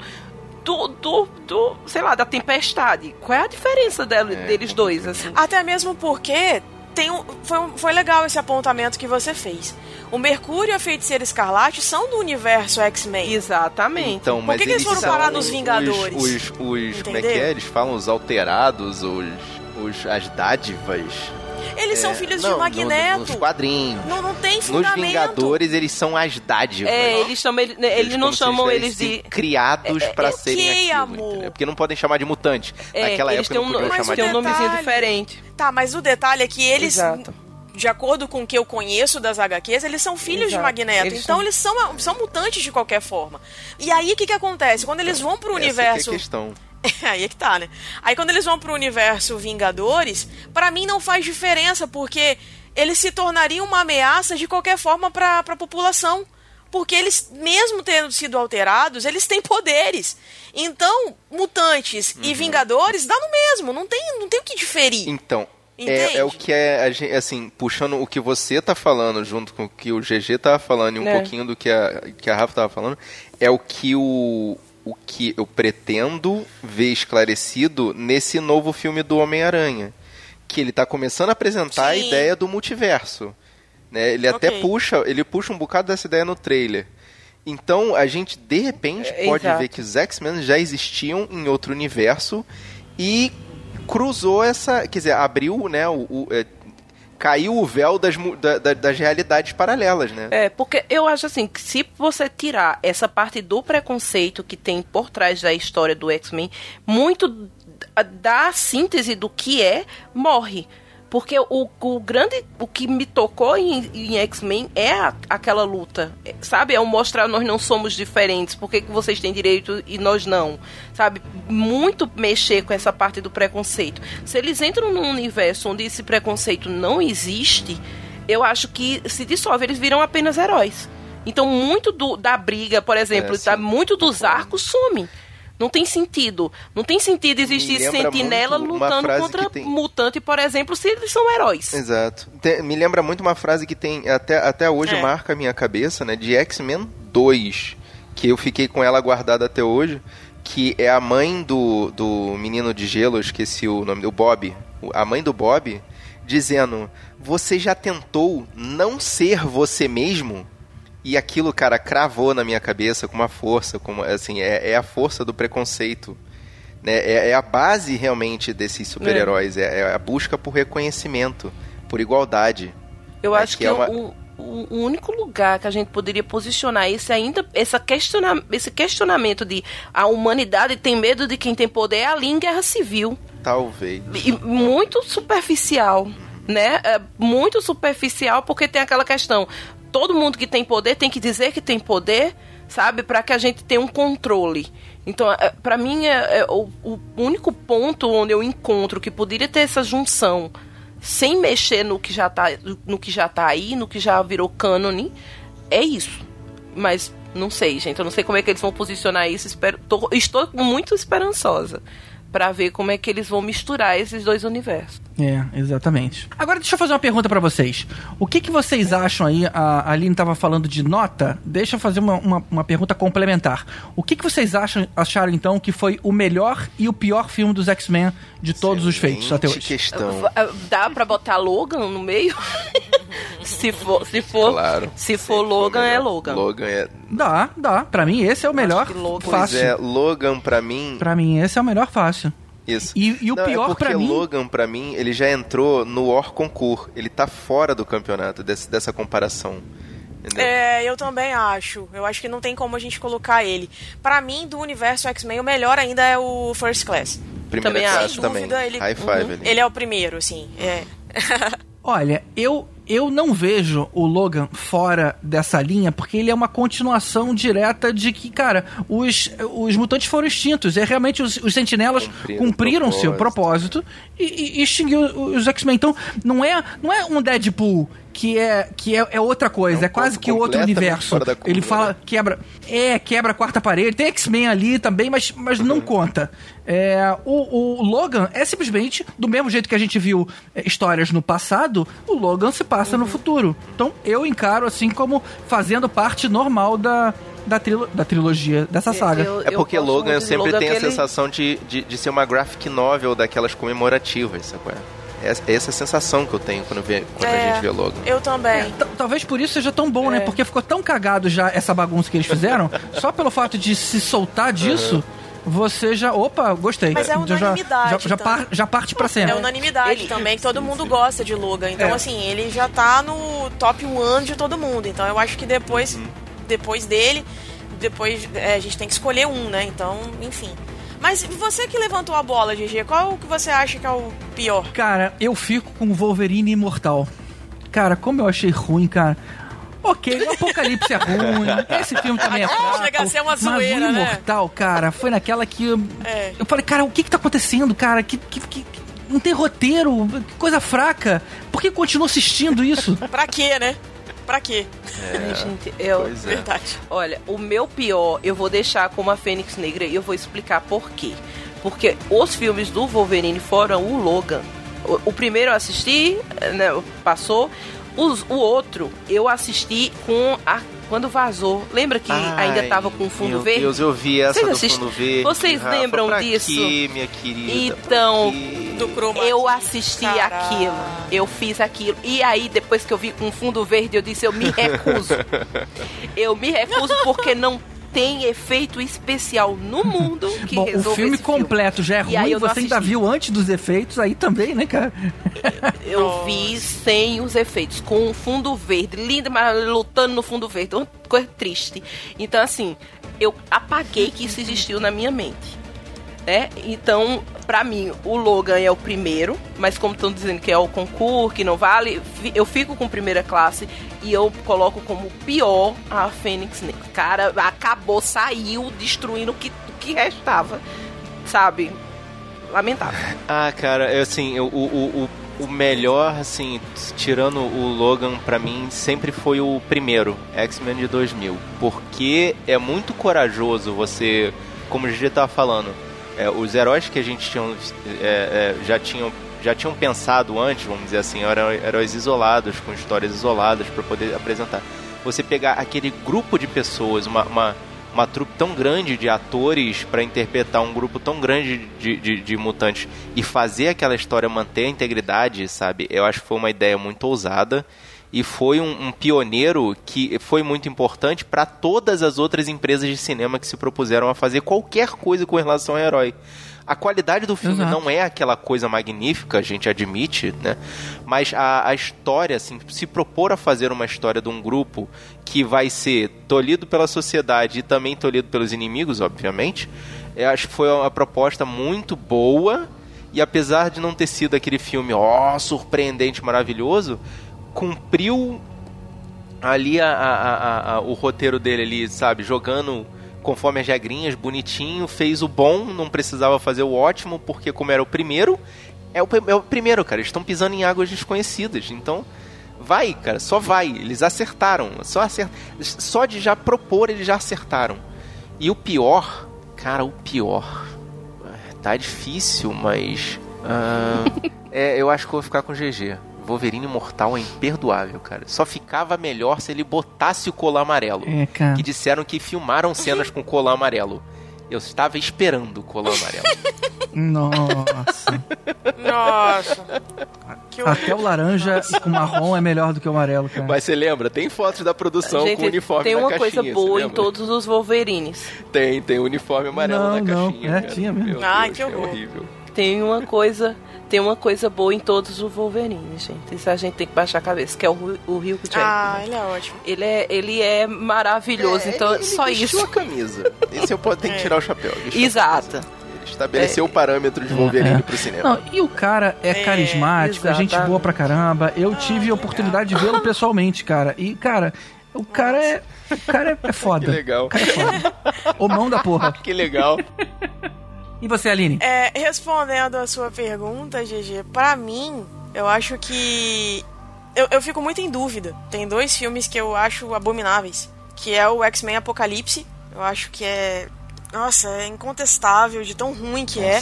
Speaker 5: do, do, do, sei lá, da tempestade. Qual é a diferença dela, é, deles dois, assim?
Speaker 4: Até mesmo porque tem um, foi, foi legal esse apontamento que você fez. O Mercúrio e a Feiticeira Escarlate são do universo X-Men.
Speaker 5: Exatamente.
Speaker 7: Então, mas
Speaker 4: Por que, que eles, foram parar nos Vingadores?
Speaker 7: Os, os, os como é que é? Eles falam os alterados, os, os as dádivas.
Speaker 4: Eles é, são filhos não, de Magneto.
Speaker 7: No, nos quadrinhos.
Speaker 4: Não, não tem fundamento.
Speaker 7: Nos Vingadores, eles são as dádivas.
Speaker 5: É, eles, chamam, ele, eles, eles não chamam eles de...
Speaker 7: Criados é, para é, serem
Speaker 4: que, aquilo, amor? Entendeu?
Speaker 7: Porque não podem chamar de mutante. É, Naquela época não podiam chamar
Speaker 5: de... um nomezinho diferente.
Speaker 4: Tá, mas o detalhe é que eles... Exato de acordo com o que eu conheço das HQs, eles são filhos Exato. de Magneto. Eles então são... eles são, são mutantes de qualquer forma. E aí o que, que acontece? Quando eles vão pro
Speaker 7: Essa
Speaker 4: universo.
Speaker 7: É a questão. *laughs*
Speaker 4: aí é que tá, né? Aí quando eles vão pro universo Vingadores, para mim não faz diferença, porque eles se tornariam uma ameaça de qualquer forma para a população. Porque eles, mesmo tendo sido alterados, eles têm poderes. Então, mutantes uhum. e vingadores dá no mesmo, não tem, não tem o que diferir.
Speaker 7: Então, é, é, o que é, assim, puxando o que você tá falando junto com o que o GG tava falando e um é. pouquinho do que a, que a Rafa tava falando, é o que o, o que eu pretendo ver esclarecido nesse novo filme do Homem-Aranha. Que ele está começando a apresentar Sim. a ideia do multiverso. Né? Ele okay. até puxa, ele puxa um bocado dessa ideia no trailer. Então a gente de repente é, pode exato. ver que os X-Men já existiam em outro universo e cruzou essa, quer dizer, abriu, né, o, o é, caiu o véu das, da, das realidades paralelas, né?
Speaker 5: É, porque eu acho assim, que se você tirar essa parte do preconceito que tem por trás da história do X-Men, muito da síntese do que é, morre. Porque o, o grande. O que me tocou em, em X-Men é a, aquela luta. Sabe? É o mostrar nós não somos diferentes. Por que, que vocês têm direito e nós não? Sabe? Muito mexer com essa parte do preconceito. Se eles entram num universo onde esse preconceito não existe, eu acho que se dissolve, eles viram apenas heróis. Então, muito do, da briga, por exemplo, é, tá, muito dos arcos some. Não tem sentido. Não tem sentido existir sentinela lutando contra tem... mutante, por exemplo, se eles são heróis.
Speaker 7: Exato. Tem, me lembra muito uma frase que tem, até, até hoje é. marca a minha cabeça, né? De X-Men 2, que eu fiquei com ela guardada até hoje, que é a mãe do, do menino de gelo, esqueci o nome, o Bob. A mãe do Bob, dizendo: Você já tentou não ser você mesmo? E aquilo, cara, cravou na minha cabeça com uma força, como assim, é, é a força do preconceito. Né? É, é a base realmente desses super-heróis, é. é. a busca por reconhecimento, por igualdade.
Speaker 5: Eu acho que, é uma... o, o, único lugar que a gente poderia posicionar esse ainda essa questiona, esse questionamento de a humanidade tem medo de quem tem poder é ali em guerra civil.
Speaker 7: Talvez.
Speaker 5: E muito superficial né? É muito superficial porque tem aquela questão todo mundo que tem poder tem que dizer que tem poder, sabe? Para que a gente tenha um controle. Então, é, para mim, é, é o, o, único ponto onde eu encontro que poderia ter essa junção sem mexer no que já tá, no que já tá aí, no que já virou cânone, é isso. Mas não sei, gente. Eu não sei como é que eles vão posicionar isso. Espero, tô, estou muito esperançosa para ver como é que eles vão misturar esses dois universos.
Speaker 6: É, exatamente. Agora deixa eu fazer uma pergunta para vocês. O que, que vocês acham aí? A Aline estava falando de nota. Deixa eu fazer uma, uma, uma, pergunta complementar. O que, que vocês acham, acharam então que foi o melhor e o pior filme dos X-Men de todos os feitos até hoje?
Speaker 7: questão.
Speaker 5: Dá para botar Logan no meio? *laughs* se for, se for,
Speaker 7: claro,
Speaker 5: se for Logan é Logan.
Speaker 7: Logan é.
Speaker 6: Dá, dá. Para mim esse é o melhor Logan... fácil.
Speaker 7: Pois é, Logan para mim.
Speaker 6: Para mim esse é o melhor fácil.
Speaker 7: Isso.
Speaker 6: E, e o
Speaker 7: Não,
Speaker 6: pior
Speaker 7: é
Speaker 6: para mim.
Speaker 7: Logan, para mim, ele já entrou no Or Concours. Ele tá fora do campeonato desse, dessa comparação. Entendeu?
Speaker 4: É, eu também acho. Eu acho que não tem como a gente colocar ele. Para mim, do universo X-Men, o melhor ainda é o First Class.
Speaker 7: Primeira
Speaker 5: também
Speaker 7: classe
Speaker 4: Sem
Speaker 7: também.
Speaker 4: dúvida, ele,
Speaker 7: High five
Speaker 4: Uhum. ele é o primeiro, assim. É.
Speaker 6: Olha, eu eu não vejo o Logan fora dessa linha, porque ele é uma continuação direta de que, cara, os, os mutantes foram extintos. É realmente os, os sentinelas
Speaker 7: Cumpriram
Speaker 6: cumpriram
Speaker 7: o
Speaker 6: seu propósito e, e, e extinguiu os X-Men. Então, não é, não é um Deadpool que é que é, é outra coisa,
Speaker 7: É um
Speaker 6: é, quase que outro
Speaker 7: completamente
Speaker 6: universo.
Speaker 7: fora da curva,
Speaker 6: Ele fala,
Speaker 7: né?
Speaker 6: quebra, é, quebra a quarta parede, tem X-Men ali também, mas, mas não
Speaker 7: Uhum.
Speaker 6: conta. É, o, o Logan é simplesmente, do mesmo jeito que a gente viu é, histórias no passado, o Logan se passa no futuro. Então eu encaro assim como fazendo parte normal da, da, trilo, da trilogia, dessa saga.
Speaker 5: Eu-
Speaker 7: É porque
Speaker 5: gosto
Speaker 7: Logan
Speaker 5: muito
Speaker 7: eu
Speaker 5: de
Speaker 7: sempre
Speaker 5: Logan
Speaker 7: tenho a
Speaker 5: ele-
Speaker 7: sensação de, de, de ser uma graphic novel daquelas comemorativas, sabe? É? Essa, essa é a sensação que eu tenho quando, vê, quando a
Speaker 4: É.
Speaker 7: gente vê Logan.
Speaker 4: Eu também.
Speaker 6: T- Talvez por isso seja tão bom, né?
Speaker 4: É.
Speaker 6: Porque ficou tão cagado já essa bagunça que eles fizeram, *laughs* só pelo fato de se soltar disso, você já. Opa, gostei.
Speaker 4: Mas é
Speaker 6: já,
Speaker 4: unanimidade,
Speaker 6: já, já,
Speaker 4: então.
Speaker 6: par- já parte pra
Speaker 4: É
Speaker 6: sempre.
Speaker 4: unanimidade
Speaker 5: Ele-
Speaker 4: também, que todo mundo gosta de Logan. Então,
Speaker 6: É.
Speaker 4: assim, ele já tá no top 1 de todo mundo. Então, eu acho que depois, depois dele, depois é, a gente tem que escolher um, né? Então, enfim. Mas você que levantou a bola, GG, qual que você acha que é o pior?
Speaker 6: Cara, eu fico com Wolverine Imortal. Cara, como eu achei ruim, cara. Ok, o Apocalipse é ruim, *laughs* esse filme também é fraco.
Speaker 4: Chega a ser uma
Speaker 6: mas
Speaker 4: zoeira,
Speaker 6: o
Speaker 4: né?
Speaker 6: Imortal, cara, foi naquela que... eu-
Speaker 4: É.
Speaker 6: Eu falei, cara, o que que tá acontecendo, cara? Que, que- que- não tem roteiro, que coisa fraca. Por que continua assistindo isso?
Speaker 4: Pra quê, né? Pra quê?
Speaker 5: Ai, gente, eu,
Speaker 7: é.
Speaker 4: Verdade.
Speaker 5: Olha, o meu pior eu vou deixar como a Fênix Negra e eu vou explicar por quê. Porque os filmes do Wolverine foram o Logan. O, o primeiro eu assisti, né, passou. Os- o outro eu assisti com a quando vazou. Lembra que ainda tava com fundo
Speaker 7: meu
Speaker 5: verde?
Speaker 7: Deus, eu vi essa
Speaker 5: Vocês
Speaker 7: do
Speaker 5: assist-
Speaker 7: fundo verde.
Speaker 5: Vocês
Speaker 7: Rafa,
Speaker 5: lembram
Speaker 7: pra
Speaker 5: disso?
Speaker 7: quê, minha querida?
Speaker 5: Então, Eu assisti
Speaker 4: Caraca.
Speaker 5: aquilo, eu fiz aquilo. E aí, depois que eu vi com fundo verde, eu disse: eu me recuso. *laughs* eu me recuso porque não tem efeito especial no mundo que
Speaker 6: Bom, o
Speaker 5: resolva
Speaker 6: filme
Speaker 5: esse filme.
Speaker 6: completo já é
Speaker 5: E aí
Speaker 6: ruim,
Speaker 5: eu
Speaker 6: você ainda
Speaker 5: assisti.
Speaker 6: viu antes dos efeitos, aí também, né, cara?
Speaker 5: Eu vi sem os efeitos, com o fundo verde, lindo, mas lutando no fundo verde, uma coisa triste. Então, assim, eu apaguei que isso existiu na minha mente. Né? Então, pra mim, o Logan é o primeiro, mas como estão dizendo que é o concurso, que não vale, eu fico com primeira classe e eu coloco como pior a Fênix Negra. Cara, acabou, saiu, destruindo o que, que restava, sabe? Lamentável. *laughs*
Speaker 7: Ah, cara, eu, assim, eu- o, o, o, melhor, assim, tirando o Logan, pra mim, sempre foi o primeiro, X-Men de 2000. Porque é muito corajoso você, como o Gigi tava falando, é, os heróis que a gente tinha, é, é, já tinham já tinham pensado antes, vamos dizer assim, eram heróis isolados, com histórias isoladas para poder apresentar. Você pegar aquele grupo de pessoas, uma, uma, uma trupe tão grande de atores para interpretar um grupo tão grande de, de, de mutantes e fazer aquela história manter a integridade, sabe? Eu acho que foi uma ideia muito ousada e foi um, um pioneiro que foi muito importante para todas as outras empresas de cinema que se propuseram a fazer qualquer coisa com relação a herói. A qualidade do filme
Speaker 6: Exato.
Speaker 7: não é aquela coisa magnífica, a gente admite, né? Mas a, a história, assim, se propor a fazer uma história de um grupo que vai ser tolhido pela sociedade e também tolhido pelos inimigos, obviamente, eu acho que foi uma proposta muito boa. E apesar de não ter sido aquele filme, ó, surpreendente, maravilhoso, cumpriu ali a, a- a- o roteiro dele ali, sabe, jogando conforme as regrinhas, bonitinho, fez o bom, não precisava fazer o ótimo, porque como era o primeiro, é o, é o primeiro, cara, eles estão pisando em águas desconhecidas, então vai, cara, só vai, eles acertaram, só acert... só de já propor eles já acertaram. E o pior, cara, o pior, tá difícil, mas ah, *laughs* é, eu acho que vou ficar com GG. Wolverine Mortal é imperdoável, cara. Só ficava melhor se ele botasse o colar amarelo.
Speaker 6: É, cara.
Speaker 7: Que disseram que filmaram cenas com colar amarelo. Eu estava esperando o colar amarelo.
Speaker 6: Nossa.
Speaker 4: Nossa.
Speaker 6: Até o laranja com marrom é melhor do que o amarelo, cara.
Speaker 7: Mas você lembra? Tem fotos da produção
Speaker 5: Gente,
Speaker 7: com o uniforme
Speaker 5: tem
Speaker 7: na
Speaker 5: uma
Speaker 7: caixinha,
Speaker 5: coisa boa em todos os Wolverines.
Speaker 7: Tem, tem o uniforme amarelo
Speaker 6: Não,
Speaker 7: na
Speaker 6: não.
Speaker 7: caixinha.
Speaker 6: É,
Speaker 7: cara.
Speaker 6: tinha mesmo.
Speaker 7: Meu
Speaker 4: Ai,
Speaker 7: Deus,
Speaker 4: que horror.
Speaker 7: É horrível.
Speaker 5: Tem uma coisa, tem uma coisa boa em todos os Wolverines, gente. Isso a gente tem que baixar a cabeça, que é o, o Hugh Jackman.
Speaker 4: Ah, ele é ótimo.
Speaker 5: Ele é, ele é maravilhoso,
Speaker 7: É,
Speaker 5: então
Speaker 7: ele
Speaker 5: só isso.
Speaker 7: a camisa. Esse eu posso ter que
Speaker 4: É.
Speaker 7: tirar o chapéu.
Speaker 5: Exato.
Speaker 7: Ele estabeleceu o parâmetro de Wolverine
Speaker 6: É.
Speaker 7: pro cinema.
Speaker 6: Não, e o cara é,
Speaker 4: É,
Speaker 6: carismático, é gente boa pra caramba. Eu tive a oportunidade de vê-lo pessoalmente, cara. E, cara, o cara é. O cara é, é foda.
Speaker 7: Que legal.
Speaker 6: O cara é foda. O mão da porra. *laughs*
Speaker 7: Que legal.
Speaker 6: E você, Aline?
Speaker 4: É, respondendo a sua pergunta, GG, pra mim, eu acho que. Eu, eu fico muito em dúvida. Tem dois filmes que eu acho abomináveis. Que é o X-Men Apocalipse. Eu acho que é. Nossa, é incontestável de tão ruim que é.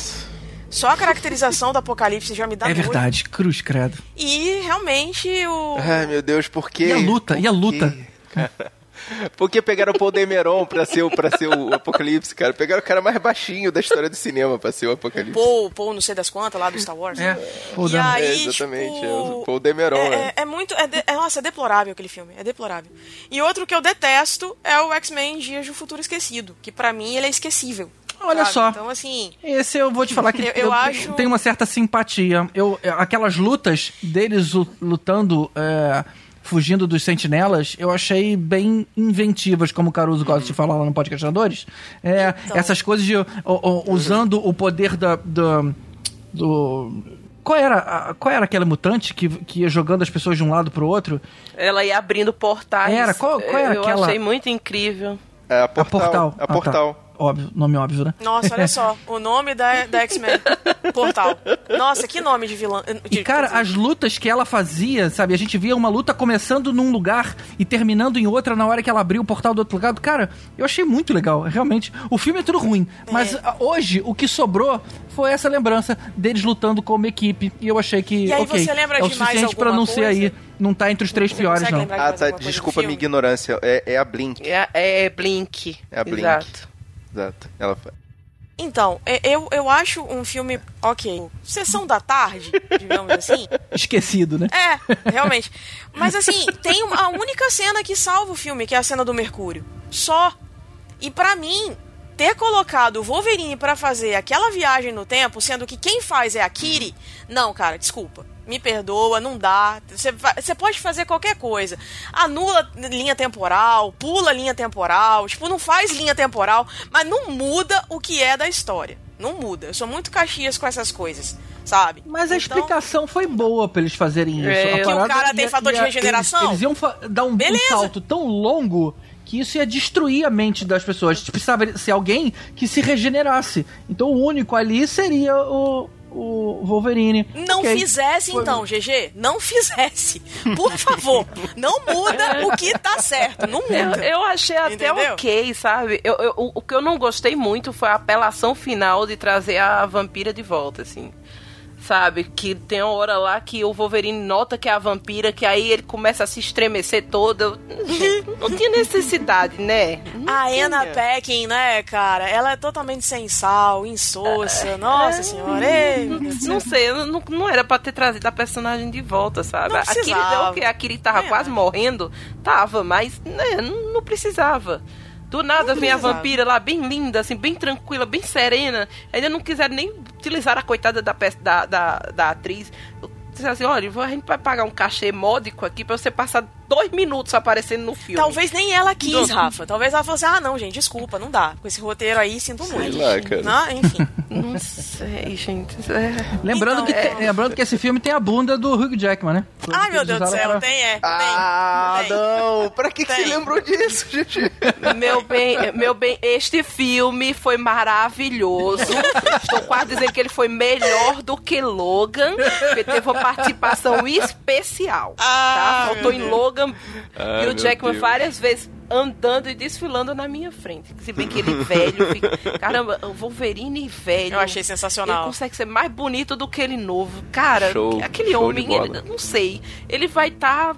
Speaker 4: Só a caracterização do Apocalipse já me dá
Speaker 6: É
Speaker 4: nojo.
Speaker 6: verdade, cruz credo.
Speaker 4: E realmente o.
Speaker 7: Ai, meu Deus, por quê?
Speaker 6: E a luta, e a
Speaker 7: Por
Speaker 6: luta?
Speaker 7: quê? *laughs* Por que pegaram o Paul Demeron pra ser, o- pra ser o Apocalipse, cara? Pegaram o cara mais baixinho da história do cinema pra ser o Apocalipse.
Speaker 4: Paul, Paul, não sei das quantas lá do Star Wars.
Speaker 6: É. Pô,
Speaker 4: E aí,
Speaker 7: É, exatamente,
Speaker 4: tipo,
Speaker 7: é o Paul Demeron,
Speaker 4: é,
Speaker 7: né?
Speaker 4: é, é muito. É, de- é- nossa, é deplorável aquele filme. É deplorável. E outro que eu detesto é o X-Men Dias de um Futuro Esquecido. Que pra mim ele é esquecível.
Speaker 6: Olha
Speaker 4: sabe?
Speaker 6: só.
Speaker 4: Então, assim.
Speaker 6: Esse eu vou te falar que *laughs*
Speaker 4: Eu- eu acho-
Speaker 6: tenho uma certa simpatia. Eu, aquelas lutas deles lu- lutando, é, fugindo dos sentinelas, eu achei bem inventivas, como o Caruso gosta de falar lá no Podcastinadores. É,
Speaker 4: Então.
Speaker 6: Essas coisas de o- o- usando o poder da, da- do... Qual era, a- qual era aquela mutante que, que ia jogando as pessoas de um lado pro outro?
Speaker 5: Ela ia abrindo portais.
Speaker 6: Era, qual- qual era
Speaker 5: Eu
Speaker 6: aquela-
Speaker 5: achei muito incrível.
Speaker 7: É a
Speaker 6: A
Speaker 7: Portal.
Speaker 6: Portal.
Speaker 7: A
Speaker 6: Ah, tá. Óbvio, nome óbvio, né?
Speaker 4: Nossa, olha *laughs* só. O nome da, da X-Men. Portal. Nossa, que nome de vilã.
Speaker 6: E,
Speaker 4: de-
Speaker 6: cara,
Speaker 4: quer dizer,
Speaker 6: as lutas que ela fazia, sabe? A gente via uma luta começando num lugar e terminando em outra na hora que ela abriu o portal do outro lado. Cara, eu achei muito legal, realmente. O filme é tudo ruim, mas
Speaker 4: É.
Speaker 6: ah, hoje o que sobrou foi essa lembrança deles lutando como equipe. E eu achei que,
Speaker 4: E aí
Speaker 6: ok,
Speaker 4: você lembra
Speaker 6: é o suficiente pra
Speaker 4: alguma
Speaker 6: não ser
Speaker 4: coisa?
Speaker 6: aí, não tá entre os três piores, não.
Speaker 7: Ah, tá. Desculpa a minha ignorância. É, é a Blink.
Speaker 5: É, é Blink.
Speaker 7: É a Blink.
Speaker 5: Exato.
Speaker 7: Exato. Ela
Speaker 4: Então, eu, eu acho um filme, ok, sessão da tarde, digamos assim. *laughs*
Speaker 6: Esquecido, né?
Speaker 4: É, realmente. Mas assim, tem uma, a única cena que salva o filme, que é a cena do Mercúrio. Só. E pra mim, ter colocado o Wolverine pra fazer aquela viagem no tempo, sendo que quem faz é a Kiri, não, cara, desculpa. Me perdoa, não dá. Você você pode fazer qualquer coisa. Anula linha temporal, pula linha temporal, tipo, não faz linha temporal, mas não muda o que é da história. Não muda. Eu sou muito caxias com essas coisas, sabe?
Speaker 6: Mas a
Speaker 4: Então-
Speaker 6: explicação foi boa pra eles fazerem isso.
Speaker 5: É.
Speaker 6: A
Speaker 5: Que o
Speaker 4: cara tem
Speaker 6: ia-
Speaker 4: fator de regeneração?
Speaker 6: Eles, eles iam dar um, um salto tão longo que isso ia destruir a mente das pessoas. Tipo, Precisava ser alguém que se regenerasse. Então o único ali seria o, o Wolverine.
Speaker 4: Não
Speaker 6: Ok.
Speaker 4: fizesse então, GG. Não fizesse. Por favor. não muda o que tá certo. Não
Speaker 5: Eu,
Speaker 4: muda.
Speaker 5: eu achei até
Speaker 4: Entendeu?
Speaker 5: ok, sabe? Eu, eu- o, o que eu não gostei muito foi a apelação final de trazer a vampira de volta, assim. Sabe? Que tem uma hora lá que o Wolverine nota que é a vampira, que aí ele começa a se estremecer toda. Gente, não tinha necessidade, né? Não
Speaker 4: A
Speaker 5: tinha.
Speaker 4: Anna Peckin, né, cara? Ela é totalmente sem sal, insossa. Nossa senhora. Ei, céu.
Speaker 5: Não sei, não, não era pra ter trazido a personagem de volta, sabe?
Speaker 4: Não
Speaker 5: a Kiri deu
Speaker 4: precisava.
Speaker 5: o quê? A Kiri tava
Speaker 4: É.
Speaker 5: quase morrendo? Tava, mas né, não, não precisava. Do nada vem a vampira lá, bem linda, assim, bem tranquila, bem serena. Ainda não quiseram nem utilizar a coitada da, pe- da, da, da atriz. Disseram assim, olha, a gente vai pagar um cachê módico aqui pra você passar dois minutos aparecendo no filme.
Speaker 4: Talvez nem ela quis. Rafa. Talvez ela falou assim: ah, não, gente, desculpa, não dá. Com esse roteiro aí, sinto muito.
Speaker 7: lá, cara.
Speaker 4: Não, enfim. *laughs*
Speaker 5: Não sei, gente. É.
Speaker 6: Lembrando,
Speaker 4: Então,
Speaker 6: que
Speaker 4: é.
Speaker 6: tem- lembrando que esse filme tem a bunda do Hugh Jackman, né? Foi
Speaker 4: Ai, meu Deus do céu,
Speaker 6: pra-
Speaker 4: tem, é.
Speaker 7: Ah,
Speaker 4: tem,
Speaker 7: não! Pra que, que você lembrou disso, gente?
Speaker 5: Meu bem, meu bem, este filme foi maravilhoso. Estou quase dizendo que ele foi melhor do que Logan, porque teve uma participação especial.
Speaker 4: Ah,
Speaker 5: tá? Faltou em
Speaker 4: Deus.
Speaker 5: Logan
Speaker 7: Ah,
Speaker 5: e o Jackman
Speaker 7: Deus.
Speaker 5: várias vezes andando e desfilando na minha frente. Se bem que ele velho, fica... caramba, o Wolverine velho.
Speaker 4: Eu achei
Speaker 5: Ele
Speaker 4: sensacional.
Speaker 5: consegue ser mais bonito do que ele novo. Cara,
Speaker 7: Show,
Speaker 5: aquele
Speaker 7: show
Speaker 5: homem, ele- não sei, ele vai estar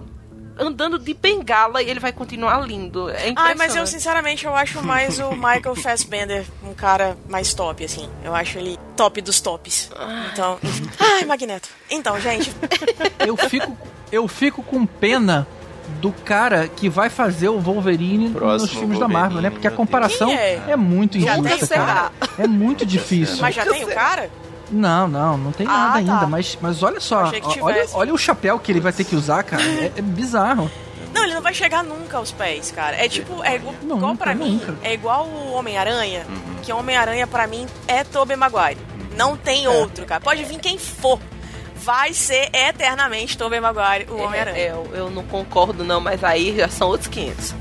Speaker 5: andando de bengala e ele vai continuar lindo. É
Speaker 4: Ai, mas eu sinceramente eu acho mais o Michael Fassbender um cara mais top, assim. Eu acho ele top dos tops. Então. Ai, Magneto. Então, gente,
Speaker 6: Eu fico, eu fico com pena do cara que vai fazer o Wolverine
Speaker 7: Próximo
Speaker 6: nos filmes da
Speaker 7: Wolverine,
Speaker 6: Marvel, né? Porque a comparação
Speaker 4: é?
Speaker 6: é? muito injusta,
Speaker 4: o cara?
Speaker 6: É muito difícil.
Speaker 4: mas já tem o cara?
Speaker 6: Não, não, não tem
Speaker 4: Ah,
Speaker 6: nada
Speaker 4: tá.
Speaker 6: ainda. Mas, mas olha só, olha, olha o chapéu que ele vai ter que usar, cara. É, é bizarro.
Speaker 4: Não, ele não vai chegar nunca aos pés, cara. É tipo, é igual,
Speaker 6: Nunca,
Speaker 4: igual pra mim,
Speaker 6: nunca.
Speaker 4: é igual o Homem-Aranha, que Homem-Aranha pra mim é Tobey Maguire. Não tem outro, cara. Pode vir quem for. Vai ser eternamente Tobey Maguire, o
Speaker 5: É,
Speaker 4: Homem-Aranha.
Speaker 5: é, eu, eu não concordo, não, mas aí já são outros 500.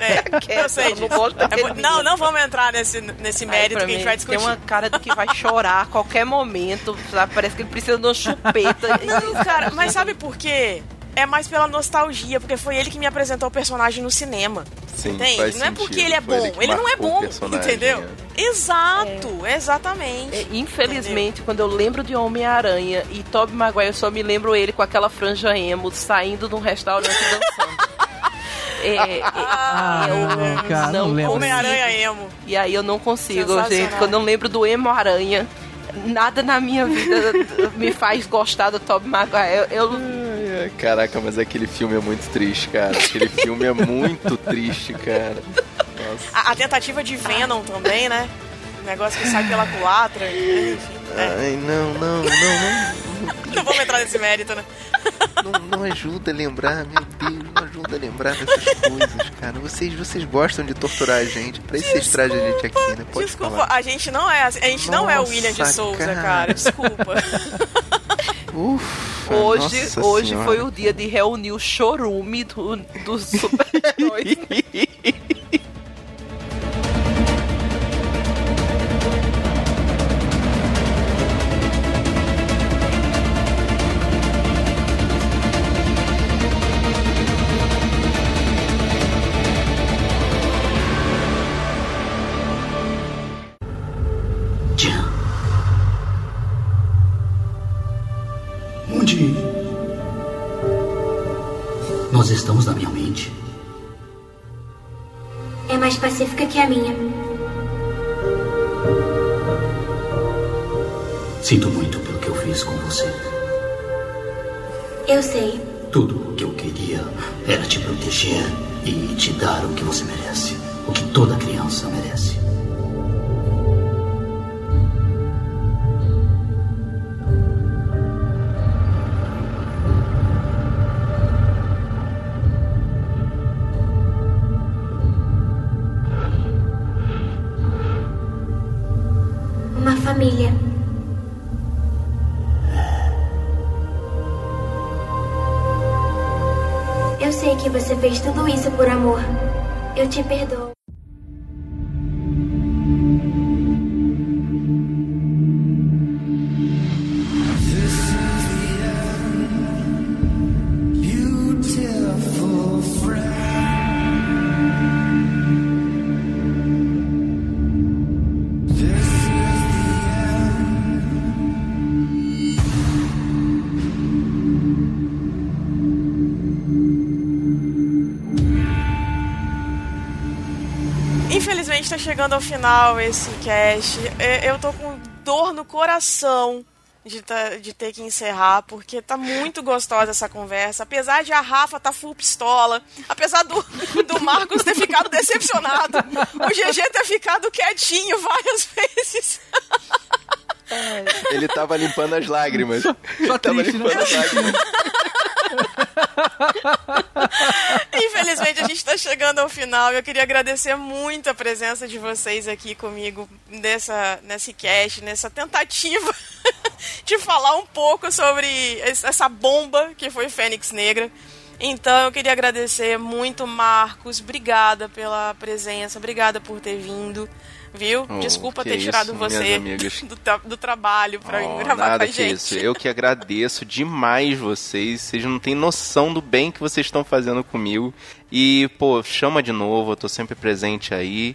Speaker 4: É, *laughs* eu sei
Speaker 5: eu não
Speaker 4: disso. É bu- não, não vamos entrar nesse, nesse
Speaker 5: Aí,
Speaker 4: mérito
Speaker 5: pra
Speaker 4: que a gente vai discutir.
Speaker 5: Tem uma cara do que vai chorar a qualquer momento. sabe? Parece que ele precisa de uma chupeta.
Speaker 4: Não, cara, mas sabe por quê? É mais pela nostalgia, porque foi ele que me apresentou o personagem no cinema.
Speaker 7: Sim,
Speaker 4: Entende?
Speaker 7: faz
Speaker 4: não é
Speaker 7: sentido.
Speaker 4: porque ele é
Speaker 7: Foi
Speaker 4: bom,
Speaker 7: que
Speaker 4: ele, não é bom, entendeu?
Speaker 7: é.
Speaker 4: Exato, exatamente.
Speaker 5: É, infelizmente, quando eu lembro de Homem-Aranha e Tobey Maguire, eu só me lembro ele com aquela franja emo saindo de um restaurante dançando. *laughs* É, é,
Speaker 6: Ah,
Speaker 5: eu
Speaker 6: não, cara, não.
Speaker 4: Homem-Aranha emo.
Speaker 5: E aí eu não consigo, gente. Quando eu lembro do Emo Aranha, nada na minha vida *laughs* me faz gostar do Tobey Maguire. Eu, eu-
Speaker 7: Ai, Caraca, mas aquele filme é muito triste, cara. Aquele filme é muito triste, cara. Nossa.
Speaker 4: A, a tentativa de Venom também, né? O negócio que sai pela culatra. Enfim, é.
Speaker 7: Ai, não, não, não, não.
Speaker 4: Não vamos entrar nesse mérito, né?
Speaker 7: Não, não ajuda a lembrar, meu Deus, não ajuda a lembrar dessas coisas, cara. Vocês, vocês gostam de torturar a gente. Pra isso vocês trazem a gente aqui, né? Pode
Speaker 4: Desculpa,
Speaker 7: falar.
Speaker 4: a gente não é, a gente não é o
Speaker 7: Nossa,
Speaker 4: William de Souza,
Speaker 7: cara.
Speaker 4: cara. Desculpa. *laughs*
Speaker 7: Ufa,
Speaker 5: hoje hoje
Speaker 7: senhora.
Speaker 5: foi o dia de reunir o chorume do, dos *laughs* super-heróis. *laughs*
Speaker 11: estamos na minha mente.
Speaker 10: É mais pacífica que a minha.
Speaker 11: Sinto muito pelo que eu fiz com você.
Speaker 10: Eu sei.
Speaker 11: Tudo o que eu queria era te proteger e te dar o que você merece. O que toda criança merece.
Speaker 10: Família. Eu sei que você fez tudo isso por amor. Eu te perdoo.
Speaker 4: Infelizmente tá chegando ao final esse cast. É, Eu tô com dor no coração de, tá- de ter que encerrar, porque tá muito gostosa essa conversa. Apesar de a Rafa tá full pistola, apesar do, do Marcos ter ficado decepcionado, o GG ter ficado quietinho várias *laughs* vezes.
Speaker 7: Ele tava limpando as lágrimas.
Speaker 6: Só
Speaker 7: Tava
Speaker 6: triste, né?
Speaker 7: limpando as lágrimas. *laughs*
Speaker 4: gente está chegando ao final. Eu queria agradecer muito a presença de vocês aqui comigo nessa, nesse cast, nessa tentativa *laughs* de falar um pouco sobre essa bomba que foi Fênix Negra. Então eu queria agradecer muito, Marcos. Obrigada pela presença, obrigada por ter vindo. Viu?
Speaker 7: Oh,
Speaker 4: Desculpa ter
Speaker 7: isso,
Speaker 4: tirado você *laughs* do, tra- do trabalho pra
Speaker 7: Oh,
Speaker 4: vir gravar
Speaker 7: nada
Speaker 4: com a
Speaker 7: que
Speaker 4: gente.
Speaker 7: isso. Eu que agradeço demais vocês. Vocês não têm noção do bem que vocês estão fazendo comigo. E, pô, chama de novo, eu tô sempre presente aí.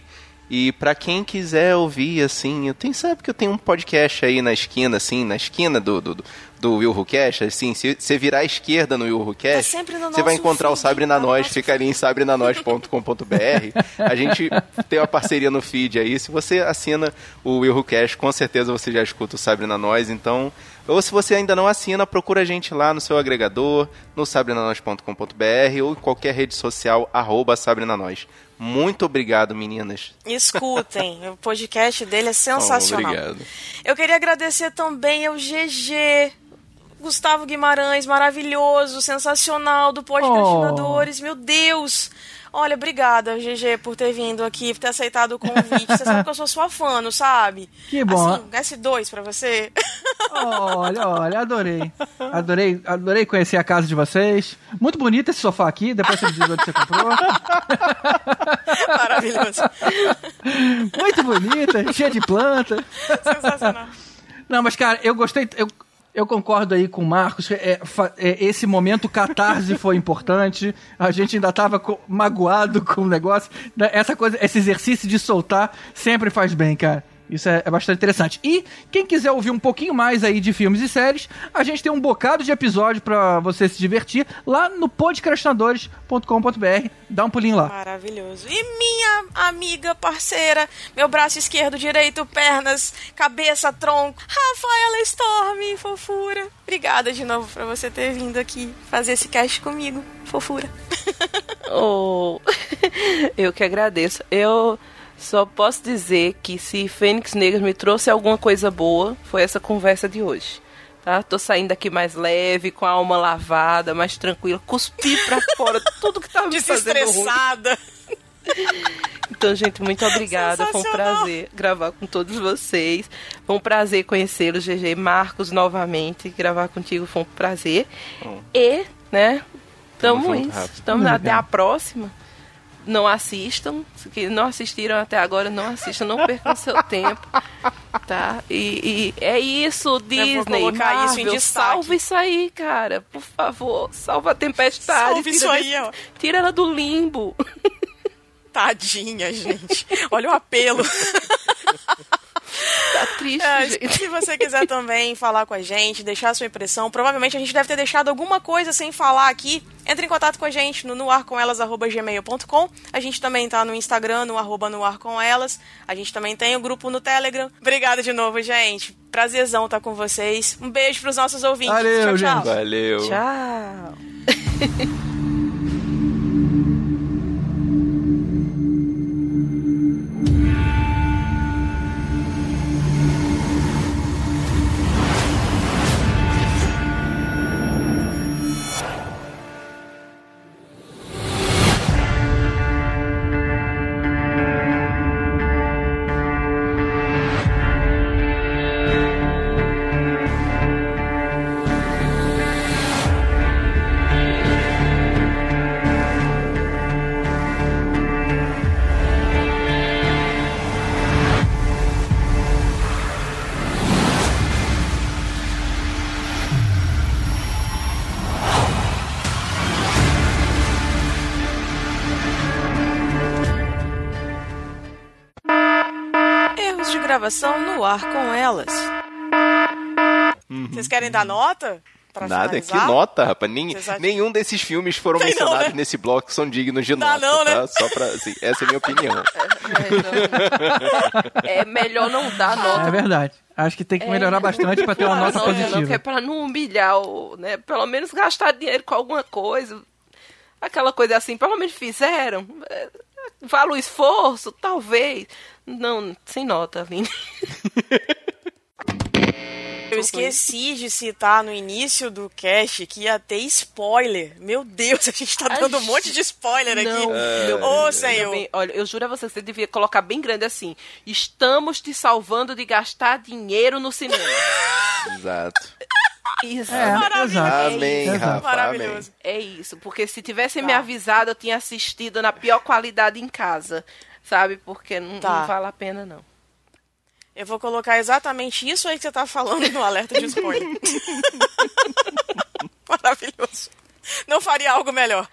Speaker 7: E pra quem quiser ouvir, assim, eu tenho, sabe que eu tenho um podcast aí na esquina, assim, na esquina do, do, do, Will Who Cash, assim, se você virar à esquerda no Will Who Cash,
Speaker 4: Tá no
Speaker 7: você vai encontrar o
Speaker 4: feed,
Speaker 7: Sabre na
Speaker 4: tá no
Speaker 7: Nós,
Speaker 4: nosso
Speaker 7: fica ali em sabrenanois.com.br. A gente tem uma parceria no feed aí. Se você assina o Will Who Cash, com certeza você já escuta o Sabre na Nós. Então, ou se você ainda não assina, procura a gente lá no seu agregador, no sabrenanois.com.br ou em qualquer rede social, arroba sabrenanois. Muito obrigado, meninas.
Speaker 4: Escutem, o podcast dele é sensacional.
Speaker 7: obrigado.
Speaker 4: Eu queria agradecer também ao GG, Gustavo Guimarães, maravilhoso, sensacional, do Podcastinadores. Meu Deus! Olha, obrigada, GG, por ter vindo aqui, por ter aceitado o convite. Você sabe que eu sou sua fã, não sabe?
Speaker 6: Que bom.
Speaker 4: Assim, S2 pra você.
Speaker 6: Olha, olha, adorei. Adorei, adorei conhecer a casa de vocês. Muito bonito esse sofá aqui, depois você me diz onde você comprou. *laughs*
Speaker 4: Maravilhoso.
Speaker 6: Muito bonita, cheia de planta.
Speaker 4: Sensacional.
Speaker 6: Não, mas cara, eu gostei. Eu, eu concordo aí com o Marcos. é, fa- é, esse momento catarse foi importante. A gente ainda tava co- magoado com o negócio. né, Essa coisa, esse exercício de soltar sempre faz bem, cara. Isso é, é bastante interessante. E quem quiser ouvir um pouquinho mais aí de filmes e séries, a gente tem um bocado de episódio pra você se divertir lá no podcastinadores.com.br. Dá um pulinho lá.
Speaker 4: Maravilhoso. E minha amiga, parceira, meu braço esquerdo, direito, pernas, cabeça, tronco, Rafaela Storm, fofura. Obrigada de novo por você ter vindo aqui fazer esse cast comigo, fofura. *laughs*
Speaker 5: Oh, *laughs* eu que agradeço. Eu só posso dizer que se Fênix Negra me trouxe alguma coisa boa, foi essa conversa de hoje. Tá? Tô saindo daqui mais leve, com a alma lavada, mais tranquila, cuspi pra *laughs* fora tudo que tava me fazendo.
Speaker 4: Desestressada. *laughs*
Speaker 5: Então, gente, muito obrigada. Foi um prazer gravar com todos vocês. Foi um prazer conhecê-lo, GG Marcos, novamente. Gravar contigo foi um prazer. E, né,
Speaker 7: Tamo
Speaker 5: tamo
Speaker 7: junto,
Speaker 5: isso. Tamo *laughs* até
Speaker 6: legal.
Speaker 5: a próxima. Não assistam. Que não assistiram até agora, não assistam. Não percam seu *laughs* tempo. Tá? E, e é isso, Disney.
Speaker 4: colocar isso em
Speaker 5: Marvel,
Speaker 4: destaque.
Speaker 5: Salva isso aí, cara. Por favor. Salva a tempestade.
Speaker 4: Salve isso aí, ó.
Speaker 5: Tira ela do limbo.
Speaker 4: Tadinha, gente. Olha o apelo. *laughs*
Speaker 5: Tá triste,
Speaker 4: É,
Speaker 5: gente.
Speaker 4: se você quiser também falar com a gente, deixar a sua impressão, provavelmente a gente deve ter deixado alguma coisa sem falar aqui. Entre em contato com a gente no noarcomelas.gmail.com. A gente também tá no Instagram, no arroba noarcomelas. A gente também tem o grupo no Telegram. Obrigada de novo, gente. Prazerzão estar com vocês. Um beijo pros nossos ouvintes.
Speaker 6: Valeu,
Speaker 4: tchau, tchau.
Speaker 6: gente.
Speaker 7: Valeu.
Speaker 5: Tchau. *laughs*
Speaker 4: Querem dar nota? Pra
Speaker 7: Nada, que
Speaker 4: finalizar?
Speaker 7: nota, rapaz. Nem- nenhum desses filmes foram
Speaker 4: Tem não,
Speaker 7: mencionados
Speaker 4: né?
Speaker 7: nesse bloco que são dignos de
Speaker 4: Dá
Speaker 7: nota,
Speaker 4: não, né?
Speaker 7: tá? Só pra, assim, essa é a minha opinião.
Speaker 5: É melhor não dar nota.
Speaker 6: É verdade. Acho que tem que melhorar bastante pra ter uma
Speaker 5: Não,
Speaker 6: nota
Speaker 5: não, Não, que é
Speaker 6: positiva.
Speaker 5: pra não humilhar, o, né? Pelo menos gastar dinheiro com alguma coisa. Aquela coisa assim, pelo menos fizeram. É, Vale o esforço, talvez. Não, sem nota, Aline. *laughs*
Speaker 4: eu esqueci de citar no início do cast que ia ter spoiler. Meu Deus, *laughs* a gente tá dando um monte de spoiler aqui.
Speaker 5: Não,
Speaker 7: É.
Speaker 5: meu,
Speaker 4: Ô,
Speaker 5: meu
Speaker 4: Senhor.
Speaker 5: bem, olha, eu juro a você, você devia colocar bem grande assim. Estamos te salvando de gastar dinheiro no cinema. *laughs*
Speaker 7: Exato.
Speaker 5: Isso.
Speaker 6: É,
Speaker 4: Maravilhoso.
Speaker 6: exato.
Speaker 7: Amém. Rafa.
Speaker 4: Maravilhoso.
Speaker 5: É isso, porque se tivessem
Speaker 4: Tá.
Speaker 5: me avisado, eu tinha assistido na pior qualidade em casa. Sabe? Porque não,
Speaker 4: Tá.
Speaker 5: não vale a pena, não.
Speaker 4: Eu vou colocar exatamente isso aí que você tá falando no alerta de spoiler. *laughs* Maravilhoso. Não faria algo melhor.